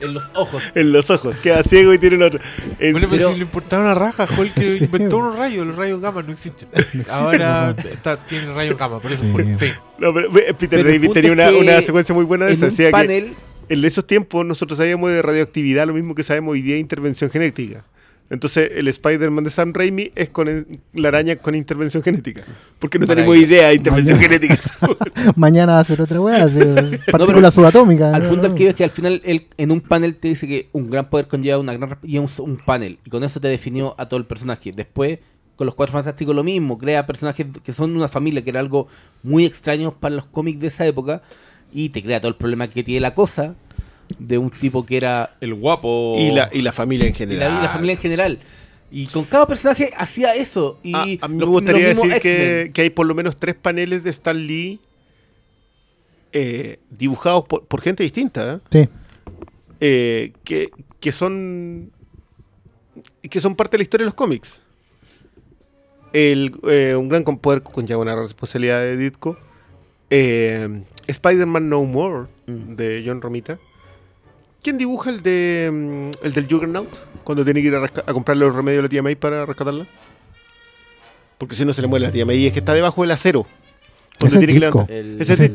En los ojos. en los ojos, queda ciego y tiene el otro. En- Bueno, pero pero- si le importaba una raja, Hulk que inventó unos rayos, los rayos gamma no existen. Ahora está- tiene rayos gamma, por eso Sí. fue fin. No, pero, eh, Peter David tenía una, una secuencia muy buena de En esa. un Decía que panel, en esos tiempos nosotros sabíamos de radioactividad lo mismo que sabemos hoy día de intervención genética. Entonces el Spider-Man de Sam Raimi es con el- la araña con intervención genética. Porque no tenemos idea de intervención genética. Mañana va a ser otra weá, hacer pero partículas subatómicas. al ¿no? punto al que es que al final él en un panel te dice que un gran poder conlleva una gran y un, un panel. Y con eso te definió a todo el personaje. Después, con los cuatro fantásticos lo mismo, crea personajes que son una familia, que era algo muy extraño para los cómics de esa época. Y te crea todo el problema que tiene la cosa de un tipo que era El guapo. y, la, y la familia en y la, general. y la familia en general. Y con cada personaje hacía eso. Y Ah, a mí me gustaría decir que, que hay por lo menos tres paneles de Stan Lee eh, dibujados por, por gente distinta. ¿eh? Sí, eh, que, que son que son parte de la historia de los cómics. El, eh, un gran con- poder conlleva una responsabilidad de Ditko. Eh, Spider-Man No More Mm. de John Romita. ¿Quién dibuja el de mm, el del Juggernaut? Cuando tiene que ir a, a comprarle los remedios a la tía May para rescatarla. Porque si no se le muere la tía May. Es que está debajo del acero. Es tiene que. El- Ese es Ese.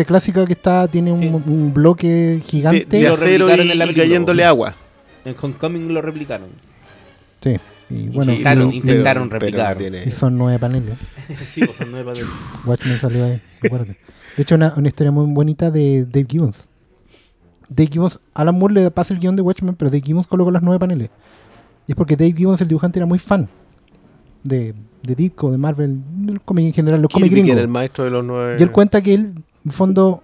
El- clásico que está tiene un, Sí. un bloque De, gigante. de lo acero y, en la y cayéndole agua. En Homecoming lo replicaron. Sí, y bueno, Sí, Intentaron- y- intentaron pero- pero no replicar. tiene- y son nueve paneles. sí, pues son nueve paneles. Watchmen salió ahí. De hecho, una, una historia muy bonita de Dave Gibbons. Dave Gibbons, Alan Moore le pasa el guion de Watchmen, pero Dave Gibbons colocó los nueve paneles. Y es porque Dave Gibbons, el dibujante, era muy fan de, de Ditko, de Marvel, del cómic en general, los cómics gringos. el maestro de los nueve. Y él cuenta que él, en fondo,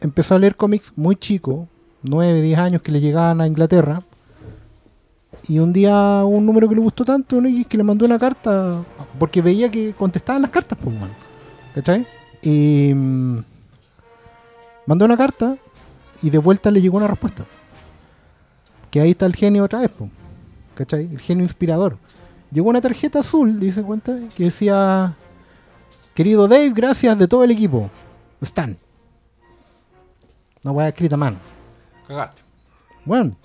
empezó a leer cómics muy chico, 9, 10 años que le llegaban a Inglaterra. Y un día un número que le gustó tanto, un X, que le mandó una carta, porque veía que contestaban las cartas, pues, man. ¿Cachai? Y mm, mandó una carta y de vuelta le llegó una respuesta. Que ahí está el genio otra vez. ¿Cachai? El genio inspirador. Llegó una tarjeta azul, dice cuenta, que decía Querido Dave, gracias de todo el equipo. Stan. Una weá escrita a mano. Cagaste. Bueno.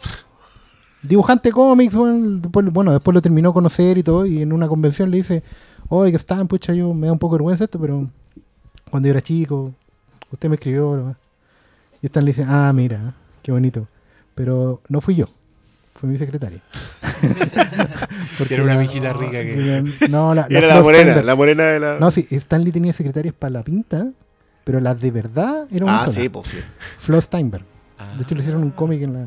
Dibujante cómics, bueno después, bueno, después lo terminó a conocer y todo, y en una convención le dice, oye, que Stan, pucha, yo me da un poco de vergüenza esto, pero cuando yo era chico, usted me escribió, ¿no? Y Stan le dice, ah, mira, qué bonito. Pero no fui yo, fue mi secretaria. Porque Era una la- mijita rica que- No, la, era la morena, la morena de la. no, sí, Stanley tenía secretarias para la pinta, pero las de verdad era una ah, sola. sí, pues sí. Flo Steinberg. Ah, De hecho, le hicieron un cómic en la.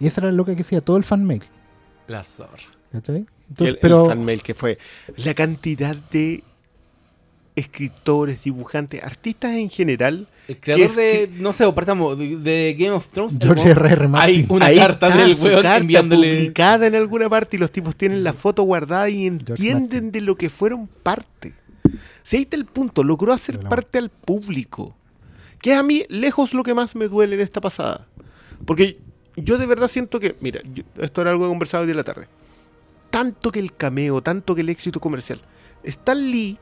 Y esa era lo que hacía todo el fan mail. La zorra. ¿Cachai? Y Entonces, el, pero. el fan mail que fue. La cantidad de escritores, dibujantes, artistas en general. El creador es de, no sé, partamos, de, de Game of Thrones. George weón- R.R. Martin. Hay una ahí carta está del su weón carta enviándole. publicada en alguna parte y los tipos tienen la foto guardada y entienden de lo que fueron parte. Si ahí está el punto, logró hacer parte al público. Que es a mí, lejos, lo que más me duele en esta pasada. Porque yo de verdad siento que, mira, yo- esto era algo que conversado hoy de la tarde. Tanto que el cameo, tanto que el éxito comercial. Stan Lee,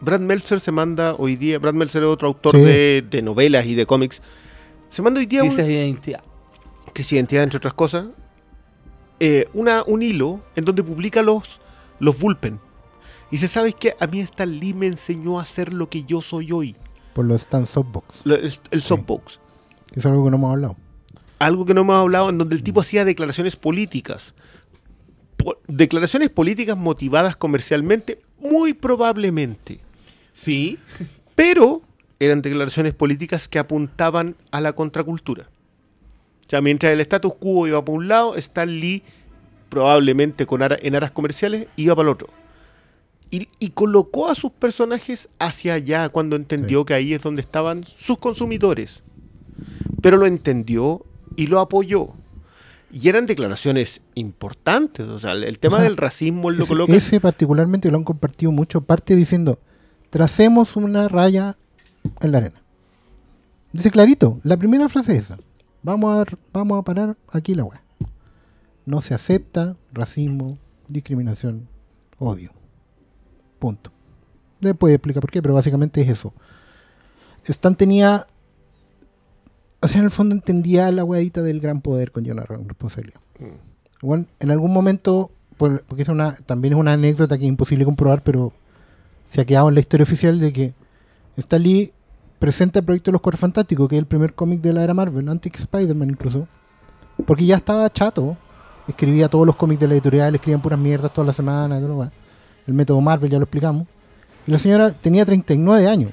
Brad Meltzer se manda hoy día, Brad Meltzer es otro autor Sí. de, de novelas y de cómics. Se manda hoy día un, Crisis de identidad. crisis de identidad, entre otras cosas, eh, una, un hilo en donde publica los, los Bullpen. Y dice, ¿sabes qué? A mí Stan Lee me enseñó a hacer lo que yo soy hoy. Por los Stan Softbox. Lo- El, el softbox. Es algo que no hemos hablado. Algo que no hemos hablado, en donde el tipo hacía declaraciones políticas. Po- declaraciones políticas motivadas comercialmente, muy probablemente. Sí. Pero eran declaraciones políticas que apuntaban a la contracultura. O sea, mientras el status quo iba por un lado, Stan Lee, probablemente con ara- en aras comerciales, iba para el otro. Y, y colocó a sus personajes hacia allá cuando entendió que ahí es donde estaban sus consumidores. Pero lo entendió y lo apoyó. Y eran declaraciones importantes. O sea, el, el tema O sea, del racismo él lo Ese, coloca. ese particularmente lo han compartido mucho. Parte diciendo, tracemos una raya en la arena. Dice clarito, la primera frase es esa. Vamos a, vamos a parar aquí la weá. No se acepta racismo, discriminación, odio. Punto. Después explica por qué, pero básicamente es eso. Stan tenía. o sea, en el fondo entendía la huevita del gran poder con una responsabilidad. Bueno, en algún momento, por- porque es una, también es una anécdota que es imposible comprobar, pero se ha quedado en la historia oficial de que Stan Lee presenta el proyecto de los Cuatro Fantásticos, que es el primer cómic de la era Marvel, antes que Spider-Man incluso, porque ya estaba chato, escribía todos los cómics de la editorial, escribían puras mierdas toda la semana, y todo lo demás. el método Marvel, ya lo explicamos, y la señora tenía 39 años,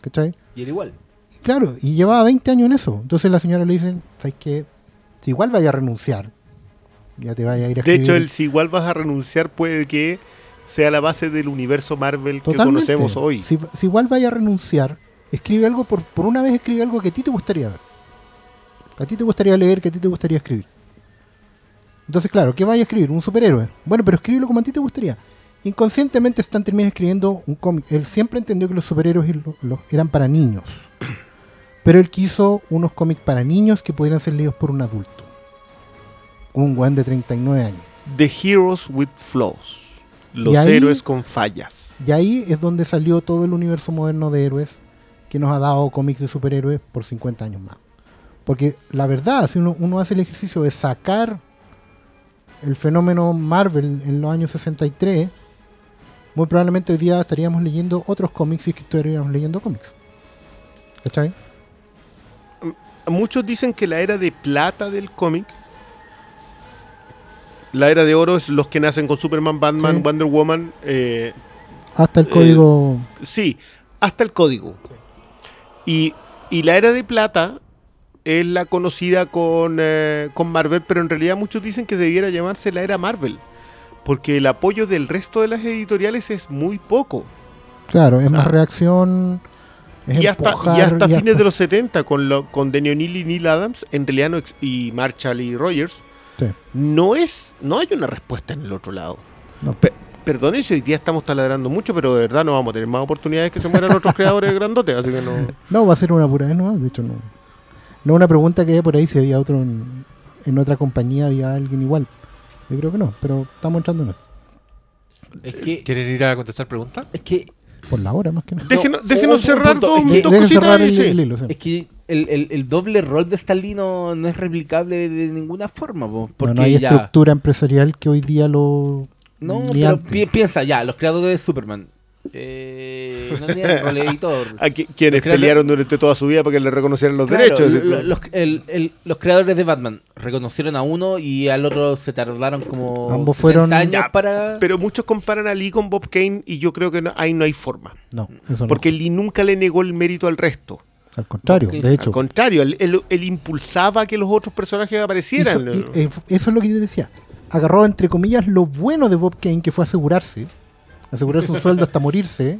¿cachai? Y era igual. Y Claro, y llevaba 20 años en eso. Entonces la señora le dice, ¿sabes qué? Si igual vaya a renunciar, ya te vaya a ir a De escribir. hecho, el si igual vas a renunciar puede que sea la base del universo Marvel que conocemos hoy. Si, si igual vaya a renunciar, escribe algo, por, por una vez escribe algo que a ti te gustaría ver. Que a ti te gustaría leer, que a ti te gustaría escribir. Entonces, claro, ¿qué vaya a escribir? Un superhéroe. Bueno, pero escríbelo como a ti te gustaría. Inconscientemente Stan termina escribiendo un cómic. Él siempre entendió que los superhéroes eran para niños. Pero él quiso unos cómics para niños que pudieran ser leídos por un adulto. Un weón de 39 años. The Heroes with Flaws. Los ahí- héroes con fallas. Y ahí es donde salió todo el universo moderno de héroes que nos ha dado cómics de superhéroes por 50 años más. Porque la verdad, si uno, uno hace el ejercicio de sacar el fenómeno Marvel en los años 63, muy probablemente hoy día estaríamos leyendo otros cómics y que estaríamos leyendo cómics. ¿Cachai? Muchos dicen que la era de plata del cómic. La era de oro es los que nacen con Superman, Batman, Sí. Wonder Woman. eh, Hasta el Eh, código... sí, hasta el código. Y, y la era de plata es la conocida con, eh, con Marvel, pero en realidad muchos dicen que debiera llamarse la era Marvel. Porque el apoyo del resto de las editoriales es muy poco. Claro, es más Ah. reacción... es y hasta, y hasta y fines hasta- de los 70 con, lo, con Denny O'Neill y Neil Adams, en realidad no y Marshall y Rogers, Sí. no es no hay una respuesta en el otro lado. No. Pe- si hoy día estamos taladrando mucho, pero de verdad no vamos a tener más oportunidades que se mueran otros creadores grandotes, así que no. No, va a ser una pura vez nomás, de hecho no. No una pregunta que por ahí si había otro en, en otra compañía, había alguien igual. Yo creo que no, pero estamos entrando en eso. Es que. ¿Quieren ir a contestar preguntas? Es que. Por la hora más que nada. Déjenos, un- déjenos un cerrar punto, dos, es que- dos cositas el, sí. el hilo, sí. Es que el, el- el doble rol de Stan Lee no, no es replicable de ninguna forma. po, porque No, no hay ya- estructura empresarial que hoy día lo... No, pero pi- piensa ya, los creadores de Superman. Eh, no tenían rol de editor. A qui- quienes creadores- pelearon durante toda su vida para que le reconocieran los Claro, derechos. lo- los, el- el- los creadores de Batman reconocieron a uno y al otro se tardaron como Ambos 70 fueron- años Ya, para. Pero muchos comparan a Lee con Bob Kane y yo creo que no- ahí no hay forma. No, eso Porque Lee nunca le negó el mérito al resto. Al contrario, Porque- de Al hecho. contrario, él, él- él impulsaba que los otros personajes aparecieran. Eso, eh, eso es lo que yo decía. Agarró, entre comillas, lo bueno de Bob Kane, que fue asegurarse. Asegurarse un sueldo hasta morirse.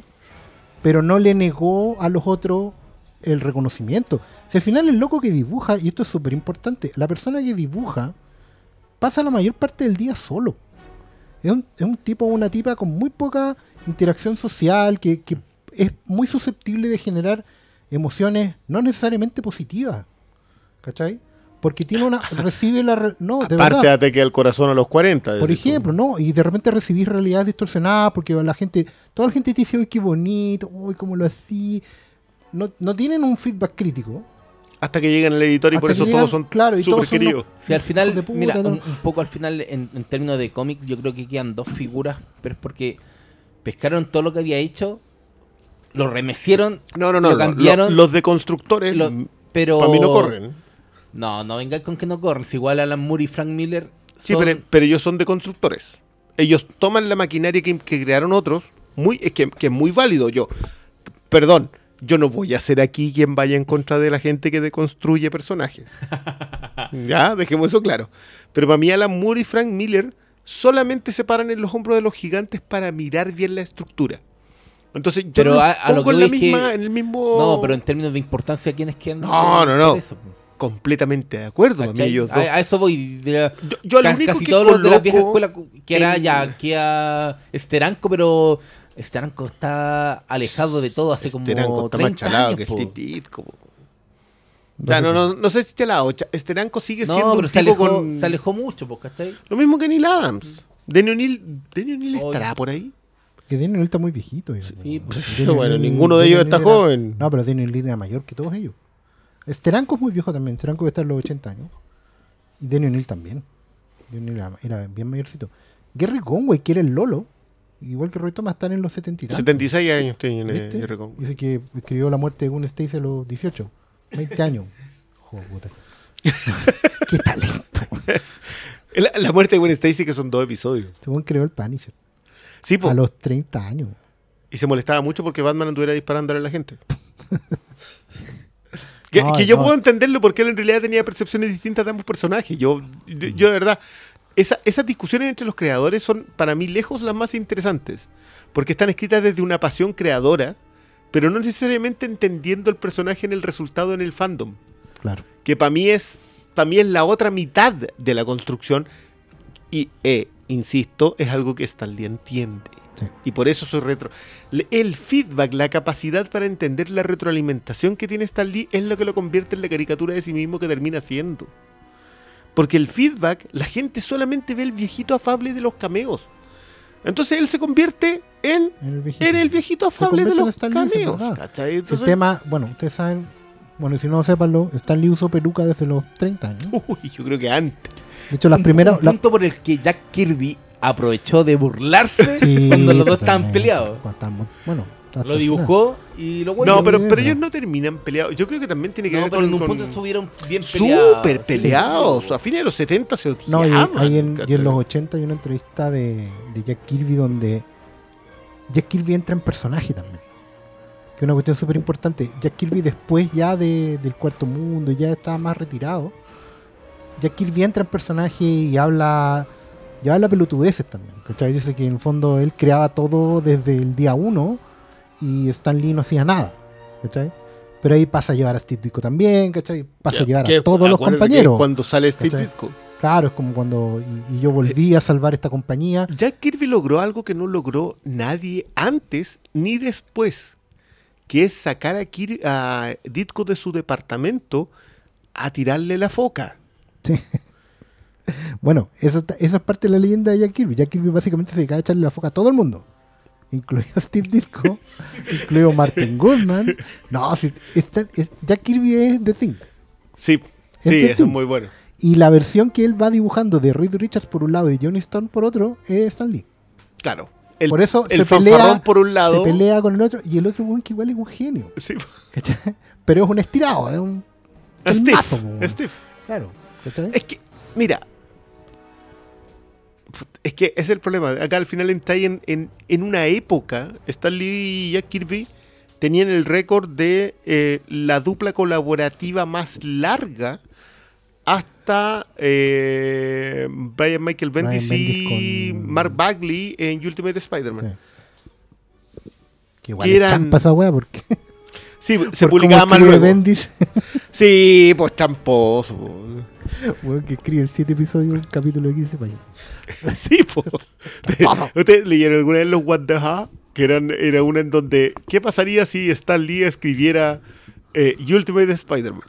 Pero no le negó a los otros el reconocimiento. Si al final el loco que dibuja, y esto es súper importante, la persona que dibuja pasa la mayor parte del día solo. Es un, es un tipo o una tipa con muy poca interacción social, que, que es muy susceptible de generar emociones no necesariamente positivas. ¿Cachai? Porque tiene una. recibe la. No, de Aparte, verdad. ataque al corazón a los 40. Por tú. ejemplo, ¿no? Y de repente recibís realidades distorsionadas porque la gente, toda la gente te dice, uy, qué bonito, uy, cómo lo así. No, no tienen un feedback crítico. Hasta que llegan al editor y Hasta por eso llegan, todos son claro, y son queridos. Si al final, puta, mira, un, un poco al final, en, en términos de cómics, yo creo que quedan dos figuras, pero es porque pescaron todo lo que había hecho, lo remecieron, No, no, no. Lo cambiaron. lo- los de constructores, lo- pero... para mí no corren. No, no venga con que no corren. Si igual Alan Moore y Frank Miller Sí, pero, pero ellos son de constructores. Ellos toman la maquinaria que, que crearon otros, muy, es que, que es muy válido. Yo, perdón, yo no voy a ser aquí quien vaya en contra de la gente que deconstruye personajes. ya, dejemos eso claro. Pero para mí Alan Moore y Frank Miller solamente se paran en los hombros de los gigantes para mirar bien la estructura. Entonces yo Pero no a- a lo pongo que en, la es que- misma, en el mismo... No, pero en términos de importancia, ¿quiénes quedan? No, no, no. eso, Completamente de acuerdo, para mí ellos a, dos. a eso voy. de la- Yo, yo casi, único casi que todos los de la vieja escuela, que era en- ya, que a Esteranco, pero Esteranco está alejado de todo hace como Esteranco está más 30 chalado años, que. Steve Ditko. Ya, no, no, no sé si chalado. Cha- Esteranco sigue siendo No, un pero se tipo alejó, con... se alejó mucho, ¿cachai? Lo mismo que Neil Adams. O'Neill Oye. estará por ahí. Que Daniel está muy viejito. ya. Sí, Daniel bueno, Lee- ninguno de ellos Daniel está era- joven. No, pero Daniel Lee era mayor que todos ellos. Steranko es muy viejo también. Steranko está en los 80 años. Y Denny O'Neill también. O'Neill era, era bien mayorcito. Gary Conway, que era el Lolo, igual que Roy Thomas, están en los 70 y tantos. 76 años tiene ¿Viste? Jerry Conway. Dice que escribió la muerte de Gun Stacy a los 18. 20 años. Joder, puta. Qué talento. La, la muerte de Gwen Stacy, que son dos episodios. Según creó el Punisher. Sí, po. A los 30 años. Y se molestaba mucho porque Batman anduviera disparándole a la gente. que, No, que yo no. puedo entenderlo porque él en realidad tenía percepciones distintas de ambos personajes. Yo, yo, yo de verdad, esa- esas discusiones entre los creadores son para mí lejos las más interesantes. Porque están escritas desde una pasión creadora, pero no necesariamente entendiendo el personaje en el resultado en el fandom. Claro. Que para mí es para mí es la otra mitad de la construcción. Y, eh, insisto, es algo que Stan Lee entiende. Sí. Y por eso soy retro. El feedback, la capacidad para entender la retroalimentación que tiene Stan Lee es lo que lo convierte en la caricatura de sí mismo que termina siendo. Porque el feedback, la gente solamente ve el viejito afable de los cameos. Entonces él se convierte en, el viejito. en el viejito Se afable de en los cameos. El tema, bueno, ustedes saben, bueno, si no sépanlo, Stan Lee usó peluca desde los 30 años. Uy, yo creo que antes. De hecho, las Un- primeras. Un la- punto por el que Jack Kirby aprovechó de burlarse Sí, cuando los dos estaban peleados. Bueno, Lo dibujó y lo bueno. No, pero, pero ellos no terminan peleados. Yo creo que también tiene que No, ver pero con, en un con- punto estuvieron bien peleados. súper Sí, peleados. sí. A fines de los 70 se No, y, en, y en los 80 hay una entrevista de, de Jack Kirby donde Jack Kirby entra en personaje también. Que es una cuestión súper importante. Jack Kirby después ya de- del cuarto mundo, ya estaba más retirado. Jack Kirby entra en personaje y habla, y habla pelotudeces también. ¿cachai? Dice que en el fondo él creaba todo desde el día uno y Stan Lee no hacía nada. ¿cachai? Pero ahí pasa a llevar a Steve Ditko también, ¿cachai? Pasa a llevar a todos los acuérdate que compañeros. Cuando sale Steve ¿Cachai? Ditko. Claro, es como cuando. Y, y yo volví a salvar esta compañía. Jack Kirby logró algo que no logró nadie antes ni después. Que es sacar a, Kir- a Ditko de su departamento a tirarle la foca. Bueno, esa, está- esa es parte de la leyenda de Jack Kirby. Jack Kirby básicamente se dedicaba a echarle la foca a todo el mundo. Incluido Steve Ditko, incluido Martin Goodman. No, si, esta- es- Jack Kirby es The Thing. Sí, Es sí, eso es muy bueno. Y la versión que él va dibujando de Reed Richards por un lado y Johnny Stone por otro es Stan Lee. Claro. El, Por eso el se pelea- por un lado. Se pelea con el otro y el otro, que igual es un genio. Sí. ¿cachai? Pero es un estirado, es un. El Steve. mazo, Steve. Claro. ¿Cachai? Es que, mira. Es que ese es el problema. Acá al final entra en, en, en una época. Stan Lee y Jack Kirby tenían el récord de eh, la dupla colaborativa más larga hasta eh, Brian Michael Bendis Brian y con- Mark Bagley en Ultimate Spider-Man. Sí. Que igual que es eran- champa esa wea porque. Sí, se por publicaba más luego. Bendis, Sí, pues tramposo. po. weón, que escribe 7 episodios un capítulo de 15 páginas. Sí, po. ¿Ustedes leyeron alguna vez los What the Ha? Que eran, era una en donde, ¿qué pasaría si Stan Lee escribiera eh, Ultimate Spider-Man?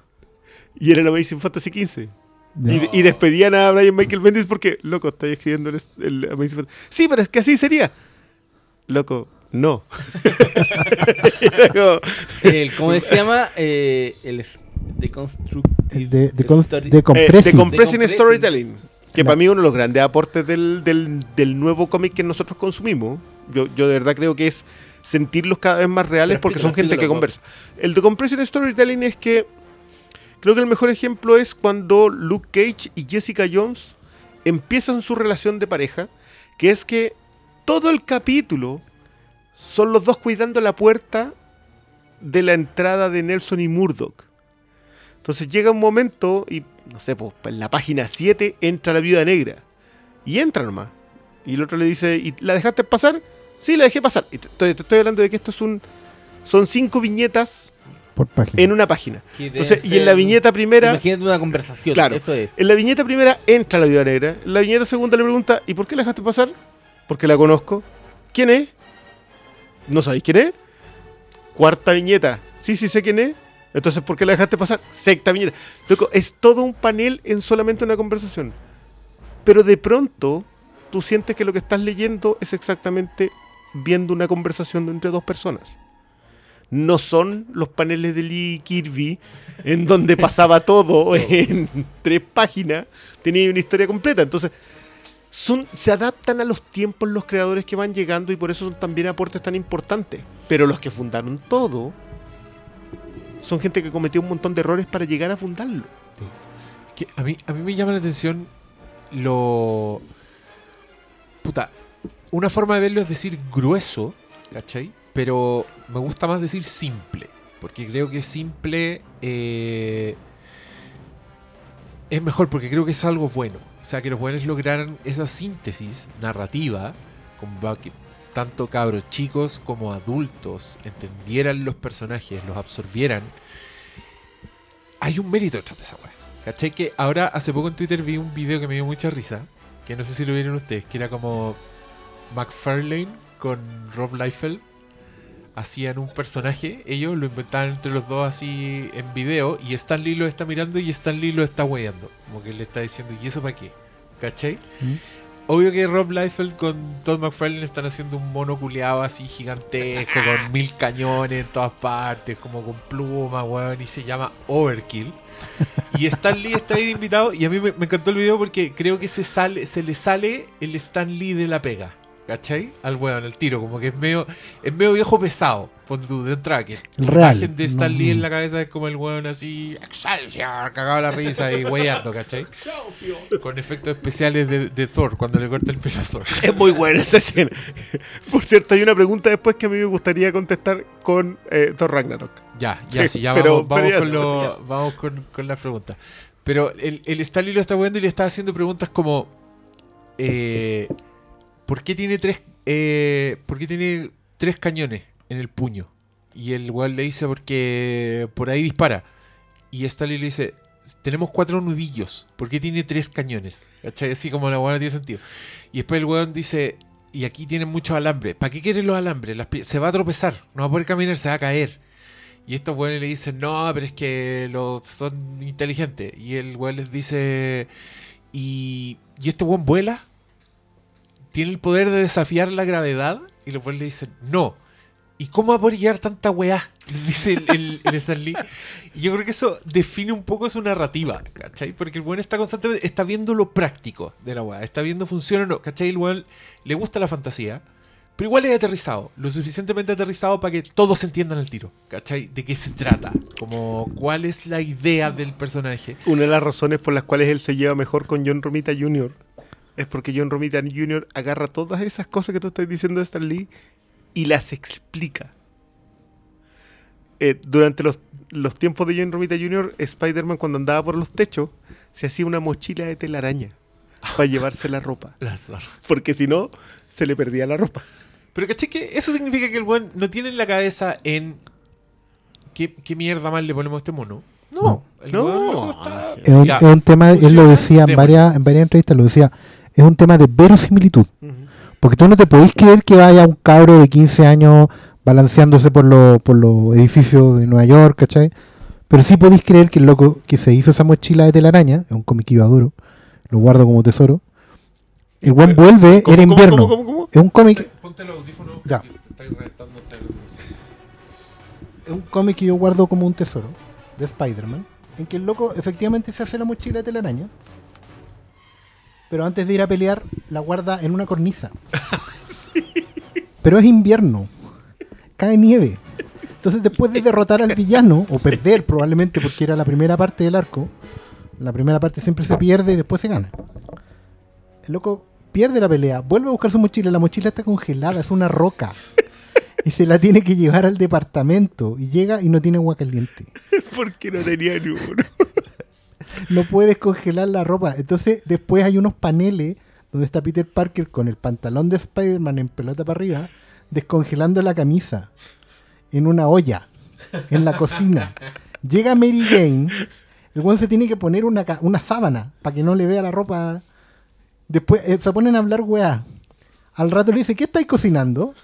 Y era el Amazing Fantasy XV. Y, y despedían a Brian Michael Bendis porque, loco, estáis escribiendo el, el Amazing Fantasy. Sí, pero es que así sería. Loco, no. El, ¿Cómo se llama? Eh, el de Eh, compressing. Storytelling. Que La- para mí uno de los grandes aportes del, del- del nuevo cómic que nosotros consumimos. Yo, yo de verdad creo que es sentirlos cada vez más reales Pero porque son gente que conversa. El de Compressing Storytelling es que creo que el mejor ejemplo es cuando Luke Cage y Jessica Jones empiezan su relación de pareja, que es que todo el capítulo son los dos cuidando la puerta de la entrada de Nelson y Murdoch. Entonces llega un momento y, no sé, pues en la página 7 entra la viuda negra. Y entra nomás. Y el otro le dice, ¿y la dejaste pasar? Sí, la dejé pasar. Y te, estoy hablando de que esto es un... Son cinco viñetas por página. en una página. Entonces, y en la viñeta primera... Imagínate una conversación. Claro. Eso es. En la viñeta primera entra la viuda negra. En la viñeta segunda le pregunta, ¿y por qué la dejaste pasar? Porque la conozco. ¿Quién es? ¿No sabéis quién es? Cuarta viñeta. Sí, sí sé quién es. Entonces, ¿por qué la dejaste pasar? Sexta viñeta. Loco, es todo un panel en solamente una conversación. Pero de pronto, tú sientes que lo que estás leyendo es exactamente viendo una conversación entre dos personas. No son los paneles de Lee Kirby, en donde pasaba todo en tres páginas, tenía una historia completa. Entonces, son, se adaptan a los tiempos los creadores que van llegando y por eso son también aportes tan importantes. Pero los que fundaron todo son gente que cometió un montón de errores para llegar a fundarlo. Que a, mí, a mí me llama la atención lo. Puta. Una forma de verlo es decir grueso, ¿cachai? Pero me gusta más decir simple. Porque creo que simple eh, es mejor, porque creo que es algo bueno. O sea, que los buenos lograran esa síntesis narrativa, con tanto cabros chicos como adultos entendieran los personajes, los absorbieran. Hay un mérito detrás de esa weá. ¿Cachai? Que ahora hace poco en Twitter vi un video que me dio mucha risa, que no sé si lo vieron ustedes, que era como McFarlane con Rob Liefeld hacían un personaje, ellos lo inventaban entre los dos así en video y Stan Lee lo está mirando y Stan Lee lo está weyando, como que le está diciendo, ¿y eso para qué? ¿Cachai? ¿Mm? Obvio que Rob Liefeld con Todd McFarlane están haciendo un mono culeado así gigantesco, con mil cañones en todas partes, como con plumas, weón, y se llama Overkill. Y Stan Lee está ahí de invitado y a mí me, me encantó el video porque creo que se, sale, se le sale el Stan Lee de la pega. ¿Cachai? Al weón, al tiro, como que es medio, es medio viejo pesado. Ponte tú, de entrada, que El la real. imagen de Stan No. Lee en la cabeza es como el weón así, Excelsior, cagado la risa y weyando, ¿cachai? Con efectos especiales de, de Thor, cuando le corta el pelo a Thor. Es muy buena esa escena. Por cierto, hay una pregunta después que a mí me gustaría contestar con eh, Thor Ragnarok. Ya, ya, Sí, sí, ya pero- vamos, vamos pero ya- con, lo- vamos con, con las preguntas. Pero el, el Stanley lo está viendo y le está haciendo preguntas como: eh, ¿Por qué tiene tres eh, ¿Por qué tiene tres cañones en el puño? Y el weón le dice: Porque por ahí dispara. Y Stanley le dice: Tenemos cuatro nudillos. ¿Por qué tiene tres cañones? ¿Cachai? Así como la weón tiene sentido. Y después el weón dice: Y aquí tienen muchos alambres. ¿Para qué quieren los alambres? Se va a tropezar, no va a poder caminar, se va a caer. Y estos weones le dicen, no, pero es que los son inteligentes. Y el weón les dice, ¿y, ¿y este weón vuela? ¿Tiene el poder de desafiar la gravedad? Y los weones le dicen, no. ¿Y cómo va a poder llegar tanta weá? Dice el, el, el Stan Lee. Y yo creo que eso define un poco su narrativa, ¿cachai? Porque el weón está constantemente, está viendo lo práctico de la weá, está viendo funciona o no, ¿cachai? El weón le gusta la fantasía, pero igual es aterrizado, lo suficientemente aterrizado para que todos entiendan el tiro, ¿cachai? De qué se trata, como cuál es la idea del personaje. Una de las razones por las cuales él se lleva mejor con John Romita Jr. es porque John Romita Jr. agarra todas esas cosas que tú estás diciendo de Stan Lee y las explica. Eh, durante los, los tiempos de John Romita Jr., Spider-Man cuando andaba por los techos se hacía una mochila de telaraña para llevarse la ropa. La. Porque si no, se le perdía la ropa. Pero ¿cachai? Que eso significa que el weón no tiene en la cabeza en qué, qué mierda más le ponemos a este mono. No, el No. loco está- Es un, Ya, es un tema, él lo decía en démosle. varias, en varias entrevistas, lo decía, es un tema de verosimilitud. Porque tú no te podés creer que vaya un cabro de 15 años balanceándose por, lo- por los edificios de Nueva York, ¿cachai? Pero sí podéis creer que el loco que se hizo esa mochila de telaraña, es un cómic que iba duro, lo guardo como tesoro. El buen vuelve, ¿Cómo, era cómo, invierno. cómo, cómo, cómo? Es un cómic, Ponte el audífono. Ya. porque te es un cómic que yo guardo como un tesoro de Spider-Man, en que el loco efectivamente se hace la mochila de telaraña, pero antes de ir a pelear la guarda en una cornisa. Pero es invierno, cae nieve. Entonces después de derrotar al villano, o perder probablemente porque era la primera parte del arco, la primera parte siempre se pierde y después se gana. El loco pierde la pelea, vuelve a buscar su mochila, la mochila está congelada, es una roca. Y se la tiene que llevar al departamento. Y llega y no tiene agua caliente. Porque no tenía ni uno. No puedes congelar la ropa. Entonces, después hay unos paneles donde está Peter Parker con el pantalón de Spider-Man en pelota para arriba, descongelando la camisa en una olla, en la cocina. Llega Mary Jane, el buen se tiene que poner una, una sábana para que no le vea la ropa. Después eh, se ponen a hablar weá. Al rato le dice, ¿qué estáis cocinando?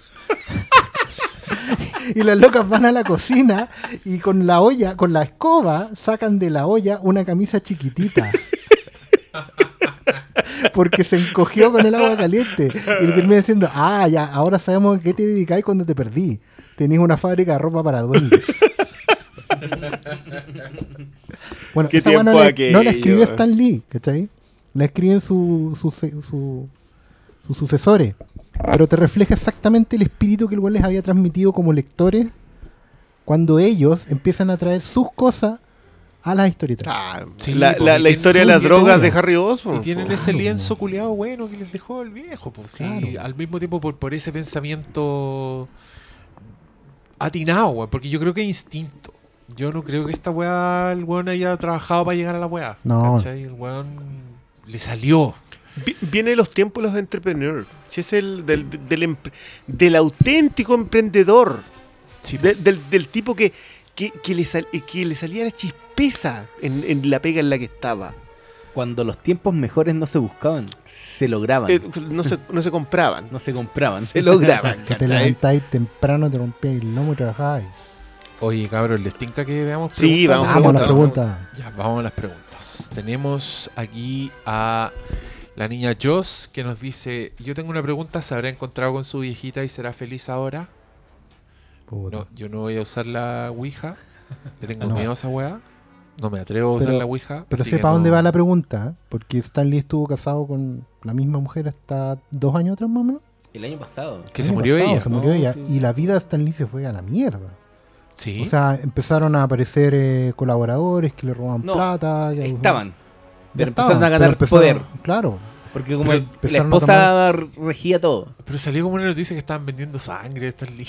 y las locas van a la cocina y con la olla, con la escoba, sacan de la olla una camisa chiquitita. Porque se encogió con el agua caliente. Y le termina diciendo, ah, ya, ahora sabemos a qué te dedicáis cuando te perdí. tenías una fábrica de ropa para duendes. bueno, ¿Qué esa weá no, tiempo la, no la escribió Stan Lee, ¿cachai? La escriben su, su, su, su- sus sucesores. Pero te refleja exactamente el espíritu que el weón les había transmitido como lectores cuando ellos empiezan a traer sus cosas a las historietas. Ah, Sí, la, la- historia de las drogas de. Harry Osborn. Y tienen po. ese Claro, lienzo culiado bueno que les dejó el viejo, pues sí, Claro. al mismo tiempo por, por ese pensamiento atinado, weón, porque yo creo que es instinto. Yo no creo que esta weá, el weón haya trabajado para llegar a la weá. No. ¿cachai? El weón le salió. Vi- Viene de los tiempos de los entrepreneurs. Si es el del, del, auténtico emprendedor. Sí, de- del, del tipo que, que, que le sal- que le salía la chispeza en, en la pega en la que estaba. Cuando los tiempos mejores no se buscaban, se lograban. Eh, no, se, no se compraban. no se compraban. Se lograban. Que te levantáis temprano, te rompías el lomo y trabajabais. Oye, cabrón, ¿les tinca que veamos Sí, preguntas? vamos, Vamos a las preguntas. preguntas. Ya, vamos a las preguntas. Tenemos aquí a la niña Joss que nos dice, yo tengo una pregunta, ¿se habrá encontrado con su viejita y será feliz ahora? Puta. No, yo no voy a usar la Ouija. Le tengo No. miedo a esa weá. No me atrevo a usar la Ouija. Pero sepa no- dónde va la pregunta, ¿eh? porque Stan Lee estuvo casado con la misma mujer hasta dos años atrás más o menos. El año pasado. Que se año murió pasado ella. Se murió No, ella. sí. Y la vida de Stan Lee se fue a la mierda. Sí. O sea, empezaron a aparecer eh, colaboradores que le roban No, plata. que. Estaban. Ya Pero estaban, empezaron a ganar empezaron- poder. Claro. Porque como el- la esposa regía todo. Pero salió como una noticia que estaban vendiendo sangre de Stan Lee.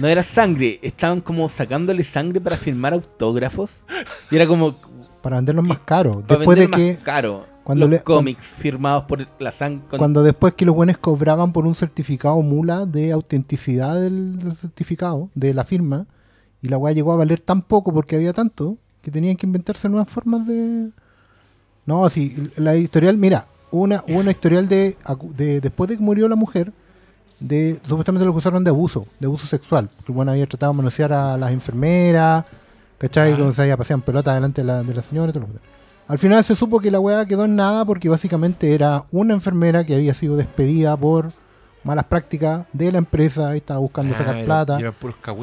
No era sangre, estaban como sacándole sangre para firmar autógrafos. Y era como Para venderlos más caros. para Después de que caro cuando los le- cómics firmados por la sangre. cuando después que los buenos cobraban por un certificado mula de autenticidad del, del certificado, de la firma, y la weá llegó a valer tan poco porque había tanto, que tenían que inventarse nuevas formas de... No, sí, la historial, mira, hubo una, hubo una historial de, de después de que murió la mujer, de supuestamente lo acusaron de abuso, de abuso sexual, porque bueno, había tratado de manosear a las enfermeras, ¿cachai? Ah. Cuando se había paseado pelota delante de la, de la señora y todo lo que- Al final se supo que la weá quedó en nada porque básicamente era una enfermera que había sido despedida por malas prácticas de la empresa y estaba buscando Ah, sacar era- plata.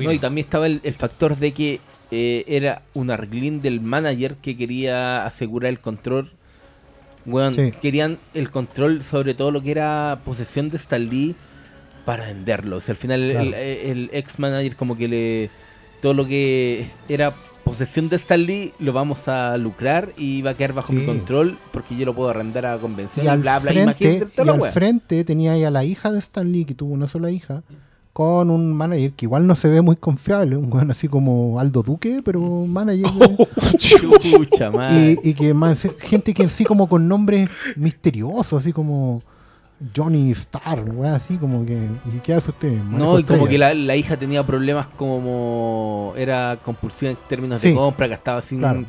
No, y también estaba el, el factor de que eh, era un arreglín del manager que quería asegurar el control. Sí. querían el control sobre todo lo que era posesión de Stan Lee para venderlo. O sea, al final el- Claro. el, el ex manager como que le... Todo lo que era posesión de Stan Lee lo vamos a lucrar y va a quedar bajo Sí. mi control porque yo lo puedo arrendar a convención Y y al, bla bla. frente, y al tenía ahí a la hija de Stan Lee, que tuvo una sola hija, con un manager que igual no se ve muy confiable, un weón así como Aldo Duque, pero un manager. Chucha y, y que más gente que así como con nombres misteriosos, así como Johnny Star, weón, así como que. ¿Y qué hace usted? Manejo No, y como que la, la hija tenía problemas como era compulsiva en términos de compra, gastaba sin Claro.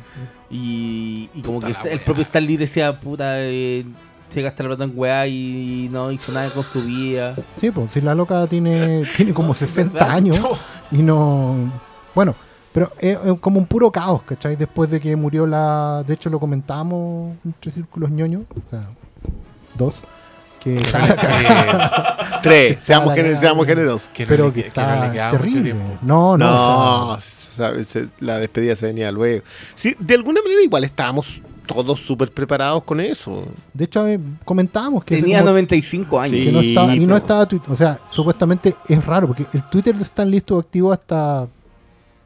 y, y como que la el propio Stan Lee decía, puta, eh, se gasta la plata en weá y no hizo nada con su vida. Sí, pues si la loca tiene, tiene como No, es 60 verdad. años y no. Bueno, pero es, es como un puro caos, ¿cachai? Después de que murió la. De hecho, lo comentamos entre círculos ñoños, o sea, dos. Que cagada, Tres, seamos, gener- seamos generosos. que no pero le que que- que no le está quedaba mucho terrible. No, no. No, o sea, sabe, se- la despedida se venía luego. Sí, de alguna manera igual estábamos todos súper preparados con eso. de hecho, eh, comentábamos que. Tenía como- 95 años. que no estaba, y no estaba o sea, supuestamente es raro porque el Twitter de Stan Lee estuvo activo hasta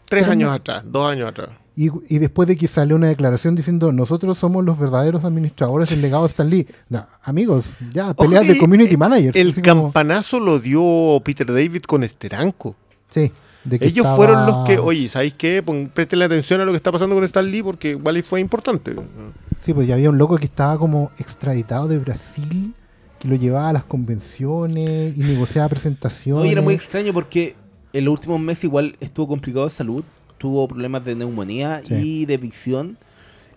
Tres años atrás, dos años atrás. y, y después de que salió una declaración diciendo nosotros somos los verdaderos administradores del legado de Stan Lee. No, amigos, ya peleas Oye, de community managers. El como- campanazo lo dio Peter David con Esteranco. sí, Ellos estaba- fueron los que, oye, ¿sabéis qué? Pon- Prestenle atención a lo que está pasando con Stan Lee porque igual fue importante. Sí, pues ya había un loco que estaba como extraditado de Brasil que lo llevaba a las convenciones y negociaba presentaciones. No, y era muy extraño porque en los últimos meses igual estuvo complicado de salud, tuvo problemas de neumonía Sí. y de visión.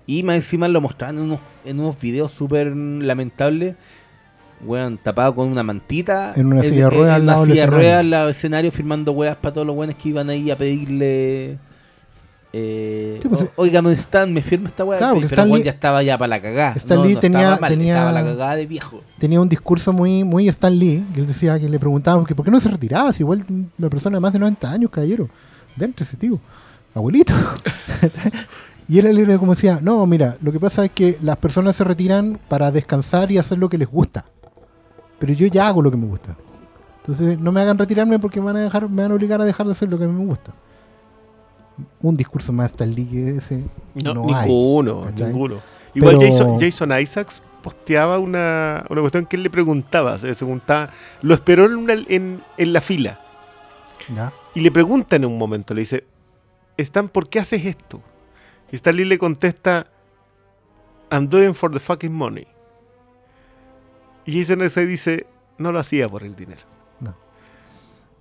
Y más encima lo mostraban en unos, en unos videos súper lamentables. Weón, tapado con una mantita. En una silla de ruedas al en lado una del escenario. ruedas al lado del escenario firmando weas para todos los buenos que iban ahí a pedirle Eh, Sí, pues, o- Oiga, ¿dónde están? Me firma esta. Claro, porque pero Stan weón, Lee- ya estaba ya para la cagada. Stan No, Lee no tenía- estaba mal, tenía- Estaba la cagada de viejo. tenía un discurso muy, muy Stan Lee, que él decía que le preguntaban que por qué no se retiraba, si igual una persona de más de 90 años, caballero, dentro ese tío, abuelito. y él le como decía, no, mira, lo que pasa es que las personas se retiran para descansar y hacer lo que les gusta, pero yo ya hago lo que me gusta. Entonces no me hagan retirarme porque me van a dejar, me van a obligar a dejar de hacer lo que a mí me gusta. Un discurso más Lee que ese No, no, hay. ninguno, ¿cachai? ninguno. Igual Pero- Jason, Jason Isaacs posteaba una, una cuestión que él le preguntaba, se preguntaba, lo esperó en, una- en- en la fila ¿Ya? y le pregunta en un momento, le dice, Stan, ¿por qué haces esto? Y Stan Lee le contesta, I'm doing for the fucking money. Y Jason Isaacs dice, no lo hacía por el dinero.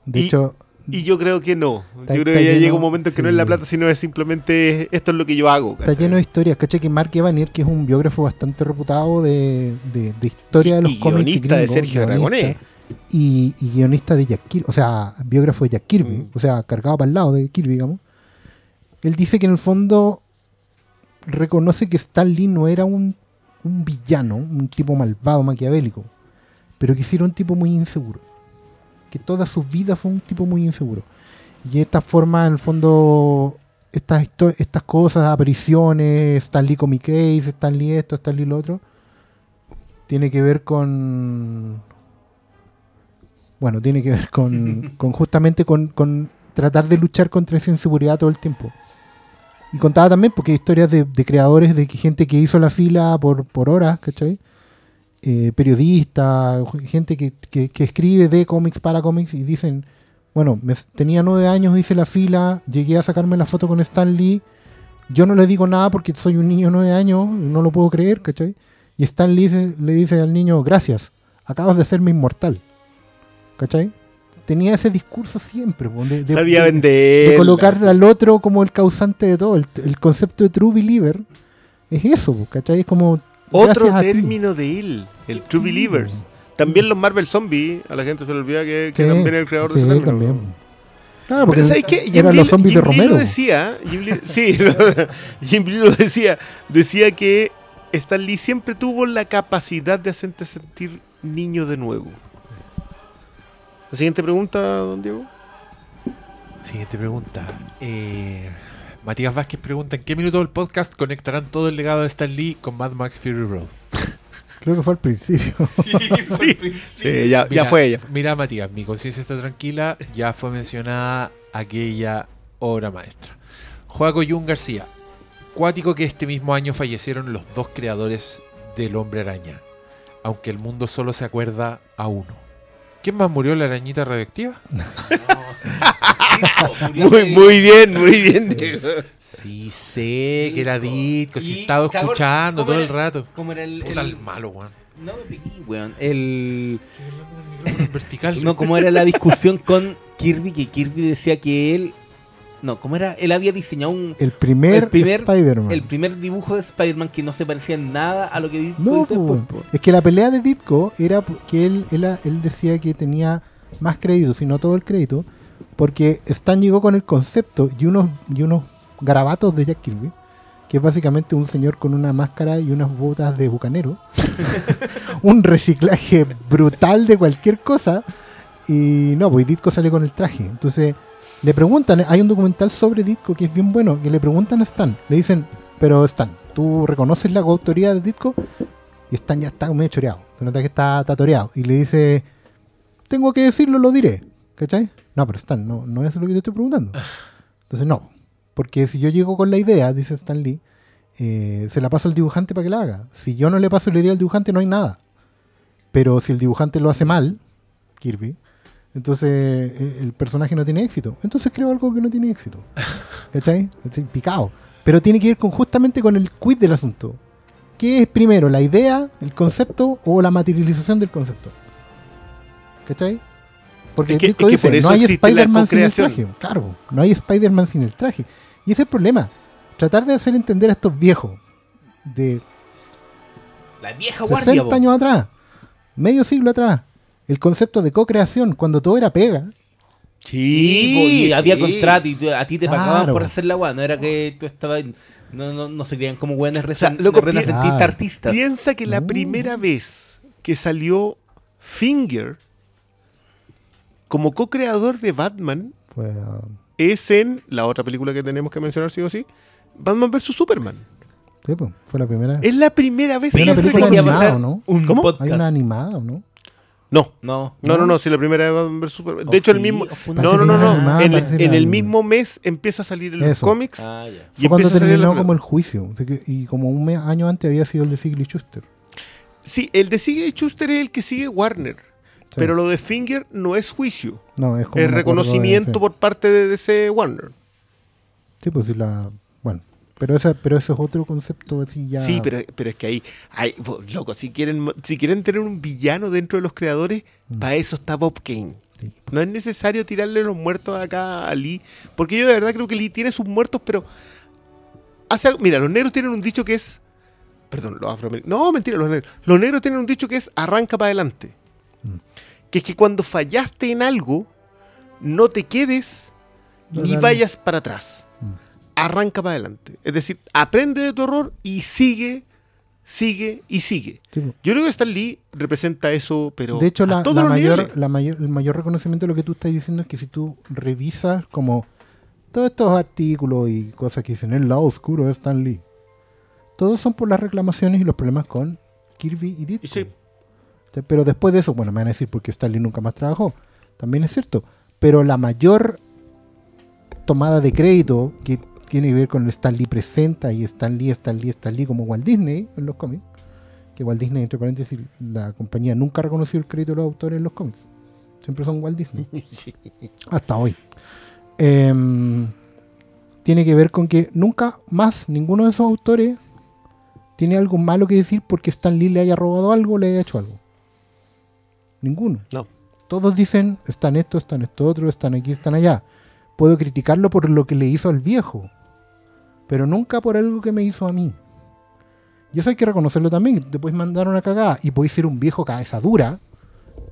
De Y- hecho, Y yo creo que no. Está- yo creo que ya lleno- llega un momento en que no es la plata, sino es simplemente esto es lo que yo hago. Está lleno de historias, ¿cachai? Que Mark Evanier, que es un biógrafo bastante reputado de, de- de historia de los y cómics. guionista de Sergio Aragonés. Y, y guionista de Jack Kirby, o sea, biógrafo de Jack Kirby, Mm. o sea, cargado para el lado de Kirby, digamos. Él dice que en el fondo reconoce que Stan Lee no era un, un villano, un tipo malvado, maquiavélico, pero que sí era un tipo muy inseguro. Que toda su vida fue un tipo muy inseguro. Y de esta forma, en el fondo, estas, estas cosas, apariciones, Stan Lee Comic Case, Stan Lee esto, Stan Lee lo otro, tiene que ver con. Bueno, tiene que ver con, con justamente con, con tratar de luchar contra esa inseguridad todo el tiempo. Y contaba también, porque hay historias de, creadores, de gente que hizo la fila por, por horas, ¿cachai? Eh, periodistas, gente que, que- escribe de cómics para cómics y dicen, bueno, tenía nueve años, hice la fila, llegué a sacarme la foto con Stan Lee, yo no le digo nada porque soy un niño nueve años, no lo puedo creer, ¿cachai? Y Stan Lee le dice al niño, gracias, acabas de hacerme inmortal, ¿cachai? Tenía ese discurso siempre, de, de- Sabía de- vender. de colocar al otro como el causante de todo. El, el concepto de True Believer es eso, ¿cachai? Es como. Otro término de él, el True Sí, Believers. También los Marvel Zombies, a la gente se le olvida que, que Sí, también es el creador sí, de ese también. Claro, porque Pero ¿sabes qué? Jim eran Lee, los zombies Jim de Romero. lo decía, Jim Lee, sí, Jim Lee lo decía, decía que Stan Lee siempre tuvo la capacidad de hacerte sentir niño de nuevo. La siguiente pregunta, don Diego. Siguiente pregunta. Eh, Matías Vázquez pregunta: ¿En qué minuto del podcast conectarán todo el legado de Stan Lee con Mad Max Fury Road? Creo que fue al principio. Sí, ya, ya Mira, fue ella. Mira, Matías, mi conciencia está tranquila. Ya fue mencionada aquella obra maestra. Joaco Jun García. Cuático que este mismo año fallecieron los dos creadores del Hombre Araña. Aunque el mundo solo se acuerda a uno. ¿Quién más murió la arañita radioactiva? Muy, muy bien, muy bien. Diego. Sí, sé que era Ditko. Si Y, estaba cabrón, escuchando ¿cómo todo era? el rato. ¿Cómo era el. Puta el- el malo, weón. No, weón. El. El vertical. No, ¿cómo era la discusión con Kirby? Que Kirby decía que él. No, ¿cómo era? Él había diseñado un. El primer, El primer- Spider-Man. El primer dibujo de Spider-Man que no se parecía en nada a lo que Ditko No, hizo po, después, weón. po. es que la pelea de Ditko era que él, él, él decía que tenía más crédito, si no todo el crédito, porque Stan llegó con el concepto y unos, y unos garabatos de Jack Kirby, que es básicamente un señor con una máscara y unas botas de bucanero, un reciclaje brutal de cualquier cosa, y no, pues Ditko sale con el traje, entonces le preguntan, hay un documental sobre Ditko que es bien bueno, que le preguntan a Stan, le dicen, pero Stan, ¿tú reconoces la coautoría de Ditko? Y Stan ya está medio choreado, se nota que está tatoreado, y le dice, tengo que decirlo, lo diré, ¿cachai? No, pero Stan, no, no es lo que te estoy preguntando. Entonces no, porque si yo llego con la idea, dice Stan Lee, eh, se la paso al dibujante para que la haga. Si yo no le paso la idea al dibujante, no hay nada. Pero si el dibujante lo hace mal, Kirby, entonces eh, el personaje no tiene éxito. Entonces creo algo que no tiene éxito. ¿Cachai? Picado. Pero tiene que ir con, justamente con el quid del asunto. ¿Qué es primero, la idea, el concepto o la materialización del concepto? ¿Cachai? Porque Es que- Ditko es que dice, por eso no hay Spider-Man sin el traje. Claro, no hay Spider-Man sin el traje. Y ese es el problema. Tratar de hacer entender a estos viejos de La vieja guardia, 60 po. años atrás, medio siglo atrás, el concepto de co-creación, cuando todo era pega, Sí, y había contrato y tú- a ti te pagaban Claro. por hacer la weá. No era que tú estabas. No, no, no se creían como weones sea, resen- loco, renacentistas artistas. Piensa que la No. primera vez que salió Finger como co-creador de Batman es en la otra película que tenemos que mencionar sí o sí, Batman vs Superman. sí, pues, fue la primera. Es la primera vez que una es película reconocido- animada, ¿o no? Un ¿Cómo? podcast. Hay una animada, ¿o no? No, No. no, no, no, sí, la primera Batman vs Superman. De hecho, el mismo. No, no, no, no. En, el mismo mes empieza a salir en los cómics. Ah, ya. Y Fue cuando empieza a salir terminó la- como el juicio. Y como un mes- año antes había sido el de Sigly Schuster. Sí, el de Sigue Schuster es el que sigue Warner. Sí. Pero lo de Finger no es juicio. No, es como Es reconocimiento por parte de DC Warner. Sí, pues sí, la. Bueno. Pero, esa, pero eso es otro concepto así ya. Sí, pero, pero es que ahí, hay, loco, si quieren, si quieren tener un villano dentro de los creadores, Mm. para eso está Bob Kane. Sí. No es necesario tirarle los muertos acá a Lee, porque yo de verdad creo que Lee tiene sus muertos, pero hace algo. Mira, los negros tienen un dicho que es, perdón, los afroamericanos, no, mentira, los negros. Los negros tienen un dicho que es arranca para adelante, Mm. que es que cuando fallaste en algo, no te quedes ni Dale. vayas para atrás. Arranca para adelante. Es decir, aprende de tu error y sigue, sigue y sigue. Sí. Yo creo que Stan Lee representa eso, pero de hecho, a la, todos la los mayor, niveles. la mayor, el mayor reconocimiento de lo que tú estás diciendo es que si tú revisas como todos estos artículos y cosas que dicen el lado oscuro de Stan Lee, todos son por las reclamaciones y los problemas con Kirby y Ditko. Sí. Pero después de eso, bueno, me van a decir porque Stan Lee nunca más trabajó. También es cierto. Pero la mayor tomada de crédito que tiene que ver con el Stan Lee presenta y Stan Lee, Stan Lee, Stan Lee como Walt Disney en los cómics. Que Walt Disney, entre paréntesis, la compañía nunca ha reconocido el crédito de los autores en los cómics. Siempre son Walt Disney. Sí. Hasta hoy. Em, tiene que ver con que nunca más ninguno de esos autores tiene algo malo que decir porque Stan Lee le haya robado algo o le haya hecho algo. Ninguno. No. Todos dicen, están esto, están esto otro, están aquí, están allá. Puedo criticarlo por lo que le hizo al viejo, pero nunca por algo que me hizo a mí. Y eso hay que reconocerlo también. Te puedes mandar una cagada y puedes ser un viejo cabeza dura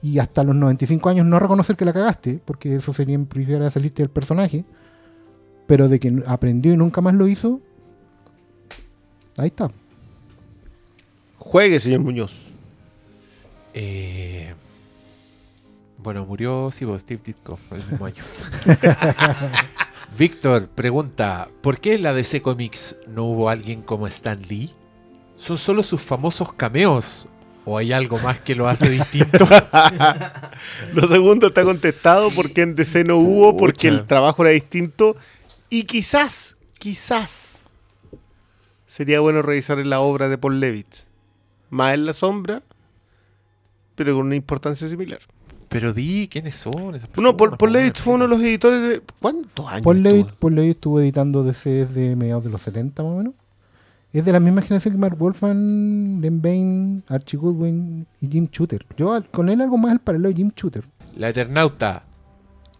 y hasta los 95 años no reconocer que la cagaste, porque eso sería implicar a salirte del personaje. Pero de que aprendió y nunca más lo hizo, ahí está. Juegue, señor Muñoz. Eh, bueno, murió sí, vos, Steve Ditko el mismo año. Víctor pregunta: ¿Por qué en la DC Comics no hubo alguien como Stan Lee? ¿Son solo sus famosos cameos? ¿O hay algo más que lo hace distinto? Lo segundo está contestado porque en DC no hubo, porque el trabajo era distinto. Y quizás, quizás, sería bueno revisar la obra de Paul Levitt. Más en la sombra, pero con una importancia similar. Pero di quiénes son esas Uno, Paul, Paul Levitt fue uno de los editores de. ¿Cuántos años? Paul Levitt, estuvo? Paul Levitt estuvo editando DC desde mediados de los 70 más o menos. Es de la misma generación que Mark Wolfman, Len Bain, Archie Goodwin y Jim Shooter. Yo al- con él algo más el paralelo de Jim Shooter. La Eternauta.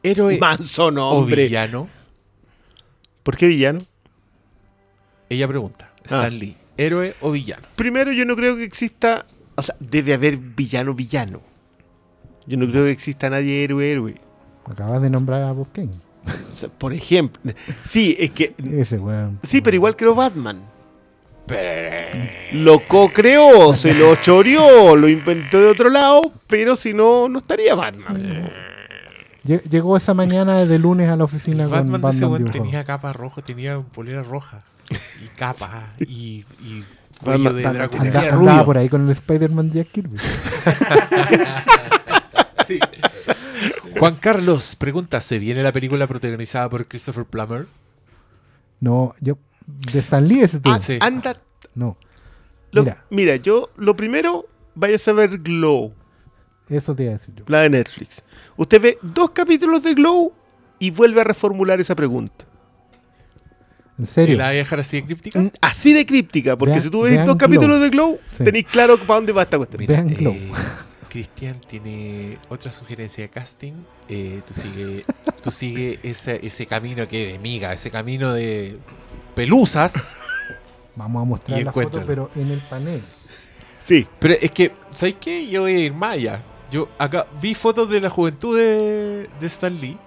¿Héroe Manso o villano? ¿Por qué villano? Ella pregunta. Stan Ah. Lee. ¿Héroe o villano? Primero, yo no creo que exista. O sea, debe haber villano, villano. Yo no creo que exista nadie héroe, héroe. Acabas de nombrar a Bob Kane. O sea, por ejemplo. Sí, es que. Ese weón. Sí, pero igual creo Batman. Pero- Lo co-creó, se lo choreó, lo inventó de otro lado, pero si no, no estaría Batman. Lle- Llegó esa mañana de lunes a la oficina Batman con de ese Batman tenía capa roja, tenía polera roja. Y capa. y, y cuello de Batman andaba por ahí con el Spider-Man Jack Kirby. Juan Carlos pregunta: ¿se viene la película protagonizada por Christopher Plummer? No, yo. De Stan Lee ese tú. Ah, sí. anda. No. lo- Mira. mira. yo lo primero, vayas a ver Glow, Eso te iba a decir yo. la de Netflix. Usted ve dos capítulos de Glow y vuelve a reformular esa pregunta. En ¿Y serio. la voy a dejar así de críptica? Mm, Así de críptica, porque Vean- si tú ves dos Glow. capítulos de Glow, Sí. tenéis claro para dónde va esta cuestión. Vean Glow. Cristian tiene otra sugerencia de casting. Eh, tú sigue, tú sigue ese, ese camino que de miga, ese camino de pelusas. Vamos a mostrar Y la foto, pero en el panel. Sí, Pero es que, ¿sabes qué? Yo voy a ir más allá. Yo acá vi fotos de la juventud de, de Stan Lee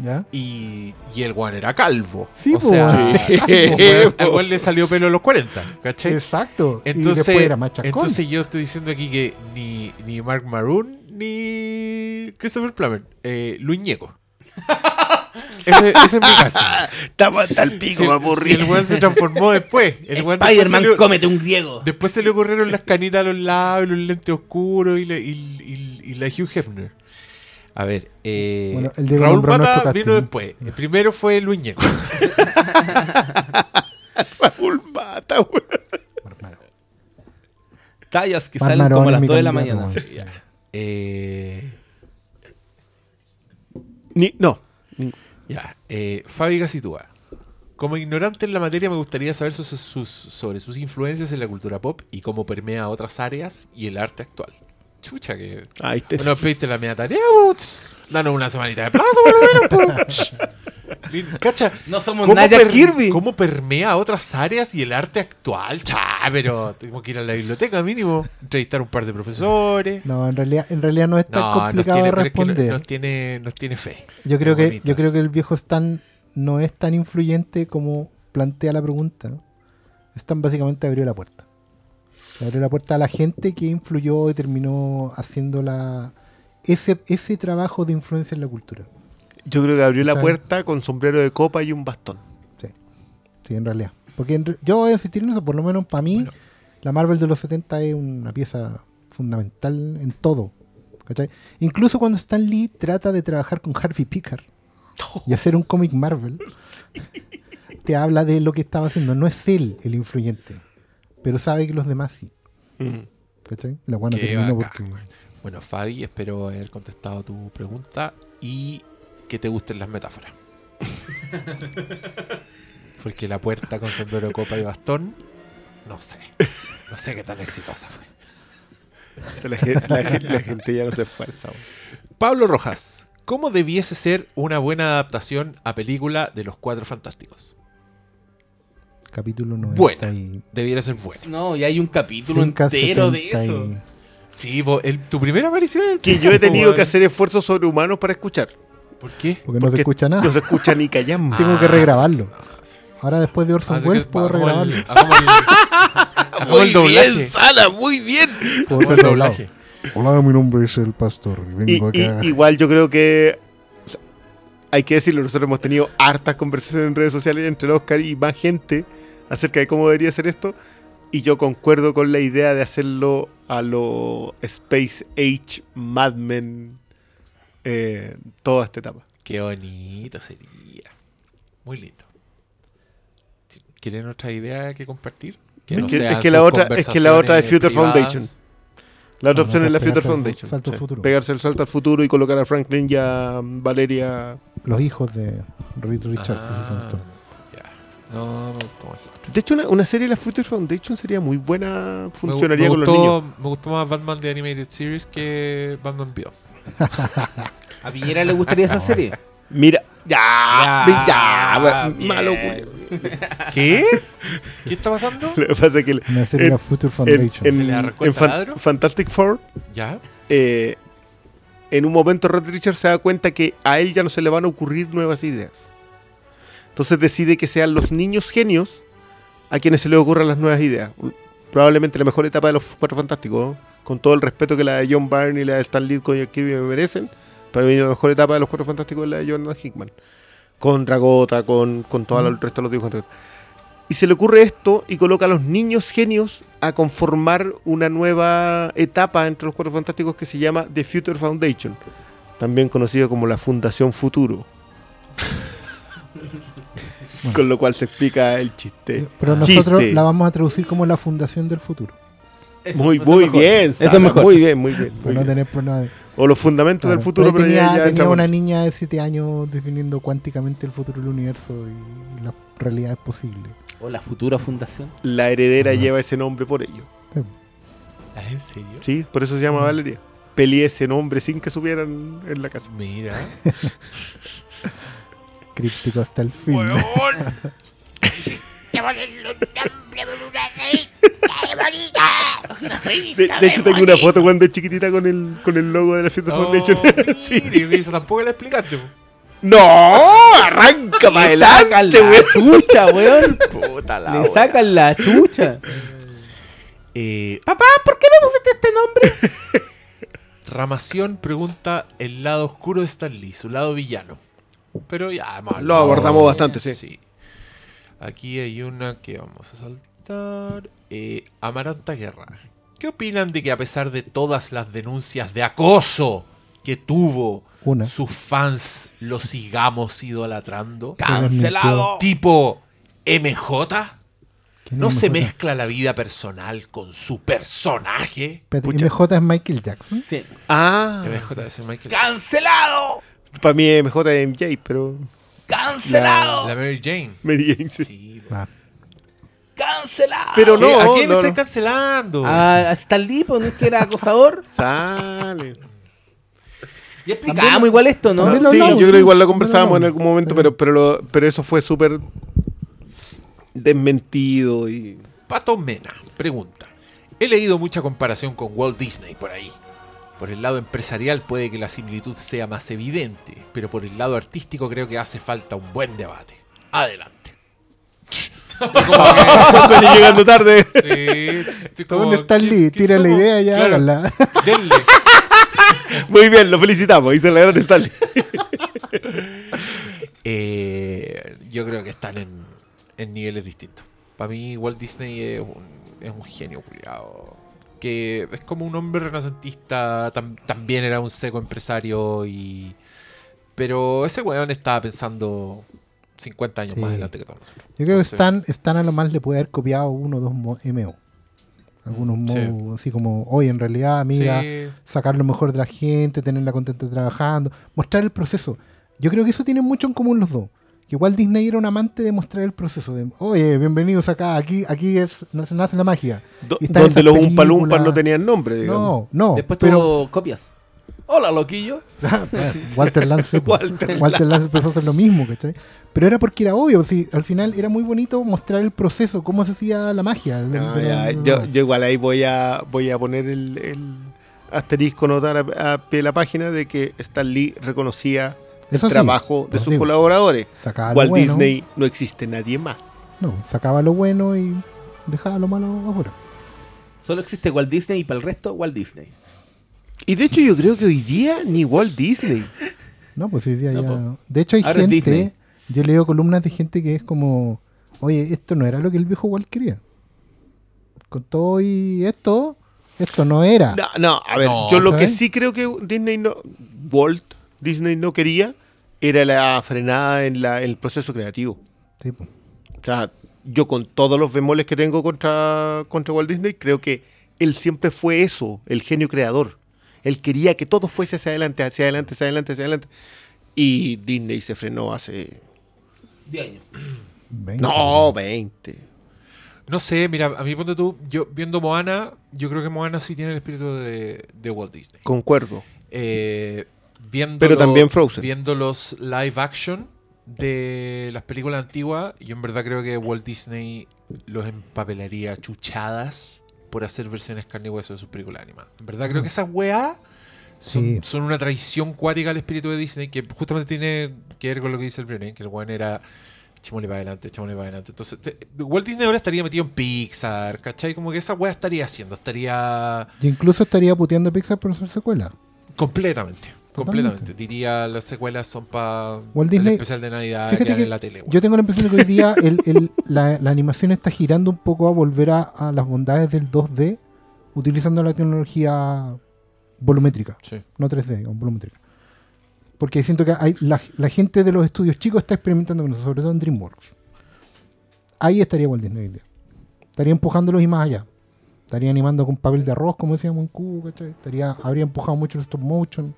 ¿Ya? Y, y el weón era calvo. Sí, o po, sea, al weón- al weón le salió pelo a los 40, ¿cachai? Exacto. y Entonces, después era entonces yo estoy diciendo aquí que ni, ni Mark Maroon ni Christopher Plummer, eh, Luis Ñeco. ese, ese es mi caso. Estaba hasta el pico, Si, me si el weón se transformó después. El weón después se, Spider-Man, le, cómete un griego. después se le ocurrieron las canitas a los lados, y los lentes oscuros y la, y, y- y la Hugh Hefner. A ver, eh, Bueno, el Diego Raúl Mata vino después. El primero fue Luis Ñeco. Raúl Mata. Hermano. Tallas que Mar salen Marón como a las mi 2 de la mañana. Eh, Ni, no. Ya, eh, Fabi Gacitúa. Como ignorante en la materia me gustaría saber sus- sus- sobre sus influencias en la cultura pop y cómo permea otras áreas y el arte actual. Chucha que... Ahí te... Bueno, pediste la media tarea, bots. Danos una semanita de plazo, por lo menos, Cacha, No somos ¿cómo, Naya per- Kirby. ¿cómo permea otras áreas y el arte actual? Cha, pero tengo que ir a la biblioteca mínimo, entrevistar a un par de profesores. No, en realidad, en realidad no es tan No, nos complicado tiene, de es que responder. nos, tiene, nos tiene fe. Yo creo que yo creo que el viejo Stan no es tan influyente como plantea la pregunta. ¿no? Stan básicamente abrió la puerta. Le abrió la puerta a la gente que influyó y terminó haciendo la ese ese trabajo de influencia en la cultura. Yo creo que abrió la puerta con sombrero de copa y un bastón. Sí, en realidad. Porque en yo voy a insistir en eso, por lo menos para mí, Bueno. la Marvel de los 70 es una pieza fundamental en todo. ¿cachai? Incluso cuando Stan Lee trata de trabajar con Harvey Pickard y hacer un cómic Marvel, te habla de lo que estaba haciendo. No es él el influyente, pero sabe que los demás sí. Mm. ¿cachai? La buena Qué terminó bacán, porque. güey. Bueno, Fabi, espero haber contestado tu pregunta y que te gusten las metáforas. Porque la puerta con sombrero copa y bastón, no sé. No sé qué tan exitosa fue. La, la gen- la gente ya no se esfuerza. Pablo Rojas, ¿cómo debiese ser una buena adaptación a película de los Cuatro Fantásticos? Capítulo 90 Buena. y. Debiera ser buena. No, y hay un capítulo Finca entero de 70 eso. y- Sí, vos, el- tu primera aparición en el Que yo he tenido que hacer esfuerzos sobrehumanos para escuchar. ¿Por qué? Porque no se escucha nada. No se escucha ni callamos. Tengo que regrabarlo. Ahora después de Orson que Welles puedo hagamos el- regrabarlo. hagamos el- hagamos el doblaje. Sala, muy bien. Puedo el doblado. Hola, mi nombre es el pastor Y- vengo y- acá. igual yo creo que o sea, hay que decirlo, nosotros hemos tenido hartas conversaciones en redes sociales entre el Oscar y más gente acerca de cómo debería ser esto. Y yo concuerdo con la idea de hacerlo a lo Space Age Mad Men eh, toda esta etapa. Qué bonito sería. Muy lindo. ¿Quieren otra idea que compartir? Es que- sean es que la otra- es que la otra es Future Foundation. La otra No, opción no, es la Future Foundation. salto al Sí, futuro. Pegarse el salto al futuro y colocar a Franklin y a Valeria. Los hijos de Reed Richards. Ah, estos. ya. No, me gustó más. De hecho, una, una serie de la Future Foundation sería muy buena, Me funcionaría con los niños. Me gustó más Batman de Animated Series que Batman Beyond. A Piñera le gustaría esa serie. Mira, ya, Ya, ya, bien. malo. ¿Qué? ¿Qué está pasando? Lo que pasa es que Una serie de en- la Future Foundation. en- ¿Se le arrancó en el Fan- taladro? Fantastic Four, ¿Ya? eh, en un momento Red Richards se da cuenta que a él ya no se le van a ocurrir nuevas ideas. Entonces decide que sean los niños genios a quienes se les ocurran las nuevas ideas. Probablemente la mejor etapa de los Cuatro Fantásticos, con todo el respeto que la de John Byrne y la de Stan Lee con Jack Kirby me merecen. Para mí la mejor etapa de los Cuatro Fantásticos es la de Jonathan Hickman. Con Dragota, con, con todo el resto de los dibujos. Y se le ocurre esto y coloca a los niños genios a conformar una nueva etapa entre los Cuatro Fantásticos que se llama The Future Foundation, también conocido como la Fundación Futuro. Bueno. Con lo cual se explica el chiste. Pero Ah. nosotros Chiste. la vamos a traducir como la Fundación del Futuro. Eso, Muy, muy mejor. bien, Eso es Sara, mejor. muy bien, muy bien. muy Para no bien. tener problema de- O los fundamentos Claro. del futuro, Pero ahí pero ya, tenía, ya tenía entramos. una niña de 7 años definiendo cuánticamente el futuro del universo y las realidades posibles. O la futura fundación. La heredera Ajá. lleva ese nombre por ello. ¿Ah, ¿En serio? Sí, por eso se llama. Valeria. Peleé ese nombre sin que supieran en la casa. Mira. Críptico hasta el fin. De, de hecho, tengo una foto cuando es chiquitita con el, con el logo de la Oh, Foundation. sí. mire, eso tampoco la explicaste. No, arranca para adelante, la weón. chucha, weón. Puta la Le wea. sacan la chucha. Eh, Papá, ¿por qué me pusiste este nombre? Ramación pregunta el lado oscuro de Stan Lee, su lado villano. Pero ya, hemos Lo abordamos bastante, sí. Aquí hay una que vamos a saltar. Eh, Amaranta Guerra. ¿Qué opinan de que a pesar de todas las denuncias de acoso que tuvo Una. sus fans, lo sigamos idolatrando? Cancelado. Tipo MJ. ¿Quién ¿No se mezcla la vida personal con su personaje? Pucha. MJ es Michael Jackson. Sí. Ah, MJ es el Michael ¡Cancelado! Para mí es MJ de MJ, pero ¡Cancelado! La Mary Jane. Mary Jane, sí. Sí. Ah, ¡Cancelado! Pero no, ¿A quién no, estás no. cancelando? Ah, hasta el Lipo, ¿no es que era acosador? Sale. Ya explicamos igual esto, ¿no? Sí, yo creo que igual lo conversábamos en algún momento, pero, pero, lo- pero eso fue súper desmentido y... Pato Mena pregunta. He leído mucha comparación con Walt Disney por ahí. Por el lado empresarial puede que la similitud sea más evidente, pero por el lado artístico creo que hace falta un buen debate. Adelante. Estoy llegando tarde. Sí, estoy como, ¿Dónde está ¿qué- Lee? qué Tira la idea ya Claro, háganla. denle. Muy bien, lo felicitamos. Hizo la gran Stanley. Eh, yo creo que están en, en niveles distintos. Para mí, Walt Disney es un, es un genio culiado. Que es como un hombre renacentista. tam- también era un seco empresario. y Pero ese weón estaba pensando 50 años Sí. más adelante que todos nosotros. Yo creo que Entonces, Stan, Stan a lo más le puede haber copiado uno o dos mo-. Algunos Mm, sí. así como, oye, en realidad, mira, sí, sacar lo mejor de la gente, tenerla contenta trabajando, mostrar el proceso. Yo creo que eso tiene mucho en común los dos. Que igual Disney era un amante de mostrar el proceso. De, oye, bienvenidos acá, aquí aquí es, nace, nace la magia. Do- donde los Umpalumpas no tenían nombre, digamos. No, no, Después pero tuvo copias. Hola, loquillo. Walter Lance, po. Walter Walter Lance empezó a hacer lo mismo, ¿cachai? Pero era porque era obvio, sí, al final era muy bonito mostrar el proceso, cómo se hacía la magia. de- Ah, la- ya, la- yo, yo igual ahí voy a, voy a poner el, el asterisco notar a, a pie de la página de que Stan Lee reconocía Eso el sí, trabajo de pues sus digo, colaboradores. Sacaba lo Walt bueno, Disney no existe nadie más. No, sacaba lo bueno y dejaba lo malo afuera. Solo existe Walt Disney y para el resto, Walt Disney. Y de hecho yo creo que hoy día ni Walt Disney. No, pues hoy día No, ya. po. De hecho, hay Ahora gente. Yo leo columnas de gente que es como. Oye, esto no era lo que el viejo Walt quería. Con todo y esto, esto no era. No, no, a ver, No, yo lo que sí creo que Disney no, Walt Disney no quería era la frenada en, la, en el proceso creativo. Sí. O sea, yo con todos los bemoles que tengo contra, contra Walt Disney, creo que él siempre fue eso, el genio creador. Él quería que todo fuese hacia adelante, hacia adelante, hacia adelante, hacia adelante. Y Disney se frenó hace... 10 años. No, 20. No sé, mira, a mí ponte tú, yo viendo Moana, yo creo que Moana sí tiene el espíritu de, de Walt Disney. Concuerdo. Eh, viendo Pero también Frozen. Viendo los live action de las películas antiguas, yo en verdad creo que Walt Disney los empapelaría chuchadas por hacer versiones carne y hueso de sus películas animadas. En verdad creo que esas weas son, Sí. son una traición cuática al espíritu de Disney que justamente tiene que ver con lo que dice el Brené, que el weón era echémosle para adelante, echémosle para adelante. Entonces, te- Walt Disney ahora estaría metido en Pixar, ¿cachai? Como que esa wea estaría haciendo, estaría Y incluso estaría puteando a Pixar por hacer secuela. Completamente. Totalmente. Completamente. Diría las secuelas son para el especial de Navidad Fíjate que en la tele. Yo tengo la impresión de que hoy día el- el- la, la animación está girando un poco a volver a, a las bondades del 2D utilizando la tecnología volumétrica, Sí. no 3D, digamos, volumétrica. Porque siento que hay, la, la gente de los estudios chicos está experimentando con eso, sobre todo en DreamWorks. Ahí estaría Walt Disney hoy día. Estaría empujándolos y más allá. Estaría animando con papel de arroz, como decíamos en ¿cachai? Estaría, habría empujado mucho el stop motion.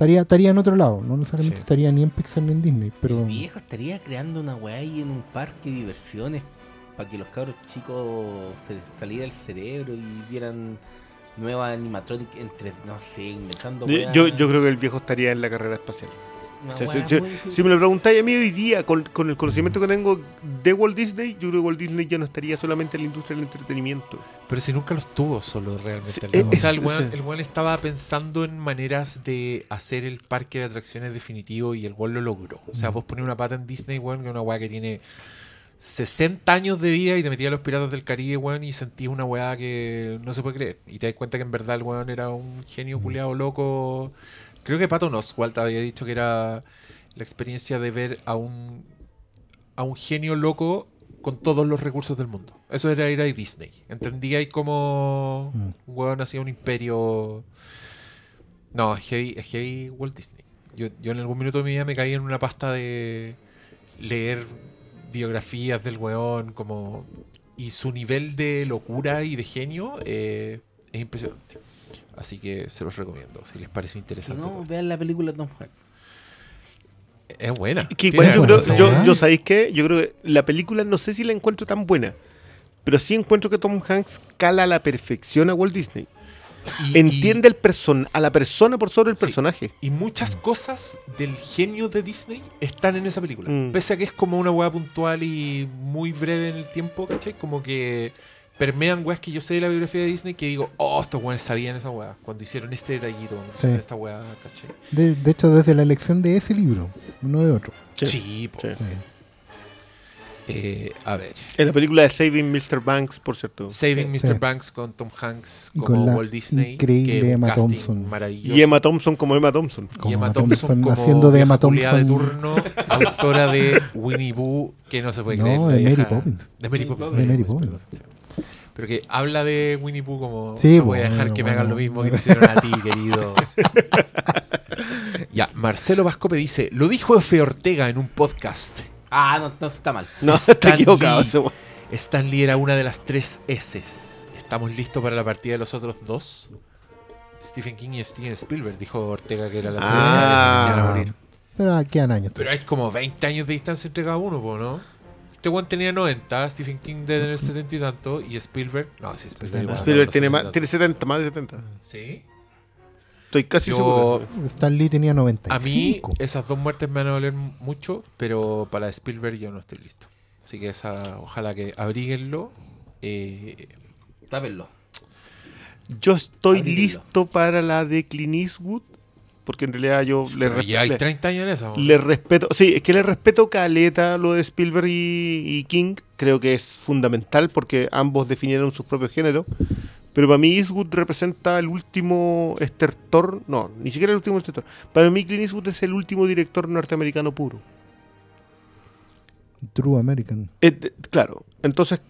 Estaría, estaría en otro lado, no necesariamente Sí. estaría ni en Pixar ni en Disney, pero... El viejo estaría creando una weá ahí en un parque de diversiones para que los cabros chicos se les saliera el cerebro y vieran nueva animatronic entre, no sé, inventando yo- yo creo que el viejo estaría en la carrera espacial. O sea, si, me lo preguntáis a mí hoy día, con, con el conocimiento que tengo de Walt Disney, yo creo que Walt Disney ya no estaría solamente en la industria del entretenimiento. Pero si nunca los tuvo solo realmente. Sí, el- o sea, es- el weón, sí. el weón estaba pensando en maneras de hacer el parque de atracciones definitivo y el weón lo logró. O sea, vos ponés una pata en Disney, weón, que es una weá que tiene 60 años de vida y te metías a los piratas del Caribe, weón, y sentías una weá que no se puede creer. Y te das cuenta que en verdad el weón era un genio culeado loco. Creo que Pato Oswalt había dicho que era la experiencia de ver a un, a un genio loco con todos los recursos del mundo. Eso era ir a Disney. Entendía ahí como Mm. un weón hacía un imperio. No, es heavy, es heavy Walt Disney. Yo, yo en algún minuto de mi vida me caí en una pasta de leer biografías del weón, como. Y su nivel de locura y de genio eh, es impresionante. Así que se los recomiendo, si les parece Si interesante. no, vean la película de Tom Hanks. Es buena. Que yo, creo, yo, yo ¿sabéis qué? Yo creo que la película no sé si la encuentro tan buena, pero sí encuentro que Tom Hanks cala a la perfección a Walt Disney. y- Entiende el person a la persona por sobre el Sí. personaje. Y muchas cosas del genio de Disney están en esa película. Mm. Pese a que es como una weá puntual y muy breve en el tiempo, ¿cachai? Como que permean weas que yo sé de la biografía de Disney que digo, oh, estos weones sabían esa weá. Cuando hicieron este detallito, cuando hicieron Sí. esta weá, ¿cachai? De, de hecho, desde la elección de ese libro, no de otro. Sí, po. Sí. Sí. Eh, a ver. En la película de Saving Mr. Banks, por cierto. Saving Sí. Mr. Banks con Tom Hanks Y como con la Walt Disney. increíble que Emma Thompson. Y Emma Thompson como Emma Thompson. Como Y Emma Thompson, Thompson, como haciendo de Emma culiada de Thompson. turno, autora de Winnie Pooh, que no se puede No, creer. de Mary Poppins. De Mary Poppins. De Mary Poppins. sí. Pero que habla de Winnie Pooh como Sí, no voy a bueno, dejar que me hagan lo mismo que te hicieron a ti, querido. ya, Marcelo Vascope dice, lo dijo Efe Ortega en un podcast. Ah, no, no está mal. No, Stan está equivocado Lee. Stan Lee era una de las tres S. ¿Estamos listos para la partida de los otros dos? Stephen King y Steven Spielberg, dijo Ortega que era la Ah. trilogía que se iban a morir. Pero ah, quedan años. Pero hay como 20 años de distancia entre cada uno, po, ¿no? Este one tenía 90, Stephen King debe tener 70 y tanto, y Spielberg. No, sí, Spielberg. Spielberg tiene, más, tiene 70, más de 70. Sí. Estoy casi Yo- seguro. Stan Lee tenía 95. A mí, esas dos muertes me van a doler mucho, pero para Spielberg yo no estoy listo. Así que esa, ojalá que abríguenlo. Eh, Tápenlo. Yo estoy Abríguenlo. listo para la de Clint Eastwood, porque en realidad yo le, pero ya hay respeto 30 años en le respeto. Sí, es que le respeto caleta lo de Spielberg y, y King. Creo que es fundamental porque ambos definieron sus propios géneros. Pero para mí Eastwood representa el último estertor. No, ni siquiera el último estertor. Para mí Clint Eastwood es el último director norteamericano puro. True American. Eh, claro, entonces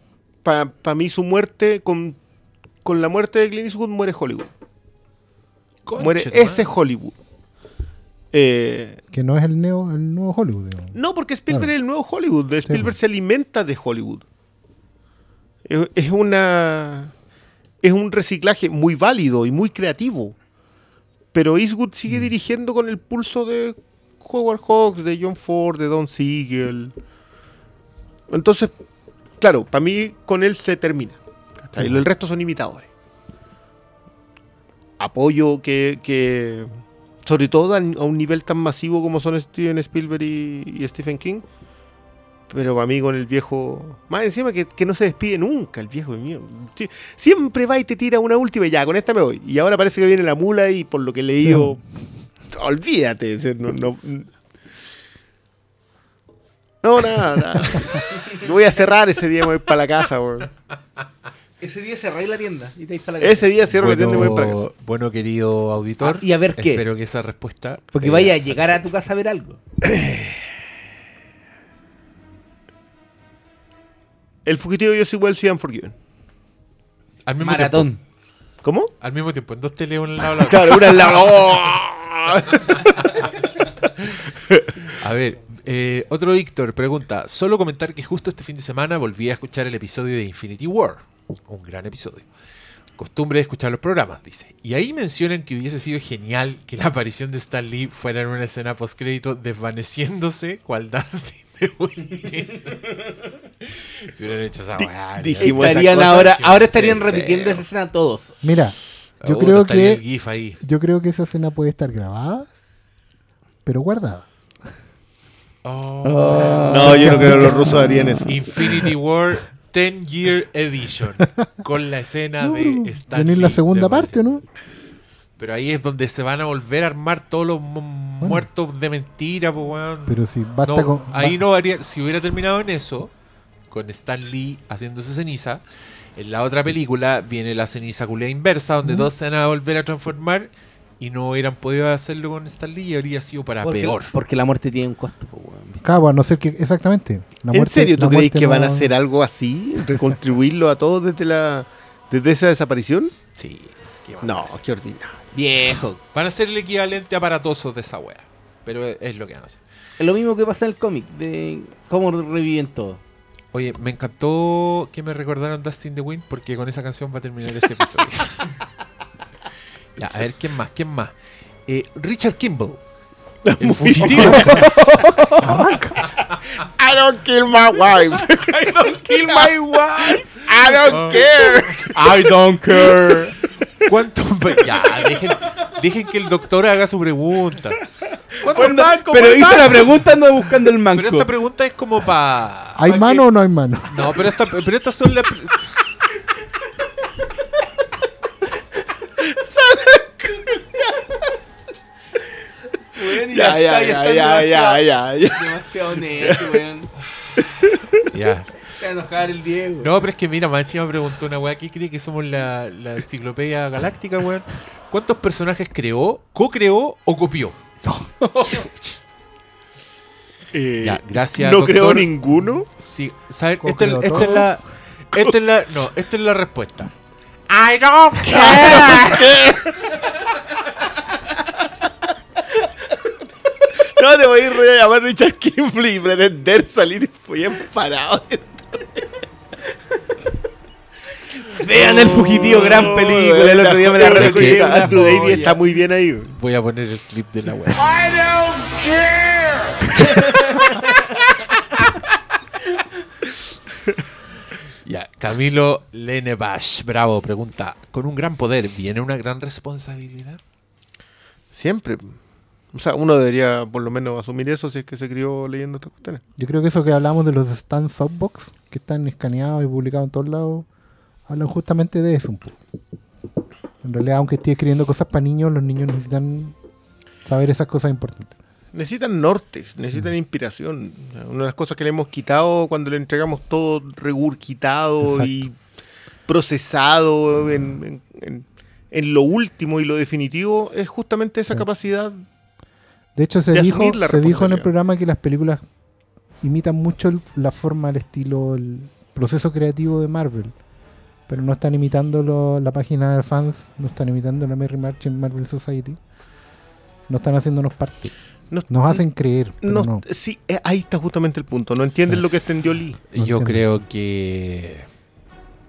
para mí su muerte, con, con la muerte de Clint Eastwood muere Hollywood. Conche muere ese. Hollywood. Eh, Que no es el, neo, el nuevo Hollywood. digamos. no, porque Spielberg Claro. es el nuevo Hollywood. Spielberg pues. se alimenta de Hollywood. Es, es una. Es un reciclaje muy válido y muy creativo. Pero Eastwood sigue Mm. dirigiendo con el pulso de Howard Hawks, de John Ford, de Don Siegel. Entonces, claro, para mí con él se termina. El resto son imitadores. Apoyo que, que sobre todo a, a un nivel tan masivo como son Steven Spielberg y, y Stephen King. Pero para mí con el viejo... Más encima que, que no se despide nunca el viejo mío. Sí, Siempre va y te tira una última y ya, con esta me voy. Y ahora parece que viene la mula y por lo que he leído... Olvídate. o sea, No, no, no, nada, nada. Yo voy a cerrar ese día y me voy para la casa, weón. Ese día cerráis la tienda y te para la casa. Ese día cierro la tienda y voy para Bueno, casa. bueno, querido auditor. Ah, y a ver qué. Espero que esa respuesta. Porque eh, vaya a llegar a tu casa a ver algo. El fugitivo yo soy Wells y Unforgiven. Al mismo Maratón. ¿Cómo? Al mismo tiempo, en dos teleos en el lado la Claro, una en la... ¡Oh! A ver, eh, otro Víctor pregunta: Solo comentar que justo este fin de semana volví a escuchar el episodio de Infinity War. Un gran episodio. Costumbre de escuchar los programas, dice. Y ahí mencionan que hubiese sido genial que la aparición de Stan Lee fuera en una escena postcrédito desvaneciéndose cual Dustin de si hubieran hecho esa weá. Estarían ahora, que- ahora estarían repitiendo feo. esa escena todos. Mira, yo Puta, creo el que GIF ahí. yo creo que esa escena puede estar grabada, pero guardada. Oh. No, yo no creo que los rusos harían eso. Infinity War 10 Year Edition. Con la escena de Stan Venir la Lee segunda parte. ¿no? Pero ahí es donde se van a volver a armar todos los mu- muertos de mentira, pues, weón. Pero si basta No, con. ahí no haría. Si hubiera terminado en eso, con Stan Lee haciéndose ceniza, en la otra película viene la ceniza culea inversa, donde todos se van a volver a transformar y no hubieran podido hacerlo con Stan Lee y habría sido para Porque, peor. porque la muerte tiene un costo. Claro, a no ser que. Exactamente. La ¿En muerte- serio la tú creéis muerte que van a no- hacer algo así? ¿Recontribuirlo a todos desde la desde esa desaparición? Sí. ¿qué No, qué ordinario. Viejo. Van a ser el equivalente aparatoso de esa wea. Pero es, es lo que van a hacer. Es lo mismo que pasa en el cómic, de cómo reviven todo. Oye, me encantó que me recordaron Dustin the Wind porque con esa canción va a terminar este episodio. ya, a ver, ¿quién más? ¿Quién más? Eh, Richard Kimball. El fugitivo. I don't kill my wife. I don't kill my wife. I don't care. I don't care. ¿Cuánto? Ya, dejen, dejen que el doctor haga su pregunta. Pero hizo la pregunta ando buscando el manco. Pero esta pregunta es como para. ¿Hay mano o no hay mano? No, pero, esta, pero estas son las. Weón, Ya, ya, ya, ya, ya, demasiado- ya, ya. Demasiado necio, weón. Ya. Se va a enojar el Diego. No, pero es que mira, más encima me preguntó una weá, ¿qué cree que somos la, la enciclopedia galáctica, weón? ¿Cuántos personajes creó, co-creó o copió? Eh, Ya, gracias, No doctor. creo ninguno. Sí, ¿saben? Esta, es- esta es la, esta es la, no, esta es la respuesta. I don't care. No te voy a ir a llamar Richard Kimball y pretender salir bien parado. Vean el fugitivo, gran película. El otro día me la recogí. Davey joya. está muy bien ahí. Voy a poner el clip de la weá. Ya, Camilo Lenebash, bravo, pregunta. ¿Con un gran poder viene una gran responsabilidad? Siempre. O sea, uno debería por lo menos asumir eso si es que se crió leyendo estas cuestiones. Yo creo que eso que hablamos de los stands softbox, que están escaneados y publicados en todos lados, hablan justamente de eso un poco. En realidad, aunque esté escribiendo cosas para niños, los niños necesitan saber esas cosas importantes. Necesitan nortes, necesitan inspiración. Una de las cosas que le hemos quitado cuando le entregamos todo regurgitado y procesado en, en- lo último y lo definitivo es justamente esa Sí. capacidad. De hecho, se de dijo, se dijo en el programa que las películas imitan mucho el- la forma, el estilo, el proceso creativo de Marvel. Pero no están imitando lo- la página de fans, no están imitando la Merry March en Marvel Society. No están haciéndonos parte. No- Nos hacen creer, pero no- no. Sí, eh, ahí está justamente el punto. No entienden Sí. lo que extendió Lee. No Yo entiendo. creo que.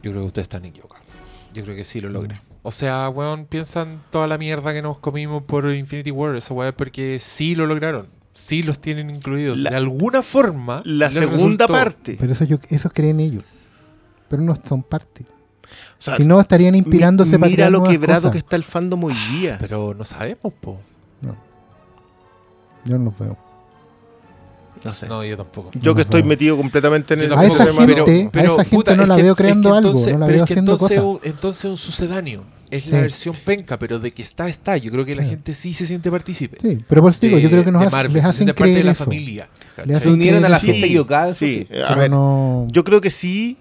Yo creo que ustedes están equivocados. Yo creo que sí lo logré. O sea, weón, piensan toda la mierda que nos comimos por Infinity War. Esa weá es porque sí lo lograron. Sí los tienen incluidos. La- de alguna forma. La segunda resultó. parte. Pero eso yo, esos creen ellos. Pero no son parte. O sea, si no, estarían inspirándose mi- para Mira crear lo quebrado cosas. que está el fandom hoy día. Pero no sabemos, po. Yo no los veo. No sé. No, yo tampoco. Yo No que estoy veo. metido completamente en el A esa tema, no. gente- a esa gente no la que- veo es creando algo, no la pero veo es que haciendo entonces cosas. un- entonces un sucedáneo. Es Sí. la versión penca, pero de que está, está. Yo creo que la Sí. gente sí se siente partícipe. Sí, pero por eso digo, yo creo que nos hace- Marvel, les se hacen siente parte de la eso. familia. Le ¿cachai? Se unieron a la fiesta equivocada. Sí, sí. a Pero ver, no... yo creo que sí,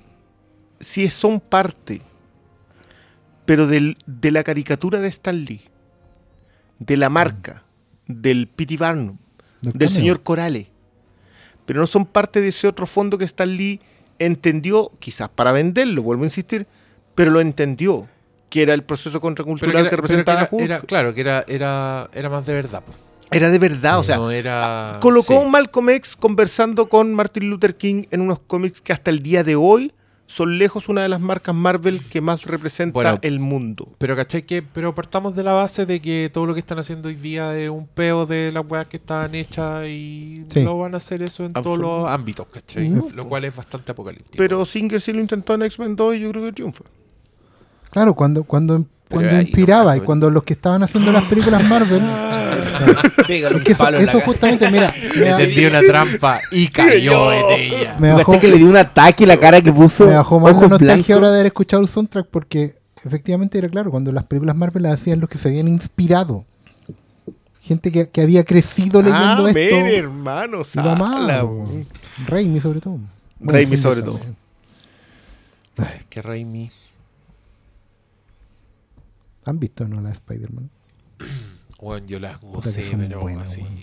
sí son parte, pero del- de la caricatura de Stan Lee, de la marca, del P.T. Barnum, del señor Corale, pero no son parte de ese otro fondo que Stan Lee entendió, quizás para venderlo, vuelvo a insistir, pero lo entendió, que era el proceso contracultural que era, que representaba era- Hulk. era- claro, que era, era, era más de verdad. po. Era de verdad, o sea, no era. colocó sí. un Malcolm X conversando con Martin Luther King en unos cómics que hasta el día de hoy son lejos una de las marcas Marvel que más representa Bueno, el mundo. Pero ¿cachai? Que, pero partamos de la base de que todo lo que están haciendo hoy día es un peo de las weas que están hechas y Sí. no van a hacer eso en todos los ámbitos, ¿cachai? No, lo cual es bastante apocalíptico. Pero Singer sí lo intentó en X-Men 2 y yo creo que triunfa. Claro, cuando, cuando, cuando no inspiraba y cuando los que estaban haciendo las películas Marvel Pégale un Es que eso, palo en la eso cara. justamente, mira, me, tendí una trampa y cayó en ella. me ¿Tú bajó, que le dio un ataque y la cara que puso? me bajó más la nostalgia ahora de haber escuchado el soundtrack porque efectivamente era claro, cuando las películas Marvel las hacían los que se habían inspirado. Gente que, que había crecido leyendo ah, esto. men, hermano, y lo sala, amaba. Raimi sobre todo. Raimi Singer sobre todo. también. Que Raimi. ¿Han visto no la de Spider-Man? Bueno, yo la Puta que gocé, pero buenas, así. weón.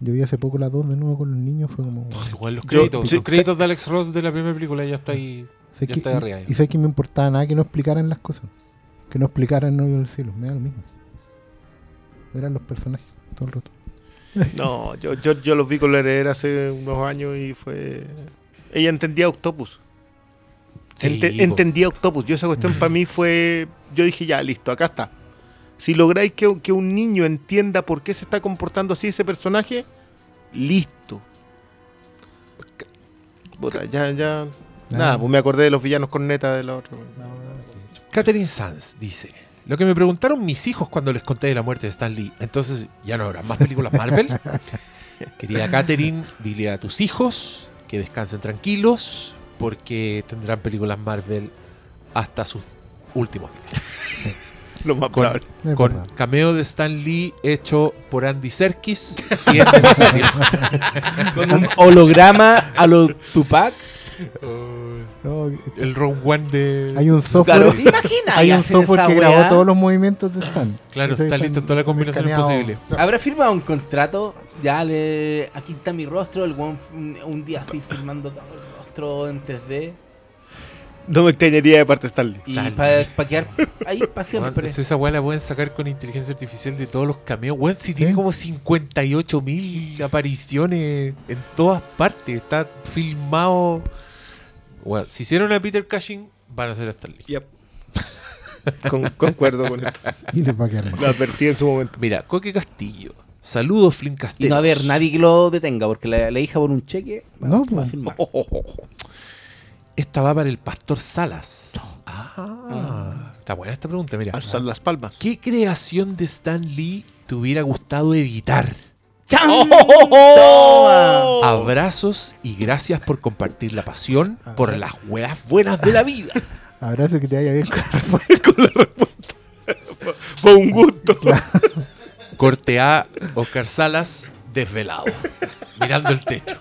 Yo vi hace poco la 2 de nuevo con los niños, fue como... Igual los Yo- créditos. sí, los créditos de Alex Ross de la primera película ya está ahí. Sé Ya que- está de arriba. y, sé que me importaba nada que no explicaran las cosas. Que no explicaran Novio del Cielo, me da lo mismo. Eran los personajes todo el rato. No, yo, yo, yo los vi con la heredera hace unos años y fue. Ella entendía Octopus. Sí, Ente- po. entendía Octopus. Yo esa cuestión para mí fue. Yo dije, ya, listo, acá está. Si lográis que, que un niño entienda por qué se está comportando así ese personaje, listo. Puta, ya, ya. Nada, pues me acordé de los villanos con neta de la otra. Catherine Sanz dice: Lo que me preguntaron mis hijos cuando les conté de la muerte de Stan Lee, entonces ya no habrá más películas Marvel. Querida Catherine, dile a tus hijos que descansen tranquilos porque tendrán películas Marvel hasta sus últimos días. Lo más Con, probable. Cameo de Stan Lee hecho por Andy Serkis, si es necesario. Con un holograma a lo Tupac. No, El Rogue One de. hay un software, hay un software que grabó weá? todos los movimientos de Stan. Claro, Entonces está listo en todas las combinaciones escaneado. posibles. ¿Habrá firmado un contrato? Ya le. Aquí está mi rostro, el one, un, un día así firmando todo el rostro en 3D. No me extrañaría de parte de Stanley. Y para quedar ahí para siempre. esa weá la pueden sacar con inteligencia artificial de todos los cameos. Weón, si tiene como 58 mil apariciones en todas partes. Está filmado. Weón, si hicieron a Peter Cushing, van a hacer a Stan Lee. Yep. Con- concuerdo con esto. Y les va a quedar. Lo advertí en su momento. Mira, Coque Castillo. Saludos, Flynn Y Castelos. no haber nadie que lo detenga, porque la, la hija por un cheque va, No, va a pues. firmar. Esta va para el Pastor Salas. Ah, está buena esta pregunta, mira. Alzar las palmas. ¿Qué creación de Stan Lee te hubiera gustado editar? ¡Chan! ¡Oh! Abrazos y gracias por compartir la pasión por las weas buenas de la vida. Abrazo que te vaya bien con la respuesta. Fue un gusto. Corte A, Oscar Salas, desvelado, mirando el techo.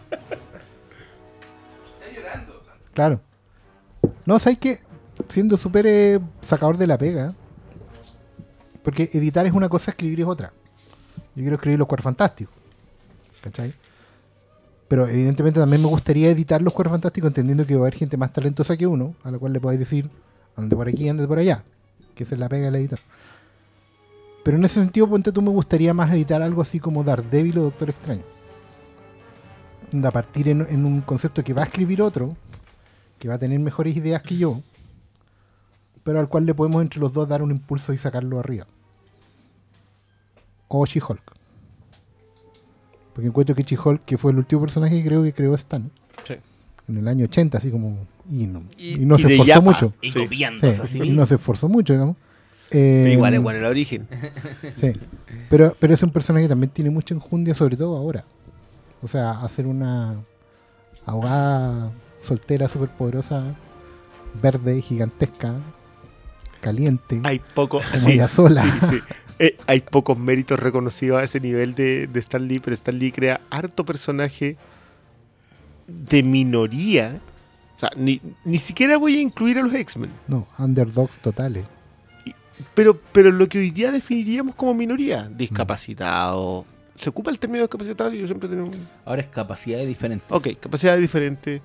Claro. No, ¿sabes qué? Siendo súper eh, sacador de la pega. Porque editar es una cosa, escribir es otra. Yo quiero escribir los cuadros fantásticos. ¿Cachai? Pero evidentemente también me gustaría editar los cuadros fantásticos entendiendo que va a haber gente más talentosa que uno, a la cual le podáis decir, ande por aquí, ande por allá. Que esa es la pega del editor. Pero en ese sentido, ponte tú, me gustaría más editar algo así como Daredevil o Doctor Extraño. A partir en un concepto que va a escribir otro, que va a tener mejores ideas que yo, pero al cual le podemos entre los dos dar un impulso y sacarlo arriba. O She-Hulk. Porque encuentro que She-Hulk, que fue el último personaje que creo que creó Stan, Sí. en el año 80, así como. Y no, Y- y no y se esforzó Yapa. mucho. Y Sí. Sí, así y no se esforzó mucho, digamos. Eh, Igual es bueno el origen. Sí. Pero, pero es un personaje que también tiene mucha enjundia, sobre todo ahora. O sea, hacer una abogada soltera, súper poderosa, verde, gigantesca, caliente. Hay poco. Ella sola. sí, sí. Eh, hay pocos méritos reconocidos a ese nivel de, de Stan Lee, pero Stan Lee crea harto personaje de minoría. O sea, ni, ni siquiera voy a incluir a los X-Men. No, underdogs totales. Pero, pero lo que hoy día definiríamos como minoría, discapacitado. ¿Se ocupa el término discapacitado? Yo siempre tengo. un- Ahora es capacidades diferentes. Ok, capacidad diferente.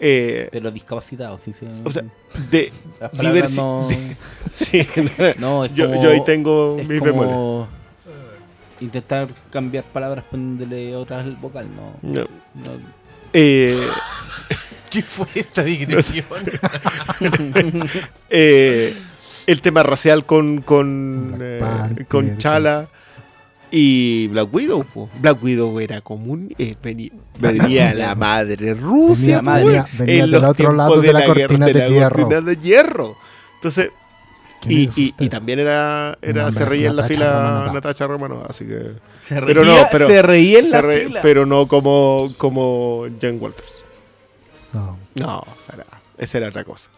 Eh, Pero discapacitados, sí, sí. o sea, de. Las palabras diversi- no, sí, no, es yo, como, yo ahí tengo mis bemoles. intentar cambiar palabras poniéndole otras al vocal, no. No. no. Eh, ¿Qué fue esta digresión? eh, el tema racial con con, eh, Panther, con Chala y Black Widow. po. Black Widow era común. eh, venía, venía la madre Rusia. Venía, po, venía- weón, venía en del los otro lado de la cortina de de la hierro. cortina de hierro. Entonces, ¿Quién Y, y- también era, era No, se reía en la Natacha fila Romanova. Natacha Romano, así que. Se Pero reía, no, pero- se reía en se la re- fila. pero no como, como Jen Walters. No. No, esa era, esa era otra cosa.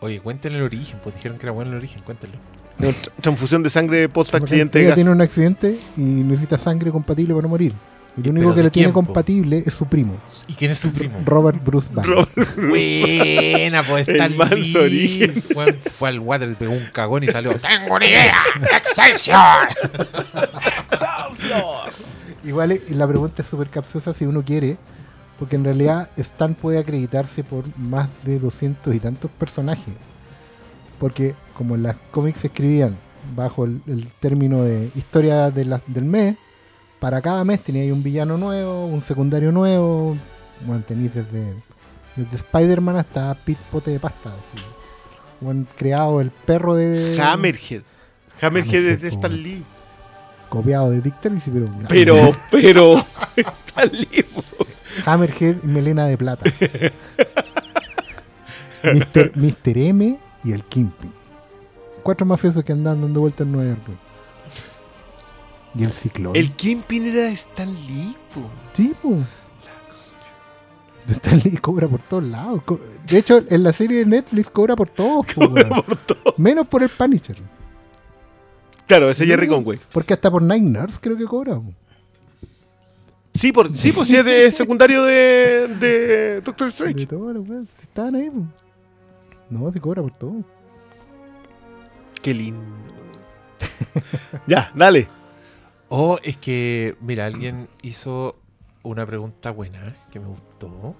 Oye, cuéntenle el origen, pues dijeron que era bueno el origen, cuéntenlo. Transfusión de sangre post accidente de Ella gas. tiene un accidente y necesita sangre compatible para no morir. Y ¿Y lo único que le tiene compatible es su primo, ¿Y quién es su primo? Robert Bruce Banner. Robert- Buena, pues El está manso lindo. origen. Fue al water, le pegó un cagón y salió. ¡Tengo una idea! ¡Excelsior! Igual eh, la pregunta es súper capciosa si uno quiere, porque en realidad Stan puede acreditarse por más de 200 y tantos personajes. Porque como en las cómics se escribían bajo el, el término de historia de la- del mes, para cada mes tenía ahí un villano nuevo, un secundario nuevo, bueno, tenéis desde, desde Spider-Man hasta Pete Pote de Pasta. así. Bueno, creado el perro de... Hammerhead. Hammerhead es de Stan. Lee. Copiado de Dick Tracy, pero... Pero, pero. Stan Lee. Hammerhead y Melena de Plata. Mr. Mr. M y el Kingpin. Cuatro mafiosos que andan dando vueltas en Nueva York. Y el Ciclón. El Kingpin era de Stan Lee. po. Sí, po. Stan Lee cobra por todos lados. De hecho, en la serie de Netflix cobra por todos. po, weón. Menos por el Punisher. Claro, ese Jerry Conway. Porque hasta por Nine Nurse creo que cobra. po. Sí, por, sí, pues sí es de secundario de, de Doctor De Strange. los weones, Estaban ahí. po. No, se cobra por todo. Qué lindo. ya, dale. O es que, mira, alguien hizo una pregunta buena que me gustó.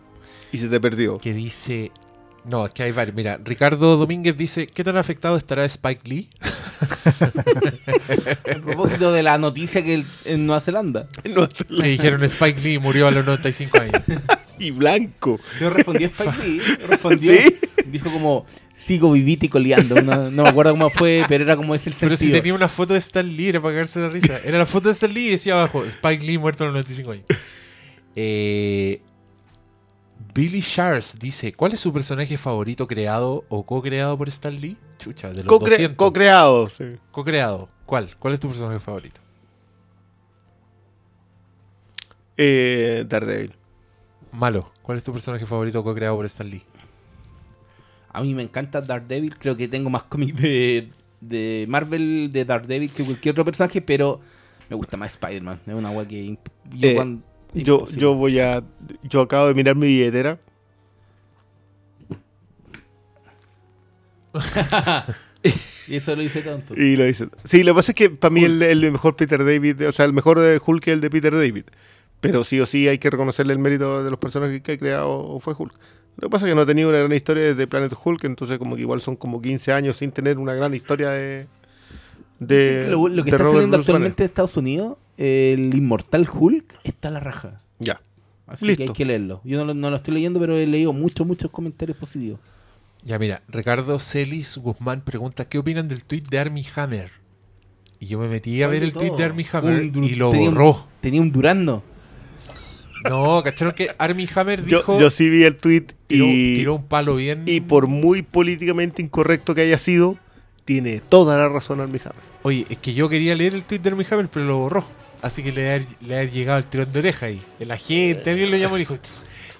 Y se te perdió. Que dice. No, es que hay varios. Mira, Ricardo Domínguez dice: ¿Qué tan afectado estará Spike Lee? A propósito de la noticia que el- en Nueva Zelanda. No hace la- Que dijeron Spike Lee murió a los 95 años. Y blanco. Yo respondió Spike Lee, respondió, ¿Sí? dijo como, sigo vivito y coleando. No, no me acuerdo cómo fue, pero era como ese el Pero si tenía una foto de Stan Lee, era para cagarse la risa. Era la foto de Stan Lee y decía abajo: Spike Lee muerto a los 95 años. Eh, Billy Shars dice: ¿Cuál es su personaje favorito creado o co-creado por Stan Lee? Chucha, de los Co-cre- 200. Co-creado. sí. Co-creado. ¿Cuál? ¿Cuál es tu personaje favorito? Eh, Daredevil. Malo. ¿Cuál es tu personaje favorito co-creado por Stan Lee? A mí me encanta Daredevil, creo que tengo más cómics de, de Marvel de Daredevil que cualquier otro personaje, pero me gusta más Spider-Man. Es una wea que... Yo, Eh, cuando- Yo, yo voy a. Yo acabo de mirar mi billetera. Y eso lo hice tanto. Y lo hice. Sí, lo que pasa es que para mí el, el mejor Peter David, o sea, el mejor de Hulk es el de Peter David. Pero sí o sí hay que reconocerle el mérito de los personajes que ha creado fue Hulk. Lo que pasa es que no ha tenido una gran historia desde Planet Hulk, entonces como que igual son como 15 años sin tener una gran historia de... lo, lo que de está Robert saliendo Bruce actualmente de Estados Unidos, el Inmortal Hulk, está a la raja. Ya. Así Listo. que hay que leerlo. Yo no lo, no lo estoy leyendo, pero he leído muchos, muchos comentarios positivos. Ya mira, Ricardo Celis Guzmán pregunta: ¿Qué opinan del tweet de Army Hammer? Y yo me metí a ver el tweet de Army Hammer Un y lo tenía un- borró. Tenía un Durando. No, ¿cacharon que Army Hammer dijo. yo sí vi el tweet tiró, y, tiró un palo bien. y por muy políticamente incorrecto que haya sido, tiene toda la razón Armie Hammer. Oye, es que yo quería leer el tweet de Army Hammer, pero lo borró. Así que le ha, le ha llegado el tirón de oreja ahí. La gente, alguien lo llamó y dijo: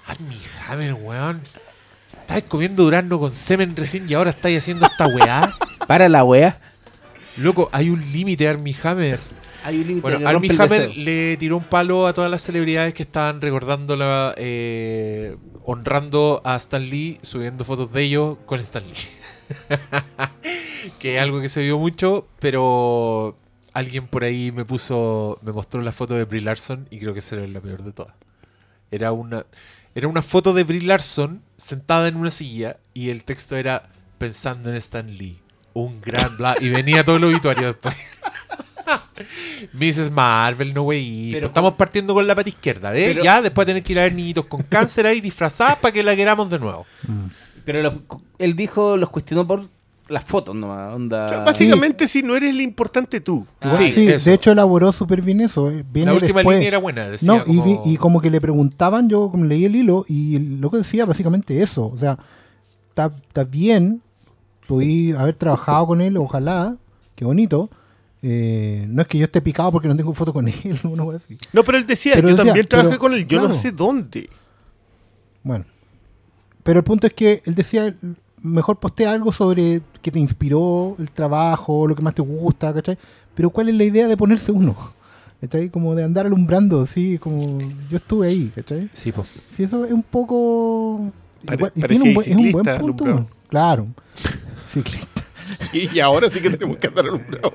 Army Hammer, weón. Estabas comiendo durazno con semen recién y ahora estáis haciendo esta weá. Para la wea. Loco, hay un límite, Army Hammer. Hay un límite Bueno, Armie Hammer le tiró un palo a todas las celebridades que estaban recordándola, eh, honrando a Stan Lee, subiendo fotos de ellos con Stan Lee. que es algo que se vio mucho, pero alguien por ahí me puso, me mostró la foto de Brie Larson y creo que esa era la peor de todas. Era una, era una foto de Brie Larson sentada en una silla y el texto era pensando en Stan Lee, un gran bla y venía todo el obituario después. Mrs. Marvel, no wey. Pero- Estamos partiendo con la pata izquierda, ¿ves? Pero- ya después tener que ir a ver niñitos con cáncer ahí disfrazadas para que la queramos de nuevo. Pero lo- él dijo, los cuestionó por las fotos nomás. Onda... O sea, básicamente, si no eres el importante tú. Ah, sí, sí, de hecho elaboró súper bien eso. eh. Viene la última después. línea era buena. Decía No, y, como- vi- y como que le preguntaban, yo como leí el hilo, y lo que decía básicamente eso. O sea, está está bien, podí haber trabajado con él, ojalá, qué bonito. Eh, no es que yo esté picado porque no tengo foto con él, wea así. No, pero él decía, Pero yo decía, también trabajé pero, con él, yo no sé dónde. Bueno. Pero el punto es que él decía, mejor postea algo sobre que te inspiró el trabajo, lo que más te gusta, ¿cachai? Pero ¿cuál es la idea de ponerse uno? ¿Cachai? Como de andar alumbrando, sí, como yo estuve ahí, ¿cachai? Sí, po. Si eso es un poco... Pare- igual- y tiene un buen, es un buen punto. alumbrado. Claro. Ciclista. Y, y ahora sí que tenemos que andar alumbrados.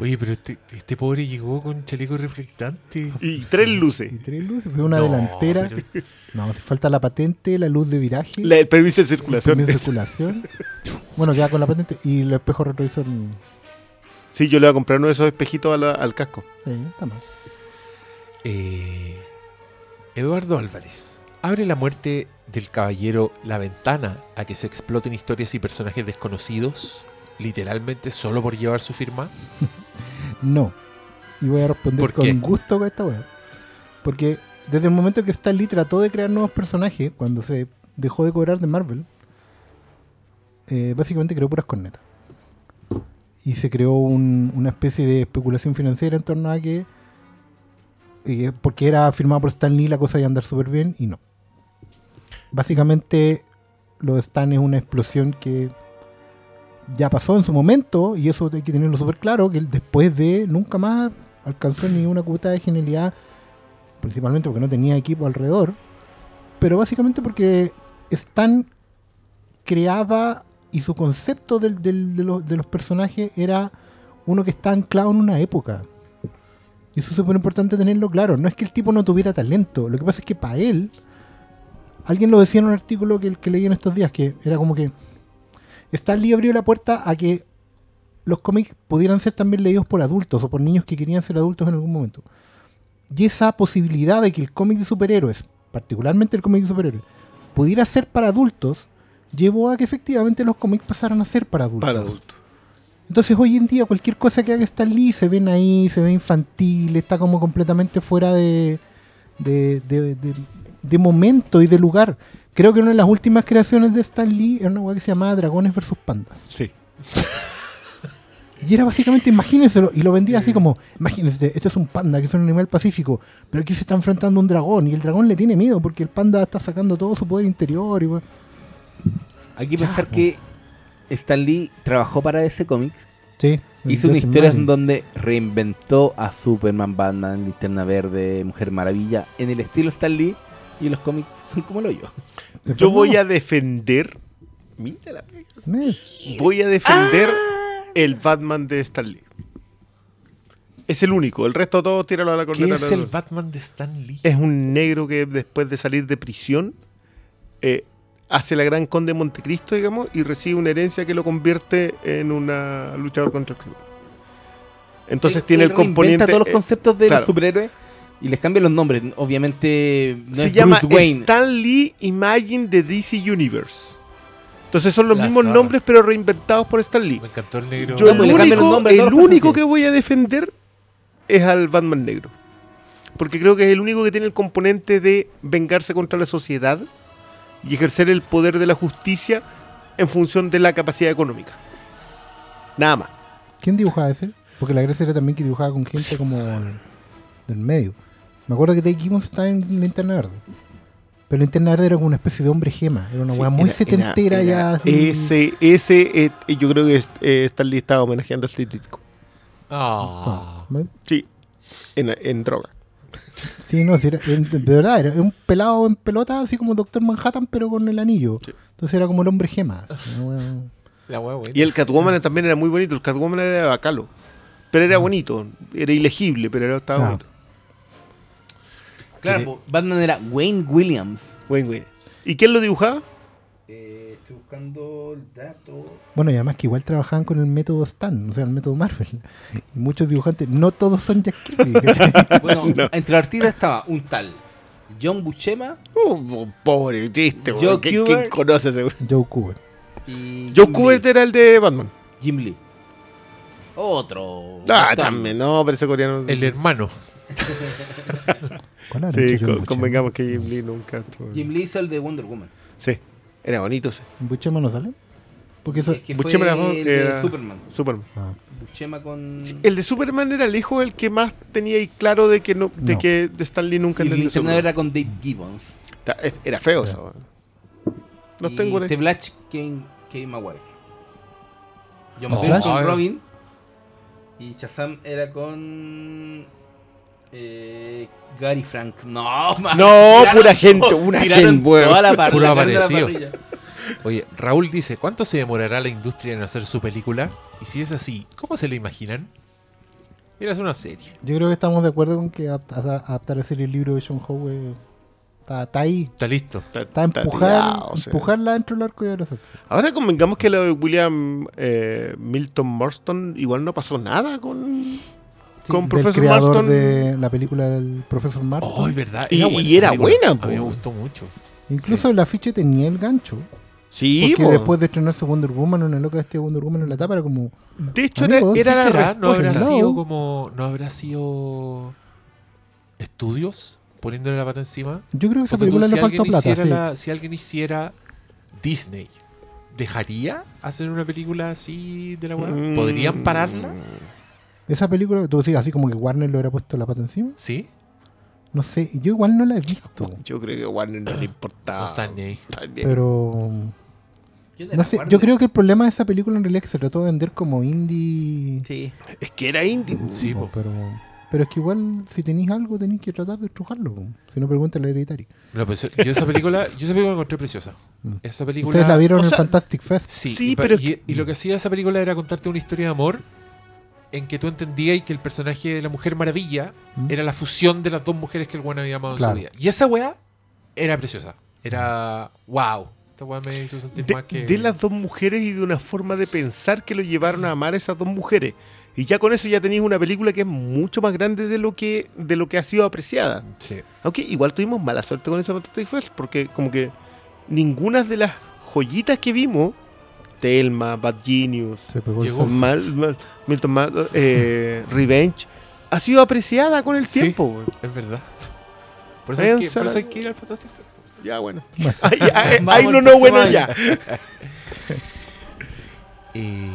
Oye, pero este, este pobre llegó con chaleco reflectante. Y tres luces. Y tres luces, fue una No, delantera. pero- No, si falta la patente, la luz de viraje, La- el permiso de el circulación. permiso de circulación. bueno, ya con la patente y el espejo retrovisor. Sí, yo le voy a comprar uno de esos espejitos al casco. Sí, está más. Eh, Eduardo Álvarez. Abre la muerte del caballero la ventana a que se exploten historias y personajes desconocidos, literalmente solo por llevar su firma. No. Y voy a responder ¿Por con qué? gusto con esta weá. Porque desde el momento que Stan Lee trató de crear nuevos personajes, cuando se dejó de cobrar de Marvel, eh, básicamente creó puras cornetas. Y se creó un- una especie de especulación financiera en torno a que, eh, porque era firmado por Stan Lee, la cosa iba a andar súper bien, y no. Básicamente, lo de Stan es una explosión que ya pasó en su momento, y eso hay que tenerlo súper claro, que después de nunca más alcanzó ni una cuota de genialidad, principalmente porque no tenía equipo alrededor, pero básicamente porque Stan creaba y su concepto de, los, de los personajes era uno que está anclado en una época. Y eso es súper importante tenerlo claro. No es que el tipo no tuviera talento, lo que pasa es que para él, alguien lo decía en un artículo que, que leí en estos días, que era como que Stan Lee abrió la puerta a que los cómics pudieran ser también leídos por adultos o por niños que querían ser adultos en algún momento. Y esa posibilidad de que el cómic de superhéroes, particularmente el cómic de superhéroes, pudiera ser para adultos, llevó a que efectivamente los cómics pasaran a ser para adultos. Para adultos. Entonces hoy en día cualquier cosa que haga Stan Lee se ven ahí, se ve infantil, está como completamente fuera de, de, de- de- de momento y de lugar. Creo que una de las últimas creaciones de Stan Lee era una weá que se llamaba Dragones versus Pandas. Sí. Y era básicamente, imagínenselo, y lo vendía así como, imagínense, esto es un panda, que es un animal pacífico, pero aquí se está enfrentando a un dragón, y el dragón le tiene miedo porque el panda está sacando todo su poder interior. Y. Hay que Ya, pensar que Stan Lee trabajó para ese cómic. sí, Hizo una historia en donde reinventó a Superman, Batman, Linterna Verde, Mujer Maravilla en el estilo Stan Lee y los cómics son como lo yo. Yo voy a defender. Mira la pega. Voy a defender Ah. el Batman de Stan Lee. Es el único. El resto todos tíralo a la ¿Qué corneta. es el Batman de Stan Lee? Es un negro que después de salir de prisión eh, hace la gran conde de Montecristo, digamos, y recibe una herencia que lo convierte en un luchador contra el crimen. Entonces tiene el componente. todos los eh, conceptos de claro. los superhéroes y les cambia los nombres. Obviamente no se es llama Bruce Wayne. Stan Lee Imagine de DC Universe. Entonces son los La mismos zorra. nombres, pero reinventados por Stan Lee. Me encantó el negro. Yo el cambian único, el que voy a defender es al Batman negro. Porque creo que es el único que tiene el componente de vengarse contra la sociedad y ejercer el poder de la justicia en función de la capacidad económica. Nada más. ¿Quién dibujaba ese? Porque la gracia era también que dibujaba con gente como del medio. Me acuerdo que Dave Gibbons estaba en Linterna Verde. Pero Linterna Verde era como una especie de hombre gema. Era una Sí, weá muy era- setentera era- ya. era así. Ese, ese eh, yo creo que es, eh, Lee estaba homenajeando a Steve Ditko. Ah. Ah, Sí, en, en droga. Sí, no, sí, era- en- de verdad, era un pelado en pelota, así como Doctor Manhattan, pero con el anillo. Sí. Entonces era como el hombre gema. Una weá- La hueá buena. Y el Catwoman también era muy bonito. El Catwoman era de Bacalo. Pero era bonito. Era ilegible, pero era, estaba Ah. bonito. Claro, po, Batman era Wayne Williams. Wayne Wayne. ¿Y quién lo dibujaba? estoy buscando el dato. Bueno, y además que igual trabajaban con el método Stan, o sea, el método Marvel. Y muchos dibujantes, no todos son Jack Kirby. Bueno, entre los artistas estaba un tal John Buscema Oh, pobre chiste, Joe weón. ¿Quién, conoce ese? Joe Cooper. y Joe Jim Kubert Lee. era el de Batman. Jim Lee. Otro. Ah, Otro. también, no, pero ese coreano. El hermano. ¿Cuál era? Sí, con- convengamos que Jim Lee nunca estuvo. Jim Lee hizo el de Wonder Woman. Sí, era bonito ese. ¿Buscema no sale? Porque eso. Es que fue era- el de era- Superman. Superman. Ah. Buscema con... Sí, El de Superman era lejos el que más tenía ahí claro de que no, de No. que de Stan Lee nunca Y el entendió Superman. era con Dave Gibbons. Era feo Sí. eso. No y tengo The Flash, Kane, Kane Maguire. John Oh, con Flash. Robin. Y Shazam era con... Eh, Gary Frank. No, man. No, Tiraron- pura gente, una gente, toda la par- Puro la la aparecido. Oye, Raúl dice, ¿cuánto se demorará la industria en hacer su película? Y si es así, ¿cómo se lo imaginan? Era hacer una serie. Yo creo que estamos de acuerdo con que apt- adaptar a serie el libro de John Howe eh, está, está ahí. Está listo. Está, Está a está empujar, tirado, o sea. empujarla dentro del arco y abrazarse. Ahora convengamos que lo de William eh, Milton Marston igual no pasó nada con... Sí, Con del Profesor creador Marston. de la película del Profesor Marston. Oh, verdad. Y- buena y esa era película. buena, A mí me gustó mucho. Incluso el afiche tenía el gancho. Sí, Porque po. después de estrenarse Wonder Woman, una loca de Wonder Woman en la tapa era como. De hecho, era, Amigos, era ¿Qué la? ¿No habrá sido como... ¿No habrá sido... estudios? Poniéndole la pata encima. Yo creo que esa Porque tú, película si le faltó plata. hiciera sí. la- si alguien hiciera Disney, ¿dejaría hacer una película así de la weá? Mm. ¿Podrían pararla? Esa película, tú decís así como que Warner le hubiera puesto la pata encima. ¿Sí? No sé, yo igual no la he visto. Yo creo que a Warner no le importaba. Pero. No sé, yo creo que el problema de esa película en realidad es que se trató de vender como indie. Sí. Es que era indie. Sí, po. pero, pero es que igual si tenéis algo tenéis que tratar de estrujarlo. po. Si no, pregúntale a Hereditary. No, pues, yo esa película, yo esa película la encontré preciosa. Mm. Esa película. Ustedes la vieron o en sea, Fantastic Fest. Sí, Sí, y, pa- pero- y, y lo que hacía esa película era contarte una historia de amor en que tú entendías que el personaje de la Mujer Maravilla ¿Mm? era la fusión de las dos mujeres que el weón había amado Claro. en su vida. Y esa weá era preciosa. Era. ¡Wow! Esta weá me hizo sentir De, más que. de las dos mujeres y de una forma de pensar que lo llevaron a amar a esas dos mujeres. Y ya con eso ya tenéis una película que es mucho más grande de lo que, de lo que ha sido apreciada. Sí. Aunque igual tuvimos mala suerte con esa Fantastic Fest, porque como que ninguna de las joyitas que vimos, Thelma, Bad Genius, Llegó. sol. Mal- Mal- Milton Mar- eh, Revenge, ha sido apreciada con el Sí. tiempo. Es verdad. Por eso, hay que, por a la- eso hay que ir al Fantastic. Ya, bueno. Ahí, ahí- ahí no, bueno, ya. Eh,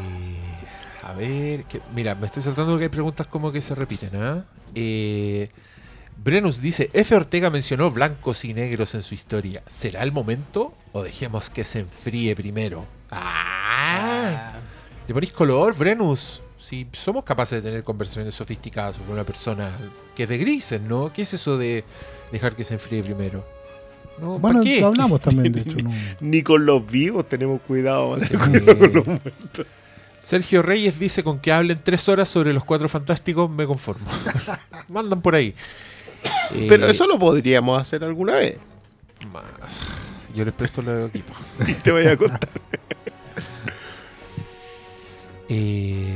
a ver, que- mira, me estoy saltando porque hay preguntas como que se repiten. ¿ah? Eh, Brenus dice, F. Ortega mencionó blancos y negros en su historia. ¿Será el momento o dejemos que se enfríe primero? Ah, Ah. ¿Le ponís color, Brenus? Si somos capaces de tener conversaciones sofisticadas sobre una persona que es de grises, ¿no? ¿Qué es eso de dejar que se enfríe primero? No, ¿pa' Bueno, qué? lo hablamos también, de hecho. no. Ni con los vivos tenemos cuidado. Sí. Sergio Reyes dice con que hablen tres horas sobre los cuatro fantásticos me conformo. Mandan por ahí. Eh, Pero eso lo podríamos hacer alguna vez. Yo les presto los equipos. Y te voy a contar. Eh,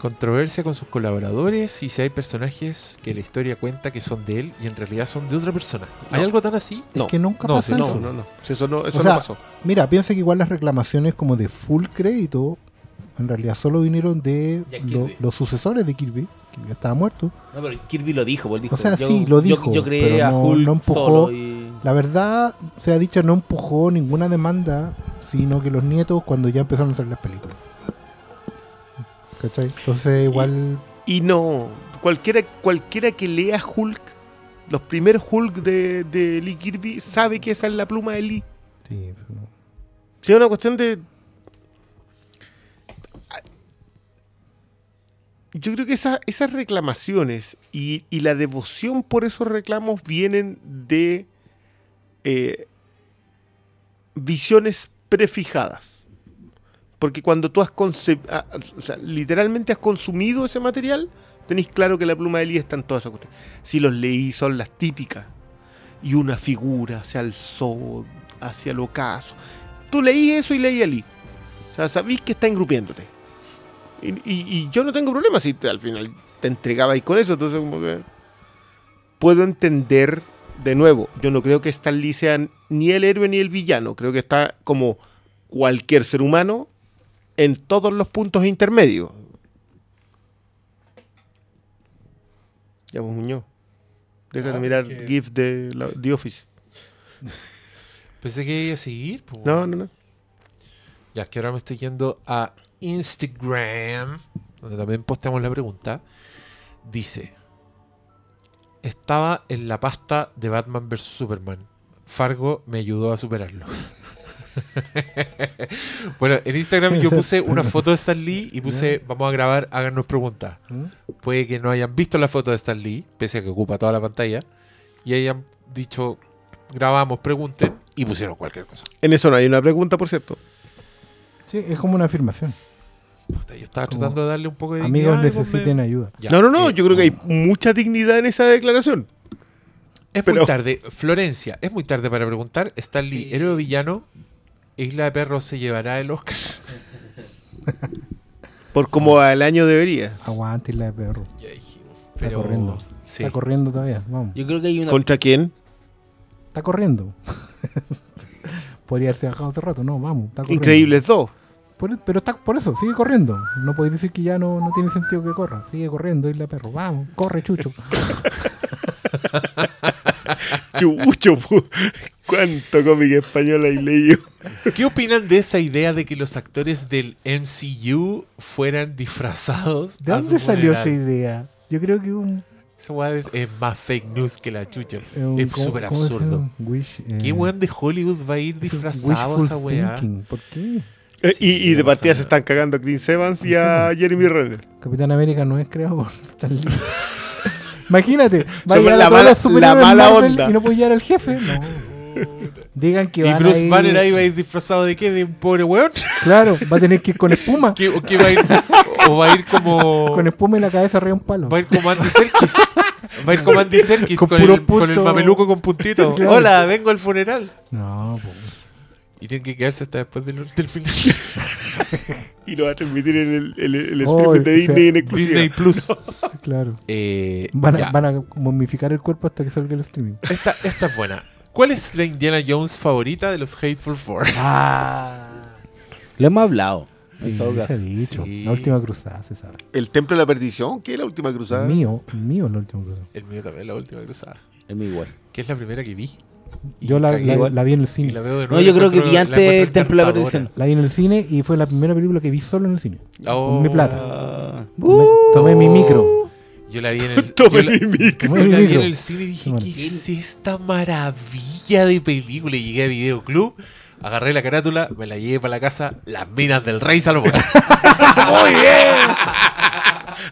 controversia con sus colaboradores y si hay personajes que la historia cuenta que son de él y en realidad son de otra persona. ¿Hay No. algo tan así? No, que nunca no, pasa sí, no, eso. no, no. Si Eso no, eso O sea, no pasó. Mira, piensa que igual las reclamaciones como de full crédito, en realidad solo vinieron de lo- Kirby. los sucesores de Kirby, que ya estaba muerto. No, pero Kirby lo dijo, dijo. O sea, yo- sí, lo dijo, Yo, creé pero a no- Hulk no empujó. solo y- La verdad, se ha dicho, no empujó ninguna demanda, sino que los nietos cuando ya empezaron a hacer las películas. ¿Cachai? Entonces igual... Y no, cualquiera, cualquiera que lea Hulk, los primeros Hulk de, de Lee Kirby, sabe que esa es la pluma de Lee. sí, no. Si es una cuestión de. Yo creo que esa- esas reclamaciones y, y la devoción por esos reclamos vienen de eh, visiones prefijadas. Porque cuando tú has ah, sea, literalmente has consumido ese material, tenéis claro que la pluma de Lee está en todas esas cuestiones. Si los leí, son las típicas. Y una figura se alzó hacia el ocaso. Tú leí eso y leí a Lee. O sea, sabéis que está engrupiéndote. Y yo no tengo problema si te- al final te entregabais con eso. Entonces, como que. Puedo entender, de nuevo, yo no creo que Stan Lee sea ni el héroe ni el villano. Creo que está como cualquier ser humano en todos los puntos intermedios. Ya, pues, Muñoz. Déjate Ah, mirar porque- GIF de la- The Office. Pensé que iba a seguir. po. No, no, no. Ya que ahora me estoy yendo a Instagram, donde también posteamos la pregunta. Dice: Estaba en la pasta de Batman vs Superman. Fargo me ayudó a superarlo. bueno, en Instagram yo puse una foto de Stan Lee y puse: Vamos a grabar, háganos preguntas. ¿Mm? Puede que no hayan visto la foto de Stan Lee, pese a que ocupa toda la pantalla, y hayan dicho: Grabamos, pregunten, y pusieron cualquier cosa. En eso no hay una pregunta, por cierto. Sí, es como una afirmación. Puta, yo estaba Como tratando de darle un poco de Amigos dignidad, pues, necesiten me- ayuda. Ya, no, no, no. eh, yo creo que hay mucha dignidad en esa declaración. Es pero- muy tarde. Florencia, es muy tarde para preguntar. Stan Lee, héroe villano. Isla de Perros se llevará el Oscar. Por como al año debería. Aguante la de perro. Ya dijimos. Está Pero, corriendo. sí. Está corriendo todavía. Vamos. Yo creo que hay una. ¿Contra quién? Está corriendo. Podría haberse bajado hace rato. No, vamos. Está corriendo. Increíbles dos. Por- pero está por eso, sigue corriendo. No podéis decir que ya no, no tiene sentido que corra. Sigue corriendo, Isla Perro. Vamos, corre, chucho. Chucho, cuánto cómic español hay leído. ¿Qué opinan de esa idea de que los actores del MCU fueran disfrazados? ¿De a dónde su salió esa idea? Yo creo que un. Esa weá es, es más fake news que la chucha. eh, un- es ¿cómo- súper absurdo. Wish, eh, ¿Qué weón de Hollywood va a ir disfrazado a esa weá? ¿Por qué? Eh, y, y de no partida se están cagando a Chris Evans y a Jeremy Renner. Capitán América no es creado por Stan Lee. Imagínate, va a llegar la a todos mala- los superhéroes la mala Marvel onda. y no puede llegar al jefe. No. Digan que ¿Y van a Bruce ir- Banner ahí va a ir disfrazado de qué? ¿De un pobre weón? Claro, va a tener que ir con espuma. ¿Qué- ¿O qué va a ir? ¿O va a ir como.? Con espuma en la cabeza arriba de un palo. Va a ir como Andy Serkis. Va a ir como Andy Serkis Con con, puro el, con el punto. mameluco con puntito. Claro. Hola, vengo al funeral. No, po. Y tienen que quedarse hasta después del, del final. Y lo va a transmitir en el, el, el Oh, streaming de o sea, Disney en exclusiva. Disney Plus. claro. Eh, Van a, ya. van a momificar el cuerpo hasta que salga el streaming. Esta, esta es buena. ¿Cuál es la Indiana Jones favorita de los Hateful Four? Ah, Lo hemos hablado. sí, se ha dicho. Sí. La última cruzada, se sabe. El Templo de la Perdición, ¿qué es la última cruzada? Mío, mío la última cruzada. El mío también, la última cruzada. Es muy igual. Que es la primera que vi. Yo la, vi en el Y cine. la veo de No, yo creo que vi antes el Templo de la. Perdición. La vi en el cine y fue la primera película que vi solo en el cine. Oh. Con mi plata. Ah. Tomé, tomé mi micro. Yo la vi en el, yo la- mi micro. Yo la vi en el cine y dije. ¿qué es esta maravilla de película? Y llegué a Videoclub, agarré la carátula, me la llevé para la casa, Las Minas del Rey Salomón. ¡Muy bien!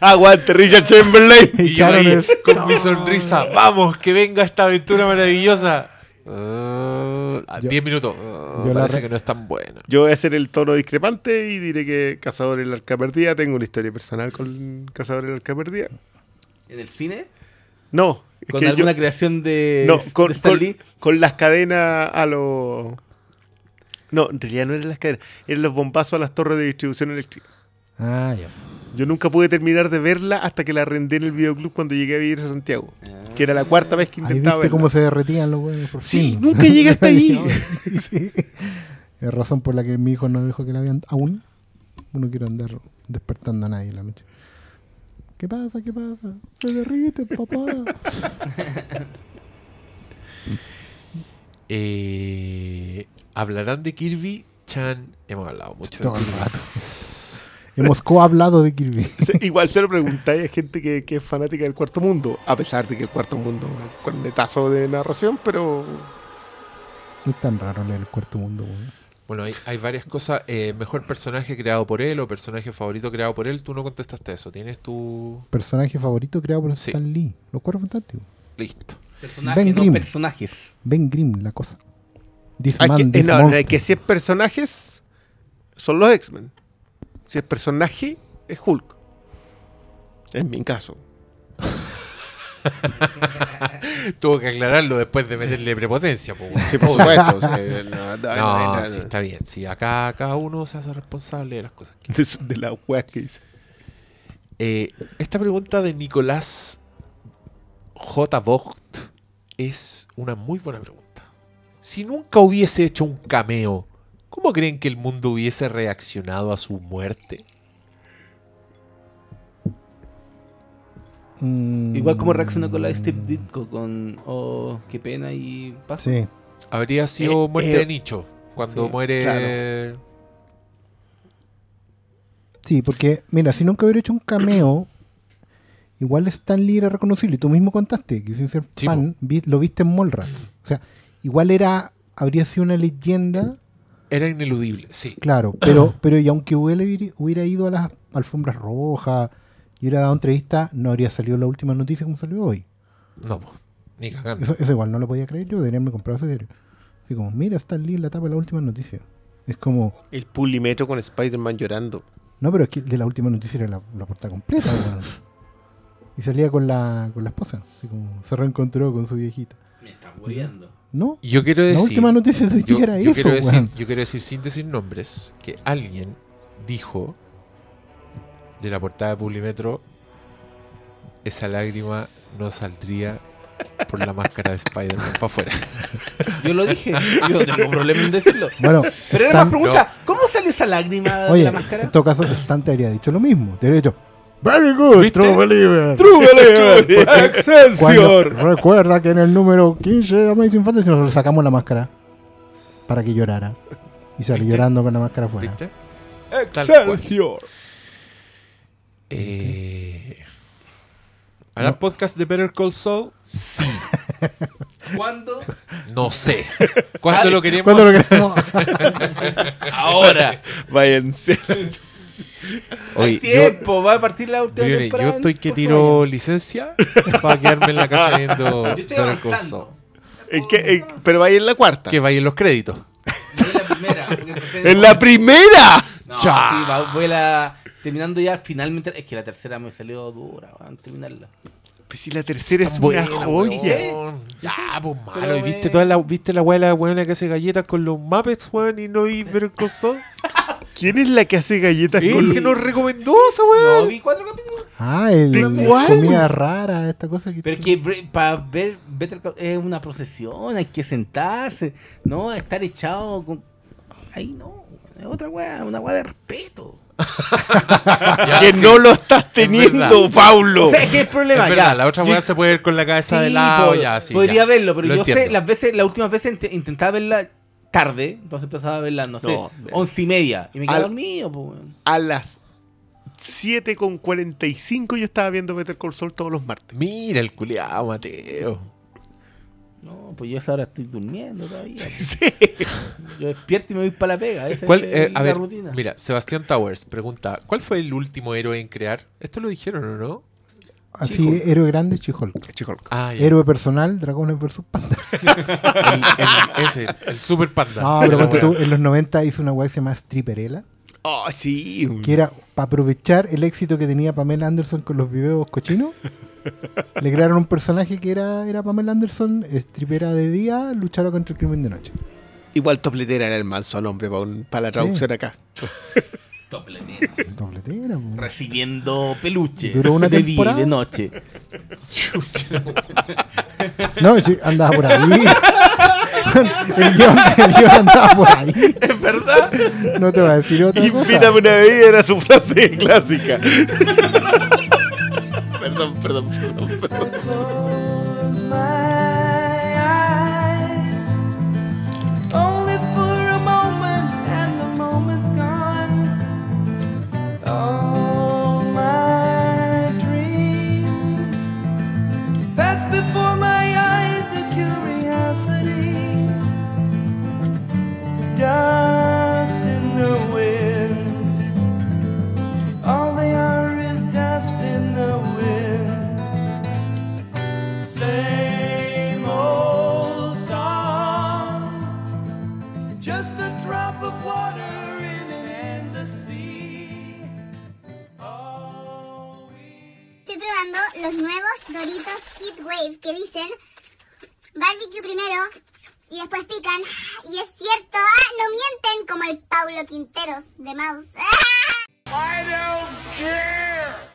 Aguante, Richard Chamberlain. Y yo ahí, con mi sonrisa, vamos, que venga esta aventura maravillosa. A Yo- 10 minutos. Ah, yo la parece re- que no es tan buena. Yo voy a hacer el tono discrepante y diré que Cazador del Arca Perdida. Tengo una historia personal con Cazador del Arca Perdida. ¿En el cine? No, es ¿Con que alguna yo- creación de, no, de con, Stan con- Lee? con las cadenas a los. No, en realidad no eran las cadenas, eran los bombazos a las torres de distribución eléctrica. Ah, ya. Yo nunca pude terminar de verla hasta que la arrendé en el videoclub cuando llegué a vivir a Santiago. Que era la cuarta vez que Ahí intentaba viste verla. cómo se derretían los güeyes por Sí, fin. nunca llegué hasta ahí. Sí. Es razón por la que mi hijo no dijo que la vean aún. No quiero andar despertando a nadie en la noche. ¿Qué pasa? ¿Qué pasa? Se derrite, papá. Eh, ¿Hablarán de Kirby? Chan, hemos hablado mucho Todo de el rato. Hemos co-hablado de Kirby. Se- Igual se lo preguntáis a gente que, que es fanática del cuarto mundo, a pesar de que el cuarto mundo es un cornetazo de narración, pero No es tan raro leer el cuarto mundo, güey. Bueno, hay, hay varias cosas. Eh, mejor personaje creado por él o personaje favorito creado por él. Tú no contestaste eso. Tienes tu. Personaje favorito creado por Sí. Stan Lee. Los cuatro fantásticos. Listo. Personajes, Ben no Grimm. personajes. Ben Grimm, la cosa. This hay man, que, eh, this no, no, monster. hay que si es personajes, son los X-Men. Si es personaje, es Hulk. En mi caso. Tuvo que aclararlo después de meterle prepotencia. po. Sí, por supuesto. no, sí, está bien. Sí, acá cada uno se hace responsable de las cosas. que- De, de la weá que dice. Eh, esta pregunta de Nicolás J. Vogt es una muy buena pregunta. Si nunca hubiese hecho un cameo, ¿cómo creen que el mundo hubiese reaccionado a su muerte? Mm, Igual como reaccionó con la de Steve Ditko con Oh, qué pena y paso. Sí. Habría sido Eh, muerte eh, de nicho. Cuando sí, muere. claro. Sí, porque, mira, si nunca hubiera hecho un cameo, igual Stan Lee era reconocible. Y tú mismo contaste que sin ser Sí, fan, vi- lo viste en Mallrats. O sea, igual era, habría sido una leyenda, Era ineludible, sí. claro, pero, pero y aunque hubiera, hubiera ido a las alfombras rojas y hubiera dado entrevista, no habría salido la última noticia como salió hoy. No, ni cagando. Eso, eso igual no lo podía creer yo, debería haberme comprado ese diario. Así como, mira, Lee en la tapa de la última noticia. Es como, El pulimetro con Spider-Man llorando. no, pero es que de la última noticia era la, la portada completa. Y salía con la, con la esposa. Así como, se reencontró con su viejita. Me está muriendo. ¿No? Yo quiero La decir. última noticia de hoy yo, era yo eso, quiero decir, yo quiero decir, sin decir nombres, que alguien dijo de la portada de Publimetro: esa lágrima no saldría por la máscara de Spider-Man para afuera. Yo lo dije. Yo no tengo problema en decirlo. Bueno, Pero era más pregunta, ¿cómo salió esa lágrima de la máscara? en todo caso, Stan te habría dicho lo mismo. Te habría dicho, Very good, ¿Viste? True Believer. Believer. Cuando- recuerda que en el número 15 de Amazing Fantasy nos le sacamos la máscara para que llorara. Y ¿Viste? llorando con la máscara afuera. Excelsior. Eh, ¿Harán podcast de Better Call Saul? Sí. ¿Cuándo? No sé. ¿Cuándo lo queremos? ¿Cuándo lo queremos? Ahora. Váyanse. Hay Oye, tiempo, va a partir la última yo estoy que tiro licencia para quedarme en la casa viendo. Yo estoy Better Call avanzando. Saul. ¿En qué- en- pero vaya en la cuarta. Que vaya en los créditos. ¡En la primera! No, sí, va- voy a la... Terminando ya finalmente... Es que la tercera me salió dura, van a terminarla. Pues si la tercera es Buena, una joya. weón. Ya, pues malo. Pero ¿Y viste toda la, viste la abuela buena que hace galletas con los Muppets, weón? Y no Saul. ¿Quién es la que hace galletas ¿Eh? con que nos recomendó esa No, weón? vi cuatro capítulos. Ah, el ¿De cuál? comida rara, esta cosa que. Pero es que para ver Better Call- es una procesión, hay que sentarse, no estar echado con... Ahí no, es otra weá, una weá de respeto. Ya, que sí. no lo estás teniendo, Paulo. O sea, es que el problema Es verdad, ya. la otra yo- weá se puede ver con la cabeza de lado, po- ya, sí. Podría ya. verlo, pero Lo yo sé, las veces, las últimas veces int- intentaba verla tarde, entonces empezaba a verla, no sé, No, once y media, y me quedaba dormido, pues. A las 7.45 yo estaba viendo Better Call Saul todos los martes. Mira el culiao, Mateo. No, pues yo a esa hora estoy durmiendo todavía. Sí. Yo despierto y me voy para la pega, esa ¿Cuál, es eh, la a ver, rutina. mira, Sebastián Towers pregunta, ¿cuál fue el último héroe en crear? Esto lo dijeron, ¿o no? Así, héroe grande, Chihulk. Chico-Hulk. Ah, ya. Héroe personal, Dragones vs Panda. El, el- ese, el super panda. No, pero ponte tú, en los 90 hizo una weá que se llama Stripperella, Oh, sí. que era para aprovechar el éxito que tenía Pamela Anderson con los videos cochinos. le crearon un personaje que era, era Pamela Anderson, stripera de día, luchaba contra el crimen de noche. Igual topletera era el manso al hombre para la traducción acá. Topletera. Dobletera, po. Recibiendo peluche. Duró una de día y de noche. No, sí, andaba por ahí. el, guion, el guion andaba por ahí. ¿Es verdad? No te voy a decir otra Invítame cosa. una bebida era su frase clásica. perdón, perdón, perdón, perdón. Dust in the wind. All they are is dust in the wind. Same old song, just a drop of water in an sea. Estoy probando los nuevos Doritos Hit Wave que dicen barbecue primero y después pican. Y es cierto, ¡ah! no mienten como el Paulo Quinteros de Mouse.